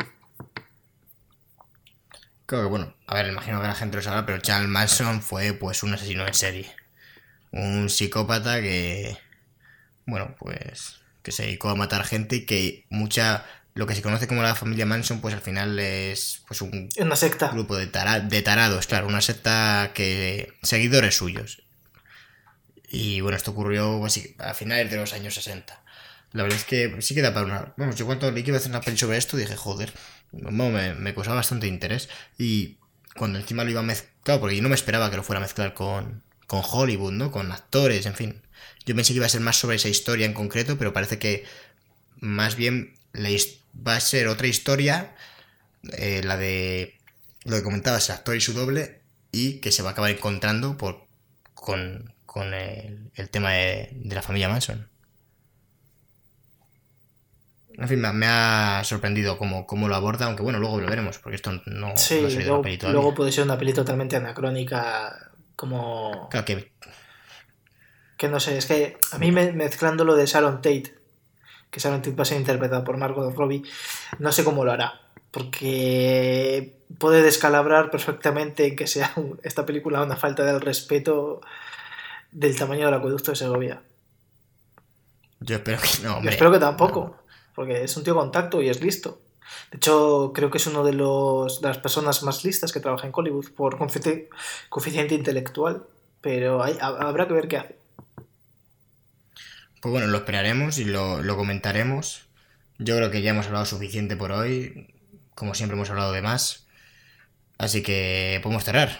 Creo que bueno, a ver, imagino que la gente lo sabrá, pero Charles Manson fue pues un asesino en serie. Un psicópata que, bueno, pues que se dedicó a matar gente y que mucha, lo que se conoce como la familia Manson, pues al final es pues un Una secta. grupo de, tara- de tarados, claro, una secta que seguidores suyos. Y bueno, esto ocurrió pues, sí, a finales de los años 60. La verdad es que sí queda para una... Vamos, yo cuando leí que iba a hacer una peli sobre esto dije, joder, bueno, me, me causaba bastante interés. Y cuando encima lo iba a mezclar, porque yo no me esperaba que lo fuera a mezclar con, con Hollywood, ¿no? Con actores, en fin. Yo pensé que iba a ser más sobre esa historia en concreto, pero parece que más bien la his- va a ser otra historia, eh, la de lo que comentabas, el actor y su doble, y que se va a acabar encontrando por, con, con el, el tema de, de la familia Manson. En fin, me, ha sorprendido cómo, cómo lo aborda, aunque bueno, luego lo veremos, porque esto no, Sí, no luego, la luego puede ser una peli totalmente anacrónica, como... Claro que Que no sé, es que a mí me- mezclando lo de Sharon Tate, que Tate va a ser interpretada por Margot Robbie, no sé cómo lo hará. Porque puede descalabrar perfectamente en que sea un- esta película una falta del respeto del tamaño del acueducto de Segovia. yo espero que no, Yo espero que tampoco, porque es un tío con tacto y es listo. De hecho, creo que es uno de, los, de las personas más listas que trabaja en Hollywood por coeficiente, coeficiente intelectual, pero hay- ha- habrá que ver qué hace. Pues bueno, lo esperaremos y lo, lo comentaremos. Yo creo que ya hemos hablado suficiente por hoy. Como siempre hemos hablado de más. Así que podemos cerrar.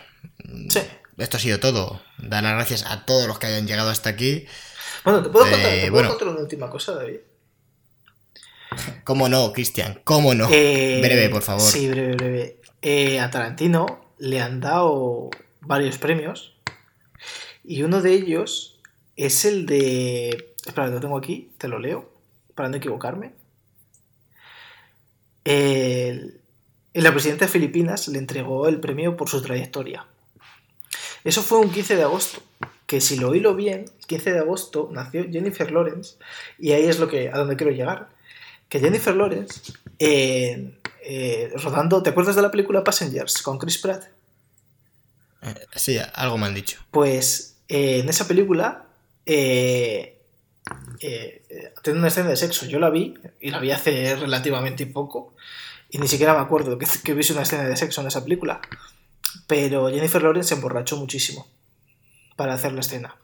Sí. esto ha sido todo. Dar las gracias a todos los que hayan llegado hasta aquí. Bueno, ¿te puedo Eh, contar, te puedo bueno. contar una última cosa, David? ¿Cómo no, Cristian? ¿Cómo no? Eh, Breve, por favor. Sí, breve, breve. Eh, a Tarantino le han dado varios premios. Y uno de ellos es el de. Espera, lo tengo aquí, te lo leo, para no equivocarme. El, la presidenta de Filipinas le entregó el premio por su trayectoria. Eso fue un 15 de agosto. Que si lo hilo bien, el 15 de agosto nació Jennifer Lawrence. Y ahí es lo que, a donde quiero llegar. Que Jennifer Lawrence, eh, eh, rodando. ¿Te acuerdas de la película Passengers con Chris Pratt? Eh, Sí, algo me han dicho. Pues eh, en esa película eh, eh, tiene una escena de sexo. Yo la vi y la vi hace relativamente poco y ni siquiera me acuerdo que, que hubiese una escena de sexo en esa película. Pero Jennifer Lawrence se emborrachó muchísimo para hacer la escena.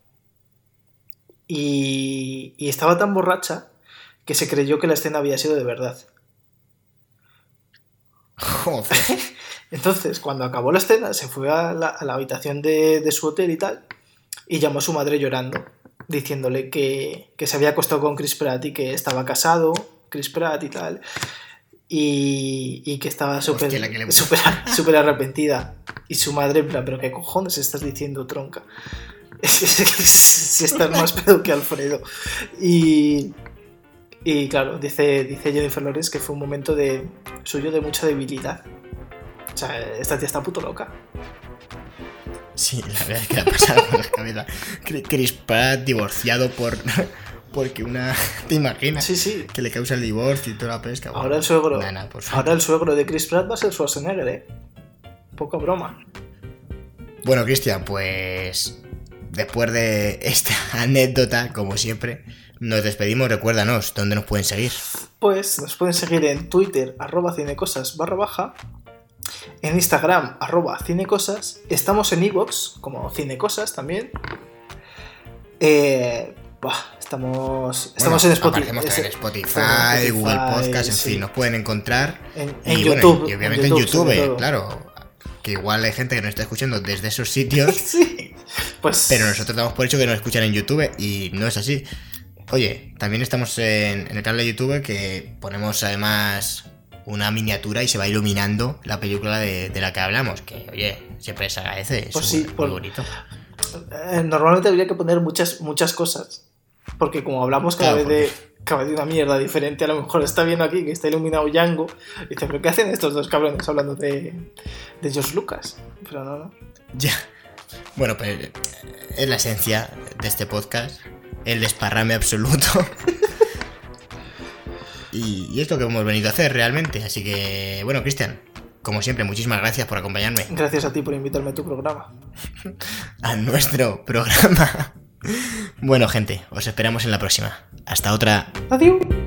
Y, y estaba tan borracha que se creyó que la escena había sido de verdad. Joder. Entonces, cuando acabó la escena, se fue a la, a la habitación de, de su hotel y tal, y llamó a su madre llorando, diciéndole que, que se había acostado con Chris Pratt y que estaba casado, Chris Pratt y tal, y, y que estaba súper le- arrepentida. Y su madre, en plan, ¿pero qué cojones estás diciendo, tronca? si estás más pedo que Alfredo. Y, y claro, dice, dice Jennifer Lawrence que fue un momento de, suyo de mucha debilidad. O sea, esta tía está puto loca. Sí, la verdad es que ha pasado por la cabeza. Chris Pratt divorciado por. Porque una. ¿Te imaginas? Sí, sí. Que le causa el divorcio y toda la pesca. Bueno, Ahora el suegro, nah, por ahora el suegro de Chris Pratt va a ser Schwarzenegger, ¿eh? Poca broma. Bueno, Cristian, pues. Después de esta anécdota, como siempre, nos despedimos. Recuérdanos dónde nos pueden seguir. Pues nos pueden seguir en Twitter, arroba cinecosas barra baja, en Instagram, arroba cinecosas, estamos en Evox, como cinecosas también. Eh, estamos estamos Bueno, en Spotify. En Spotify, Google Podcast, en sí. fin, nos pueden encontrar. En, en y, bueno, YouTube. y obviamente en YouTube, todo. claro. Que igual hay gente que nos está escuchando desde esos sitios. sí. Pues Pero nosotros damos por hecho que nos escuchan en YouTube y no es así. Oye, también estamos en, en el canal de YouTube que ponemos además una miniatura y se va iluminando la película de, de la que hablamos. Que, oye, siempre se agradece. Es Pues sí, muy por- bonito. Eh, normalmente habría que poner muchas, muchas cosas. Porque como hablamos cada, Claro, vez de, cada de una mierda diferente, a lo mejor está viendo aquí que está iluminado Django. Y dice, ¿pero qué hacen estos dos cabrones hablando de, de George Lucas? Pero no, no. Ya. Bueno, pues eh, es la esencia de este podcast. El desparrame absoluto. y, y es lo que hemos venido a hacer realmente. Así que, bueno, Cristian, como siempre, muchísimas gracias por acompañarme Gracias a ti por invitarme a tu programa. a nuestro programa. Bueno, gente, os esperamos en la próxima. Hasta otra. Adiós.